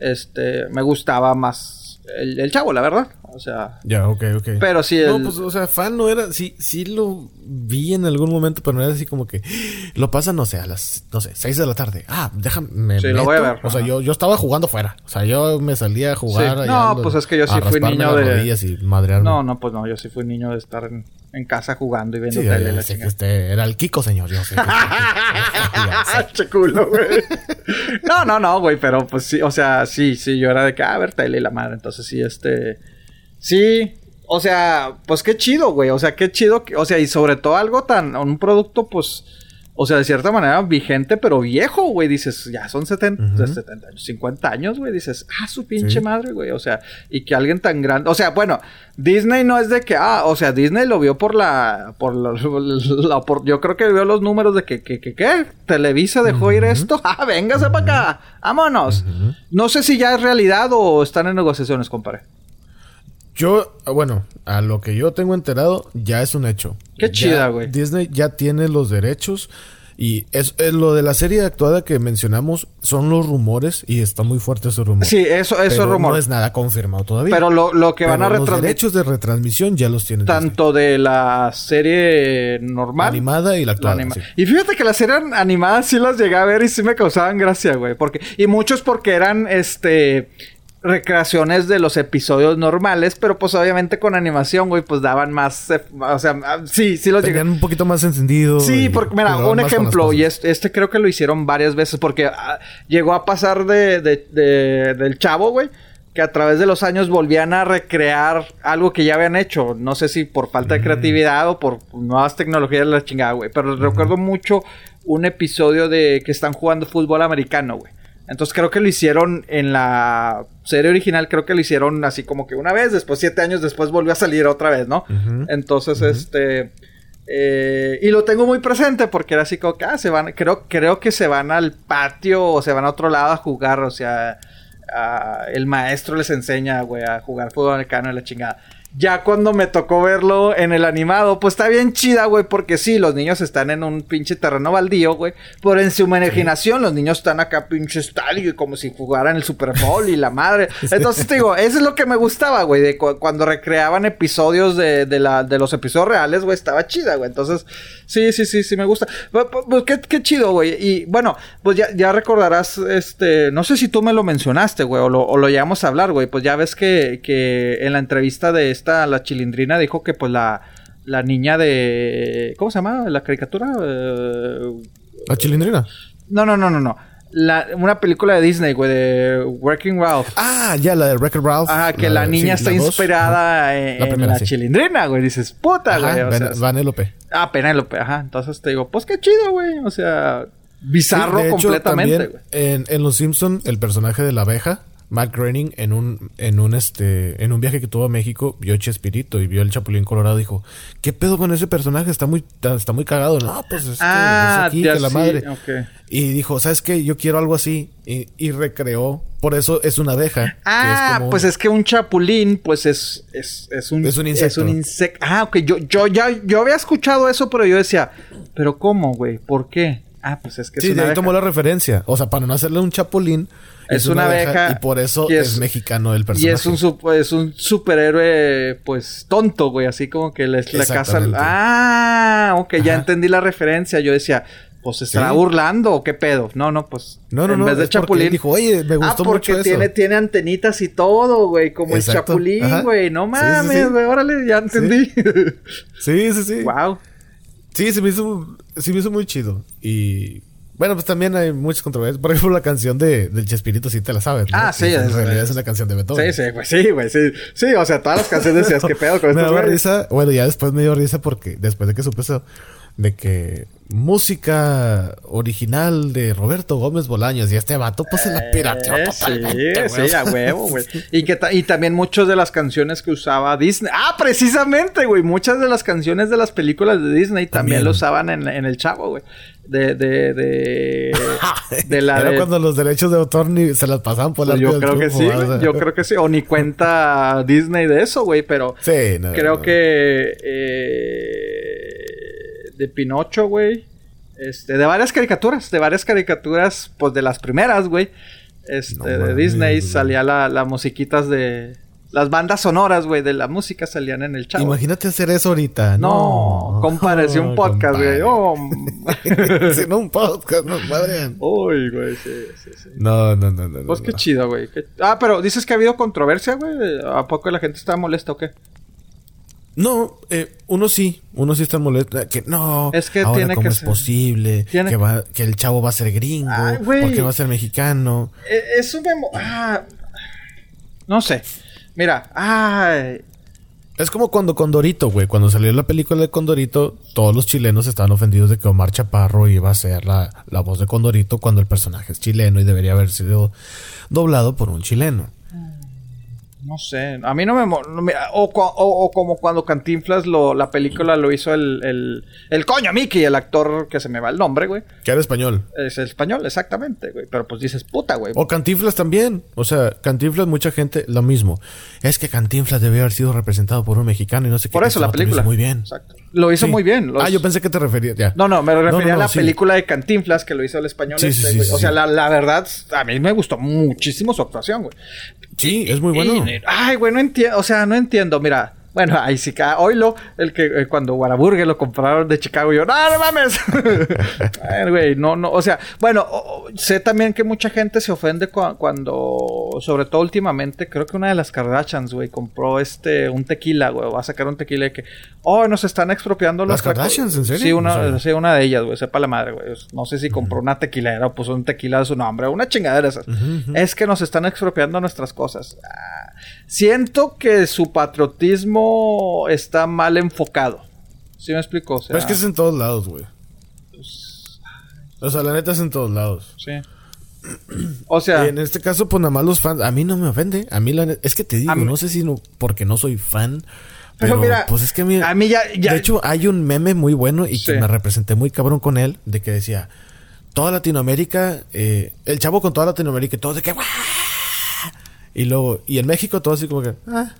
B: este, me gustaba más el, el Chavo, la verdad, o sea,
A: Ya, ok, ok.
B: pero sí el...
A: No, pues, o sea, fan no era. Sí, sí lo vi en algún momento, pero no era así como que. Lo pasan, no sé, a las, no sé, 6 de la tarde. Ah, déjame. Me
B: Sí, lo voy a ver,
A: O sea, yo, yo estaba jugando fuera. O sea, yo me salía a jugar.
B: Sí. No, pues es que yo sí fui niño de-
A: y madrearme.
B: no, no, pues no, yo sí fui niño de estar en, en casa jugando y viendo
A: Sí,
B: tele.
A: ya
B: la
A: que era el Kiko, señor. Yo sé.
B: güey. No, no, no, güey, pero pues sí, o sea, sí, sí, yo era de que, ah, a ver, tele y la madre. Entonces sí, este. Sí, o sea, pues qué chido, güey. O sea, qué chido. que- o sea, y sobre todo algo tan. Un producto, pues. O sea, de cierta manera vigente, pero viejo, güey. Dices, ya son 70,
A: Ujú.
B: 70 años, 50 años, güey. Dices, ah, su pinche
A: Sí.
B: madre, güey. O sea, y que alguien tan grande. O sea, bueno, Disney no es de que, ah, o sea, Disney lo vio por la. Por la. la- por- yo creo que vio los números de que, que, que, ¿qué? Televisa dejó ir esto. Ah, véngase para acá. Vámonos. No sé si ya es realidad o están en negociaciones, compadre.
A: Yo, ah, bueno, a lo que yo tengo enterado, ya es un hecho.
B: Qué
A: Ya
B: chida, güey.
A: Disney ya tiene los derechos. Y es, es lo de la serie actuada que mencionamos son los rumores y está muy fuerte ese rumor.
B: Sí, eso, eso es rumor.
A: No es nada confirmado todavía.
B: Pero lo, lo que van a
A: Pero los
B: retransmitir
A: derechos de retransmisión ya los tiene Disney.
B: tanto de la serie normal.
A: animada y la actual. sí.
B: Y fíjate que las series animadas sí las llegué a ver y sí me causaban gracia, güey. Porque, y muchos porque eran este recreaciones de los episodios normales, pero pues obviamente con animación, güey, pues daban más, eh, o sea, ah, sí, sí los llegué.
A: Tenían un poquito más encendido.
B: Sí, porque, mira, un ejemplo, y este, este creo que lo hicieron varias veces, porque ah, llegó a pasar de, de- de- del chavo, güey, que a través de los años volvían a recrear algo que ya habían hecho. No sé si por falta de creatividad o por nuevas tecnologías de la chingada, güey. Pero recuerdo mucho un episodio de que están jugando fútbol americano, güey. Entonces creo que lo hicieron en la serie original, creo que lo hicieron así como que una vez, después siete años después volvió a salir otra vez, ¿no? Entonces, este. eh, y lo tengo muy presente porque era así como que, ah, se van, creo, creo que se van al patio o se van a otro lado a jugar, o sea. el maestro les enseña, güey, a jugar fútbol americano en la chingada. Ya cuando me tocó verlo en el animado, pues está bien chida, güey, porque sí, los niños están en un pinche terreno baldío, güey. Pero en su imaginación, los niños están acá pinche y como si jugaran el Super Bowl y la madre. Entonces, te digo, eso es lo que me gustaba, güey, de cuando recreaban episodios de, de, la, de los episodios reales, güey, estaba chida, güey. Entonces, sí, sí, sí, sí me gusta. Pues, pues qué, qué, chido, güey. Y bueno, pues ya, ya recordarás, este, no sé si tú me lo mencionaste, güey, o lo, o lo llegamos a hablar, güey. Pues ya ves que, que en la entrevista de esta, la chilindrina, dijo que pues la, la niña de... ¿Cómo se llama? ¿La caricatura? Eh,
A: ¿La chilindrina?
B: No, no, no, no, no. La, una película de Disney, güey, de Working Ralph.
A: Ah, ya, la de Wreck-It Ralph.
B: Ajá, que la, niña está inspirada en, la, chilindrina, güey. Dices, puta, güey.
A: O Vanélope.
B: Ah, Penélope, ajá. Entonces te digo, pues qué chido, güey. O sea, bizarro completamente, güey.
A: En, en Los Simpson el personaje de la abeja Matt Groening en un, en un este, en un viaje que tuvo a México, vio Chespirito y vio el Chapulín Colorado dijo, ¿qué pedo con ese personaje? Está muy, está muy cagado. No, pues es,
B: ah, aquí, que la madre.
A: Y dijo, ¿sabes qué? Yo quiero algo así. Y, recreó. Por eso es una abeja.
B: Ah, pues es que un chapulín, pues es, es, es un,
A: es un insecto.
B: Es un insecto. Ah, ok. Yo, yo ya, yo había escuchado eso, pero yo decía, ¿pero cómo, güey? ¿Por qué? Ah, pues es que es
A: sí, de ahí tomó la referencia. O sea, para no hacerle un chapulín,
B: es, una, abeja,
A: y por eso es, mexicano el personaje.
B: Y es un, es un superhéroe, pues, tonto, güey. Así como que le, le caza... Ah, ok, ya entendí la referencia. Yo decía, pues, ¿se estará burlando o qué pedo? No, no, pues...
A: No, no, en vez de Chapulín... Dijo, oye, me gustó ah, porque mucho
B: tiene, tiene antenitas y todo, güey. Como el Chapulín, güey. No mames, güey. órale, ya entendí.
A: Sí, sí, sí.
B: Wow.
A: Sí, se me hizo... Se me hizo muy chido. Y... Bueno, pues también hay muchas controversias. Por ejemplo, la canción de, del Chespirito, sí te la sabes.
B: Ah, sí.
A: en realidad es una canción de Beethoven.
B: Sí, sí, güey, sí, güey, sí. Sí, o sea, todas las canciones decías, ¿qué pedo con
A: Me daba risa. Bueno, ya después me dio risa porque después de que supe eso, de que música original de Roberto Gómez Bolaños y este vato pues se la eh, pirateó totalmente.
B: Sí, sí, a huevo, güey. y que y también muchas de las canciones que usaba Disney. Ah, precisamente, güey. Muchas de las canciones de las películas de Disney también, lo usaban en, en el Chavo, güey de, de, de,
A: de la Era cuando los derechos de autor ni se las pasaban por la
B: pues Yo creo que sí, yo creo que sí. O ni cuenta Disney de eso, güey, pero
A: sí,
B: creo que eh, de Pinocho, güey. Este, de varias caricaturas, de varias caricaturas, pues de las primeras, güey. Este, de Disney salía la, las musiquitas de, las bandas sonoras, güey, de la música salían en el chavo.
A: Imagínate hacer eso ahorita.
B: No, no compadre, un podcast, güey. Oh.
A: si no un podcast, no, madre.
B: Uy, güey, sí, sí, sí.
A: No, no, no, no.
B: Pues qué chido, güey. Ah, pero dices que ha habido controversia, güey. ¿A poco la gente está molesta o qué?
A: No, eh, uno sí, uno sí está molesto. Que no,
B: es que
A: ahora
B: tiene
A: cómo
B: que
A: es posible que, va, que el chavo va a ser gringo, Ay, porque va a ser mexicano.
B: Eh, eso me... Ah, no sé. Mira, ay.
A: Es como cuando Condorito, güey. Cuando salió la película de Condorito, todos los chilenos estaban ofendidos de que Omar Chaparro iba a ser la, la voz de Condorito cuando el personaje es chileno y debería haber sido doblado por un chileno.
B: No sé, a mí no me... o, como cuando Cantinflas lo, la película lo hizo el, el, el coño Mickey, el actor que se me va el nombre, güey.
A: Que era español.
B: Es español, exactamente, güey. Pero pues dices puta, güey.
A: O Cantinflas también. O sea, Cantinflas, mucha gente, lo mismo. Es que Cantinflas debe haber sido representado por un mexicano y no sé qué.
B: Por eso la película.
A: Muy bien.
B: Exacto. Lo hizo muy bien.
A: Ah, yo pensé que te referías, ya.
B: No, no, me refería a la película de Cantinflas que lo hizo el español. Sí, este, o sea, la, la, verdad, a mí me gustó muchísimo su actuación, güey.
A: Sí, es muy bueno.
B: ay, güey, no entiendo, o sea, no entiendo, mira. Bueno, ahí sí, lo el que eh, cuando Guaraburgue lo compraron de Chicago, yo, no, no mames. güey, no, no, o sea, bueno, sé también que mucha gente se ofende cuando, sobre todo últimamente, creo que una de las Kardashians, güey, compró este, un tequila, güey, va a sacar un tequila de que, oh, nos están expropiando
A: los... ¿Las Kardashians, en serio?
B: Sí, una, sí, una de ellas, güey, sepa la madre, güey. No sé si compró una tequilera o puso un tequila de su nombre, una chingadera esas. Es que nos están expropiando nuestras cosas. Ah, siento que su patriotismo está mal enfocado. ¿Sí me explico? O
A: es que es en todos lados, güey. Pues, o sea, la neta es en todos lados.
B: Sí. O sea.
A: Y en este caso, pues nada más los fans. A mí no me ofende. A mí la neta, Es que te digo, no sé si no. Porque no soy fan. Pero, mira, pues es que mira,
B: a mí ya,
A: De hecho, hay un meme muy bueno y que me representé muy cabrón con él. De que decía: Toda Latinoamérica. Eh, el chavo con toda Latinoamérica y todo de que Y luego, y en México todo así como que, ah.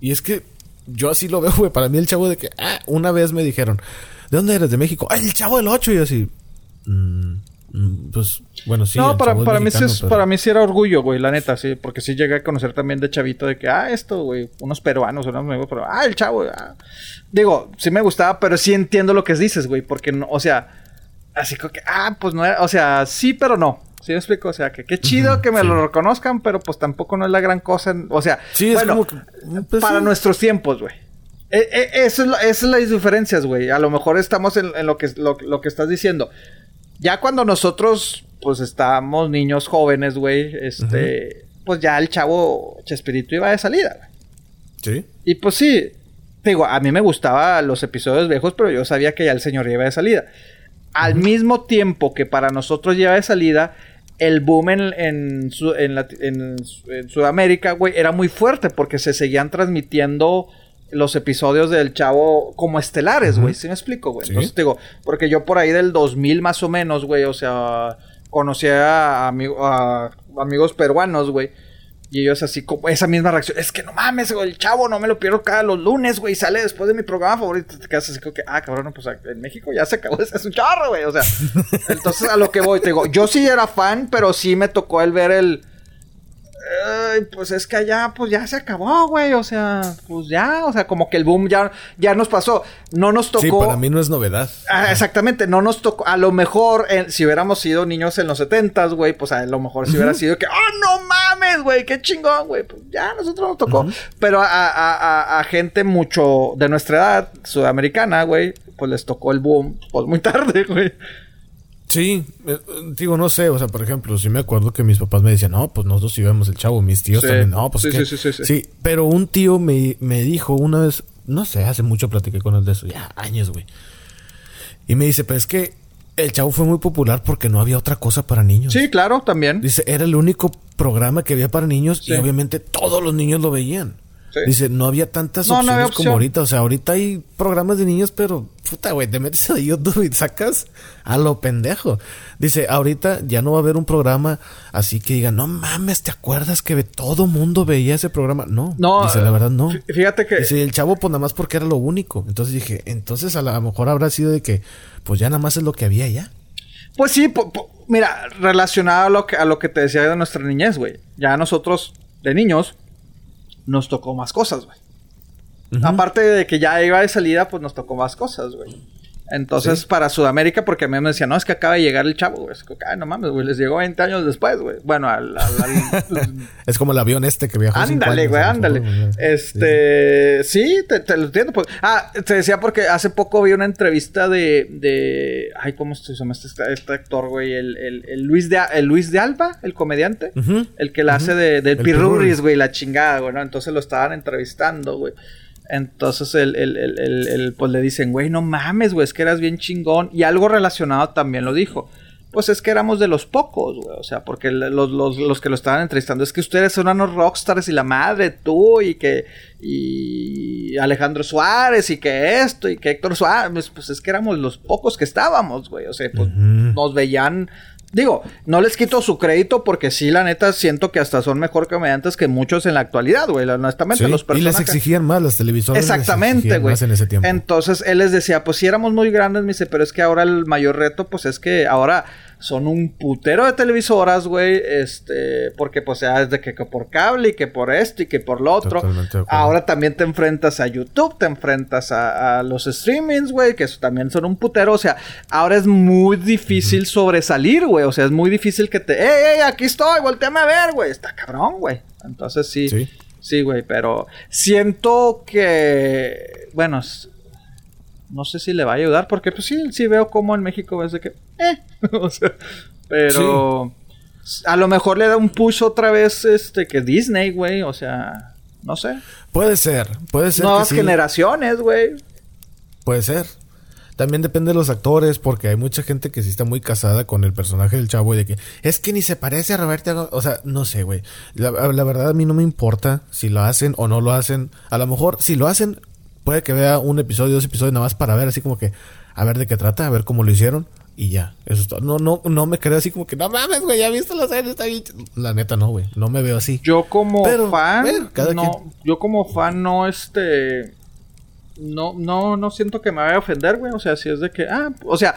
A: Y es que yo así lo veo, güey. Para mí el chavo de que, ah, una vez me dijeron, ¿de dónde eres? De México. Ah, el chavo del 8. Y yo así, mm, mm, pues, bueno, sí.
B: No, para, para, mí sí
A: mexicano,
B: es-
A: pero-
B: para mí sí era orgullo, güey, la neta, sí. Porque sí llegué a conocer también de chavito de que, ah, esto, güey, unos peruanos, unos amigos, pero, ah, el chavo, ah. Digo, sí me gustaba, pero sí entiendo lo que dices, güey, porque, no, o sea, así como que, ah, pues no era, o sea, sí, pero no. ¿Sí me explico? O sea, que qué chido que me
A: sí.
B: lo reconozcan, pero pues tampoco no es la gran cosa. en- o sea,
A: Sí,
B: bueno,
A: como pues,
B: para
A: sí.
B: nuestros tiempos, güey. Eh, eh, eso es la- esas son las diferencias, güey. A lo mejor estamos en, en lo, que, lo, lo que estás diciendo. Ya cuando nosotros, pues, estábamos niños jóvenes, güey, este, pues ya el chavo Chespirito iba de salida, güey.
A: Sí.
B: Y pues sí, digo, a mí me gustaban los episodios viejos, pero yo sabía que ya el señor iba de salida. Al mismo tiempo que para nosotros lleva de salida, el boom en, en, Su- en Sudamérica, güey, era muy fuerte porque se seguían transmitiendo los episodios del chavo como estelares, güey. ¿Sí me explico, güey?
A: Sí.
B: Entonces, te digo, porque yo por ahí del 2000 más o menos, güey, o sea, conocí a, amigo- a amigos peruanos, güey. Y ellos así como esa misma reacción. Es que no mames, güey, el chavo no me lo pierdo cada los lunes, güey. Sale después de mi programa favorito. Te quedas así como que, ah, cabrón, pues en México ya se acabó ese es un chorro, güey. O sea, entonces a lo que voy, te digo, yo sí era fan, pero sí me tocó el ver el. Ay, pues es que allá, pues ya se acabó, güey. O sea, pues ya, o sea, como que el boom ya, ya nos pasó. No nos tocó.
A: Sí, para mí no es novedad.
B: Ah, exactamente, no nos tocó. A lo mejor, eh, si hubiéramos sido niños en los 70 güey, pues a lo mejor si hubiera sido que, ¡oh, no mames, güey! ¡Qué chingón, güey! Pues ya a nosotros nos tocó. Pero a, a- a- a gente mucho de nuestra edad, sudamericana, güey, pues les tocó el boom, pues muy tarde, güey.
A: Sí, eh, digo, no sé, o sea, por ejemplo, sí me acuerdo que mis papás me decían, no, pues nosotros sí vemos el chavo, mis tíos
B: Sí.
A: también, no, pues
B: Sí,
A: que...
B: sí, sí, sí, sí.
A: pero un tío me, me dijo una vez, no sé, hace mucho platiqué con él de eso, ya años, güey. Y me dice, pero es que el chavo fue muy popular porque no había otra cosa para niños.
B: Sí, claro, también.
A: Dice, era el único programa que había para niños y obviamente todos los niños lo veían.
B: Sí.
A: Dice, no había tantas
B: No, no
A: opciones
B: había
A: como ahorita. O sea, ahorita hay programas de niños, pero puta, güey, te metes a YouTube y sacas a lo pendejo. Dice, ahorita ya no va a haber un programa así que diga, no mames, ¿te acuerdas que todo mundo veía ese programa? No,
B: No,
A: dice, la verdad no.
B: fí- Fíjate que.
A: Dice, el chavo, pues nada más porque era lo único. Entonces dije, entonces a lo mejor habrá sido de que, pues ya nada más es lo que había ya.
B: Pues sí, po- po- mira, relacionado a lo, que, a lo que te decía de nuestra niñez, güey. Ya nosotros, de niños, nos tocó más cosas, güey. Aparte de que ya iba de salida, pues nos tocó más cosas, güey. Entonces,
A: Sí.
B: para Sudamérica, porque a mí me decían, no, es que acaba de llegar el chavo, güey. Es que, ay, no mames, güey, les llegó 20 años después, güey. Bueno, al... al- al-
A: Es como el avión este que viajó
B: ándale, güey, ándale. Este, sí, te, te lo entiendo. Pues. Ah, te decía porque hace poco vi una entrevista de, de, ay, ¿cómo se llama este, este actor, güey? El, el, el Luis de, el Luis de Alba, el comediante. El que la hace de, del
A: El
B: Pirruris,
A: Pirruris.
B: güey, la chingada, güey, ¿no? Entonces lo estaban entrevistando, güey. Entonces el, el, el, el- pues le dicen, güey, no mames, güey, es que eras bien chingón. Y algo relacionado también lo dijo. Pues es que éramos de los pocos, güey. O sea, porque los, los, los que lo estaban entrevistando es que ustedes son unos rockstars y la madre, tú y que. Y Alejandro Suárez y que esto y que Héctor Suárez. Pues es que éramos los pocos que estábamos, güey. O sea, pues nos veían. Digo, no les quito su crédito porque sí, la neta, siento que hasta son mejor comediantes que muchos en la actualidad, güey. Honestamente,
A: Sí,
B: los
A: y les
B: personajes.
A: exigían más las televisoras.
B: Exactamente, güey.
A: En ese tiempo.
B: Entonces él les decía, pues si éramos muy grandes, me dice, pero es que ahora el mayor reto, pues es que ahora son un putero de televisoras, güey, este, porque pues ya es de que, que por cable y que por esto y que por lo otro. Ahora también te enfrentas a YouTube, te enfrentas a, a los streamings, güey, que eso también son un putero. O sea, ahora es muy difícil sobresalir, güey. O sea, es muy difícil que te, ¡ey, ey, aquí estoy! Volteame a ver, güey. Está cabrón, güey. Entonces sí.
A: Sí.
B: Sí, güey, pero siento que, bueno, no sé si le va a ayudar, porque pues sí, sí veo como en México es de que, eh, o sea, pero a lo mejor le da un push otra vez, este, que Disney, güey, o sea, no sé,
A: Puede ser, puede ser.
B: nuevas
A: que sí,
B: generaciones, güey.
A: Puede ser. También depende de los actores, porque hay mucha gente que sí está muy casada con el personaje del chavo y de que es que ni se parece a Roberto. Ago-". O sea, no sé, güey. La, la verdad a mí no me importa si lo hacen o no lo hacen. A lo mejor, si lo hacen, puede que vea un episodio, dos episodios nada más para ver así como que, a ver de qué trata, a ver cómo lo hicieron. Y ya, eso es todo. No, no, no me creo así como que, no mames, güey, ya viste la serie, está bien. La neta no, güey, no me veo así.
B: Yo como fan, no, yo como fan no, este, no, no, no siento que me vaya a ofender, güey. O sea, si es de que, ah, o sea,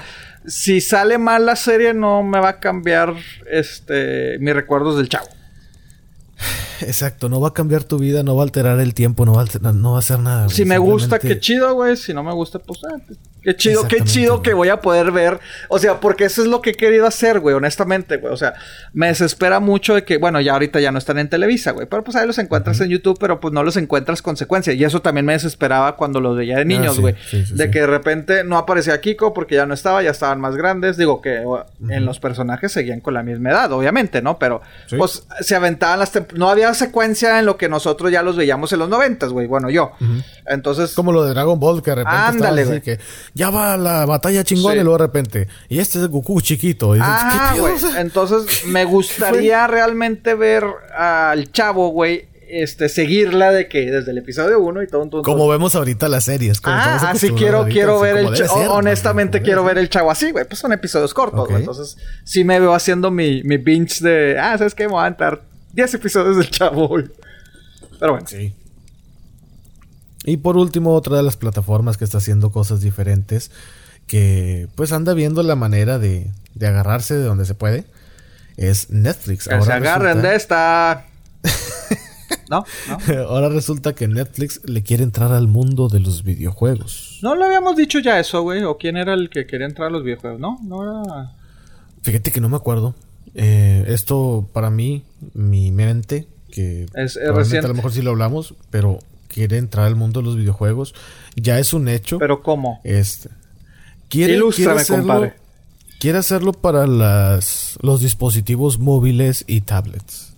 B: si sale mal la serie no me va a cambiar, este, mis recuerdos del chavo.
A: Exacto, no va a cambiar tu vida, no va a alterar el tiempo, no va a, no va a hacer nada.
B: Si me gusta, qué chido, güey. Si no me gusta, pues ah, Qué chido, qué chido que voy a poder ver. O sea, porque eso es lo que he querido hacer, güey, honestamente, güey. O sea, me desespera mucho de que, bueno, ya ahorita ya no están en Televisa, güey. Pero pues ahí los encuentras en YouTube, pero pues no los encuentras consecuencia. Y eso también me desesperaba cuando los veía de ah, niños, güey. de que de repente no aparecía Kiko porque ya no estaba, ya estaban más grandes. Digo que en los personajes seguían con la misma edad, obviamente, ¿no? Pero pues se aventaban las... No había secuencia en lo que nosotros ya los veíamos en los noventas, güey. Bueno, yo. Entonces...
A: Como lo de Dragon Ball, que de repente... Ándale, güey. Que ya va la batalla chingona y luego de repente. Y este es Goku chiquito.
B: ah, güey. Entonces me gustaría realmente ver al chavo, güey. Este, seguirla de que desde el episodio 1 y todo, todo,
A: Como vemos ahorita las series.
B: ah, así quiero, quiero ver el chavo. Honestamente quiero ver el chavo así, güey. Pues son episodios cortos, Entonces, sí me veo haciendo mi, mi binge de. Ah, ¿sabes qué? Me voy a aventar 10 episodios del chavo, güey. Pero bueno. Sí.
A: Y por último, otra de las plataformas que está haciendo cosas diferentes, que pues anda viendo la manera de, de agarrarse de donde se puede, es Netflix.
B: Ahora se agarren de esta.
A: ¿No? Ahora resulta que Netflix le quiere entrar al mundo de los videojuegos.
B: No lo habíamos dicho ya eso, güey. ¿O quién era el que quería entrar a los videojuegos? No, no era.
A: Fíjate que no me acuerdo. Eh, esto para mí, mi mente, que
B: es, reciente.
A: a lo mejor sí lo hablamos, pero quiere entrar al mundo de los videojuegos. Ya es un hecho.
B: ¿Pero cómo?
A: Este, quiere, quiere hacerlo, quiere hacerlo para las, los dispositivos móviles y tablets.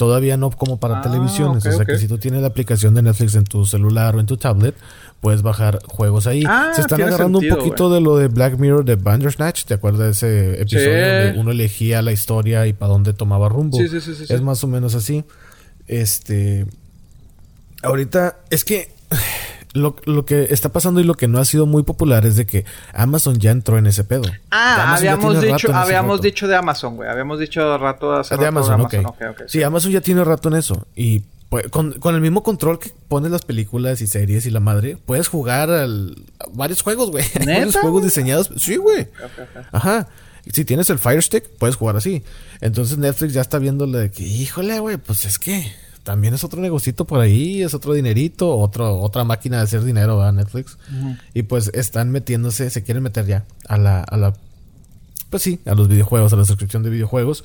A: Todavía no como para ah, televisiones. o sea que si tú tienes la aplicación de Netflix en tu celular o en tu tablet, puedes bajar juegos ahí. Ah, Se están agarrando un poquito de lo de Black Mirror de Bandersnatch. ¿Te acuerdas de ese episodio donde uno elegía la historia y para dónde tomaba rumbo? Sí, sí, sí, es más o menos así. Este. Ahorita, es que lo, que está pasando y lo que no ha sido muy popular es de que Amazon ya entró en ese pedo.
B: Ah, habíamos dicho, habíamos dicho de Amazon, güey. Habíamos dicho rato hace
A: de Amazon, de Amazon. sí, Amazon ya tiene rato en eso. Y pues, con, el mismo control que pones las películas y series y la madre, puedes jugar al, varios juegos, güey. varios juegos diseñados. Sí, güey. Ajá. Si tienes el Fire Stick, puedes jugar así. Entonces Netflix ya está viéndole de que, híjole, güey, pues es que también es otro negocito por ahí, es otro dinerito, otro, otra máquina de hacer dinero, a Netflix. Y pues están metiéndose, se quieren meter ya a la, a la, pues sí, a los videojuegos, a la suscripción de videojuegos.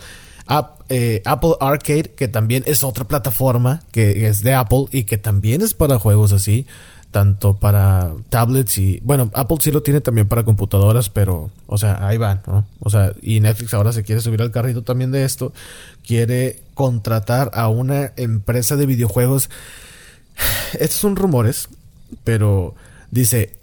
A: Eh, Apple Arcade, que también es otra plataforma que es de Apple y que también es para juegos así tanto para tablets y bueno, Apple sí lo tiene también para computadoras, pero o sea, ahí van, ¿no? O sea, y Netflix ahora se quiere subir al carrito también de esto, quiere contratar a una empresa de videojuegos. Estos son rumores, pero dice,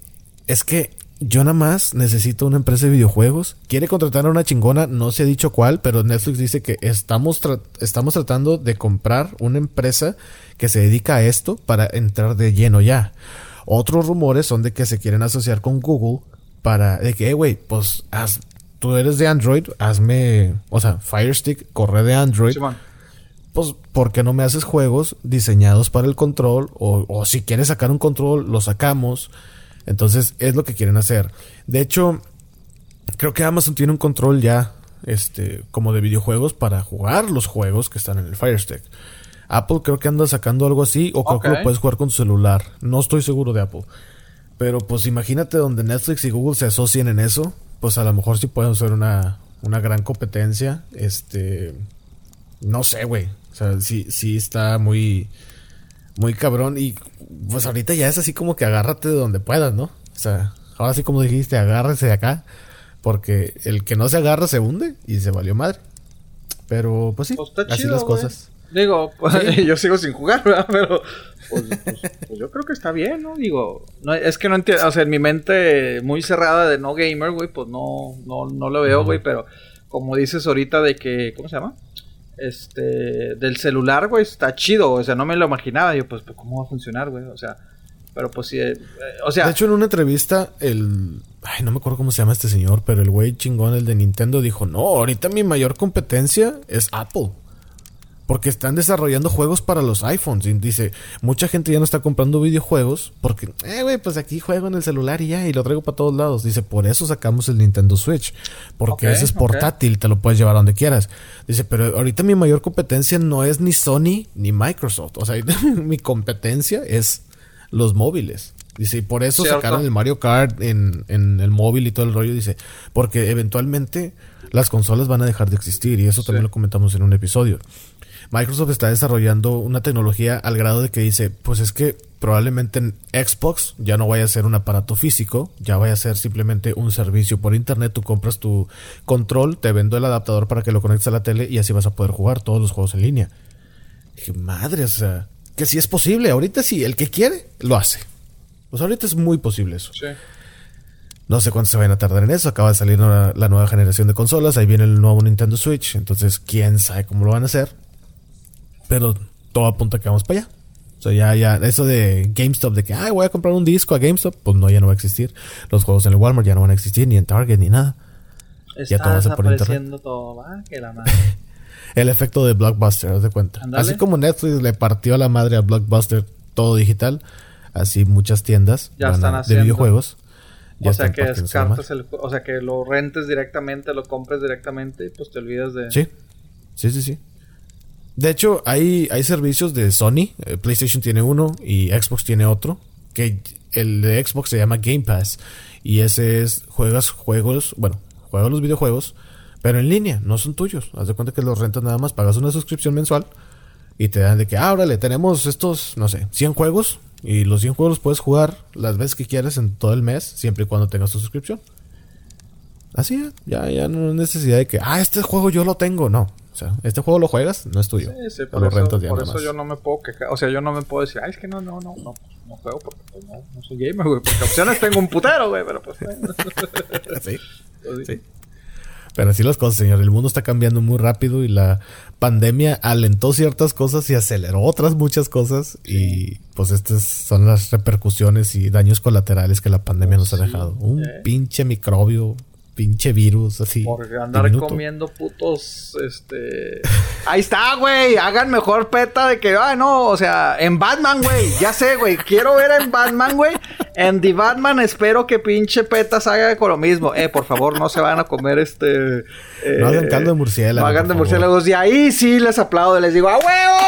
A: es que yo nada más necesito una empresa de videojuegos. Quiere contratar a una chingona, no se ha dicho cuál, pero Netflix dice que estamos, estamos tratando de comprar una empresa que se dedica a esto para entrar de lleno ya. Otros rumores son de que se quieren asociar con Google para, de que, güey, pues tú eres de Android, hazme, o sea, Fire Stick corre de Android. pues, ¿por qué no me haces juegos diseñados para el control? O, o si quieres sacar un control, lo sacamos entonces es lo que quieren hacer. De hecho, creo que Amazon tiene un control ya, este, como de videojuegos para jugar los juegos que están en el Fire Stick. Apple creo que anda sacando algo así o creo que lo puedes jugar con tu celular. No estoy seguro de Apple. Pero pues imagínate donde Netflix y Google se asocien en eso, pues a lo mejor sí pueden ser una, una gran competencia. Este, no sé, güey. O sea, sí, sí está muy, muy cabrón. Y pues ahorita ya es así como que agárrate de donde puedas, ¿no? O sea, ahora sí como dijiste, agárrese de acá. Porque el que no se agarra se hunde y se valió madre. Pero pues sí, pues así las cosas.
B: Digo, pues, yo sigo sin jugar, ¿verdad? Pero pues, pues, pues, yo creo que está bien, ¿no? Digo, no, es que no entiendo, o sea, en mi mente muy cerrada de no gamer, güey, pues no, no, no lo veo, güey, pero como dices ahorita de que, ¿cómo se llama? este, del celular, güey, está chido, o sea, no me lo imaginaba, yo, pues, ¿cómo va a funcionar, güey? O sea, Pero pues sí, eh, o sea...
A: De hecho, en una entrevista, el... Ay, no me acuerdo cómo se llama este señor, pero el güey chingón, el de Nintendo, dijo, no, ahorita mi mayor competencia es Apple. Porque están desarrollando juegos para los iPhones. Y dice, mucha gente ya no está comprando videojuegos porque, eh, güey, pues aquí juego en el celular y ya, y lo traigo para todos lados. Dice, por eso sacamos el Nintendo Switch. Porque ese es portátil, te lo puedes llevar donde quieras. Dice, pero ahorita mi mayor competencia no es ni Sony ni Microsoft. O sea, mi competencia es los móviles. Dice, y por eso sacaron el Mario Kart en, en el móvil y todo el rollo. Dice, porque eventualmente las consolas van a dejar de existir. Y eso también lo comentamos en un episodio. Microsoft está desarrollando una tecnología al grado de que dice, pues es que probablemente en Xbox ya no vaya a ser un aparato físico, ya vaya a ser simplemente un servicio por internet, tú compras tu control, te vendo el adaptador para que lo conectes a la tele y así vas a poder jugar todos los juegos en línea. dije, madre, o sea, que si es posible, ahorita sí, el que quiere, lo hace. Pues ahorita es muy posible eso. Sí. No sé cuánto se van a tardar en eso. Acaba de salir la, la, nueva generación de consolas. Ahí viene el nuevo Nintendo Switch. Entonces, quién sabe cómo lo van a hacer pero todo apunta que vamos para allá. O sea, ya, ya, eso de GameStop, de que, ay, voy a comprar un disco a GameStop, pues no, ya no va a existir. Los juegos en el Walmart ya no van a existir, ni en Target, ni nada.
B: ya todo va a ser por internet. Todo, ¿va? Que la madre.
A: el efecto de Blockbuster, haz de cuenta. Así como Netflix le partió a la madre a Blockbuster todo digital, así muchas tiendas
B: ya están
A: de videojuegos.
B: Ya o sea que descartas el, o sea que lo rentes directamente, lo compres directamente y pues te olvidas de
A: Sí. Sí, sí, sí. De hecho, hay, hay servicios de Sony. Eh, PlayStation tiene uno y Xbox tiene otro. Que el de Xbox se llama Game Pass. Y ese es, juegas juegos, bueno, juegas los videojuegos, pero en línea, no son tuyos. Haz de cuenta que los rentas nada más, pagas una suscripción mensual y te dan de que, ah, órale, tenemos estos, no sé, 100 juegos y los 100 juegos los puedes jugar las veces que quieras en todo el mes, siempre y cuando tengas tu suscripción. Así, ya, ya no hay necesidad de que, ah, este juego yo lo tengo, no. Sea, este juego lo juegas, no es tuyo.
B: Sí, sí, por, eso, por eso yo no me puedo quejar. O sea, yo no me puedo decir, ay, es que no, no, no, no, no juego porque pues, no, no, soy gamer, güey. Porque opciones tengo un putero, güey, pero pues.
A: sí, sí. Pero así las cosas, señor. El mundo está cambiando muy rápido y la pandemia alentó ciertas cosas y aceleró otras muchas cosas. Y pues estas son las repercusiones y daños colaterales que la pandemia nos ha dejado. Un pinche microbio pinche virus así.
B: Por andar comiendo putos, este... Ahí está, güey. Hagan mejor peta de que, ay, no, o sea, en Batman, güey. Ya sé, güey. Quiero ver en Batman, güey. En The Batman espero que pinche peta salga con lo mismo. Eh, por favor, no se van a comer este...
A: Eh, no hagan caldo de murciélagos.
B: No hagan de murciélagos. Y ahí sí les aplaudo. Les digo, ¡a huevo!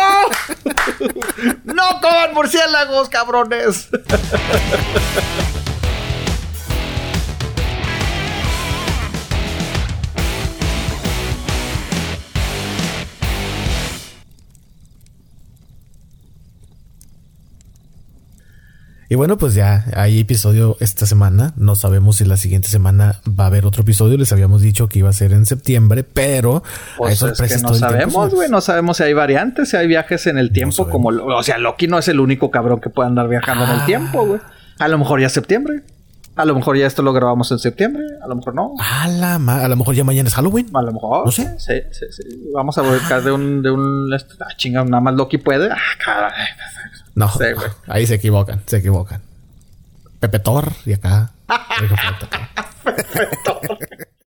B: ¡No coman murciélagos, cabrones!
A: Y bueno, pues ya hay episodio esta semana. No sabemos si la siguiente semana va a haber otro episodio. Les habíamos dicho que iba a ser en septiembre, pero
B: pues hay sorpresas. Es que no sabemos, güey. No sabemos si hay variantes, si hay viajes en el tiempo. como, o sea, Loki no es el único cabrón que puede andar viajando en el ah. tiempo, güey. A lo mejor ya es septiembre. A lo mejor ya esto lo grabamos en septiembre, a lo mejor no.
A: A, la a lo mejor ya mañana es Halloween.
B: A lo mejor. No sé. Sí, sí, sí. Vamos a buscar de un, de un. Ah, chinga, nada más Loki puede. Ah, caray.
A: No, ahí se equivocan, se equivocan. Pepe Thor y acá. Pepe.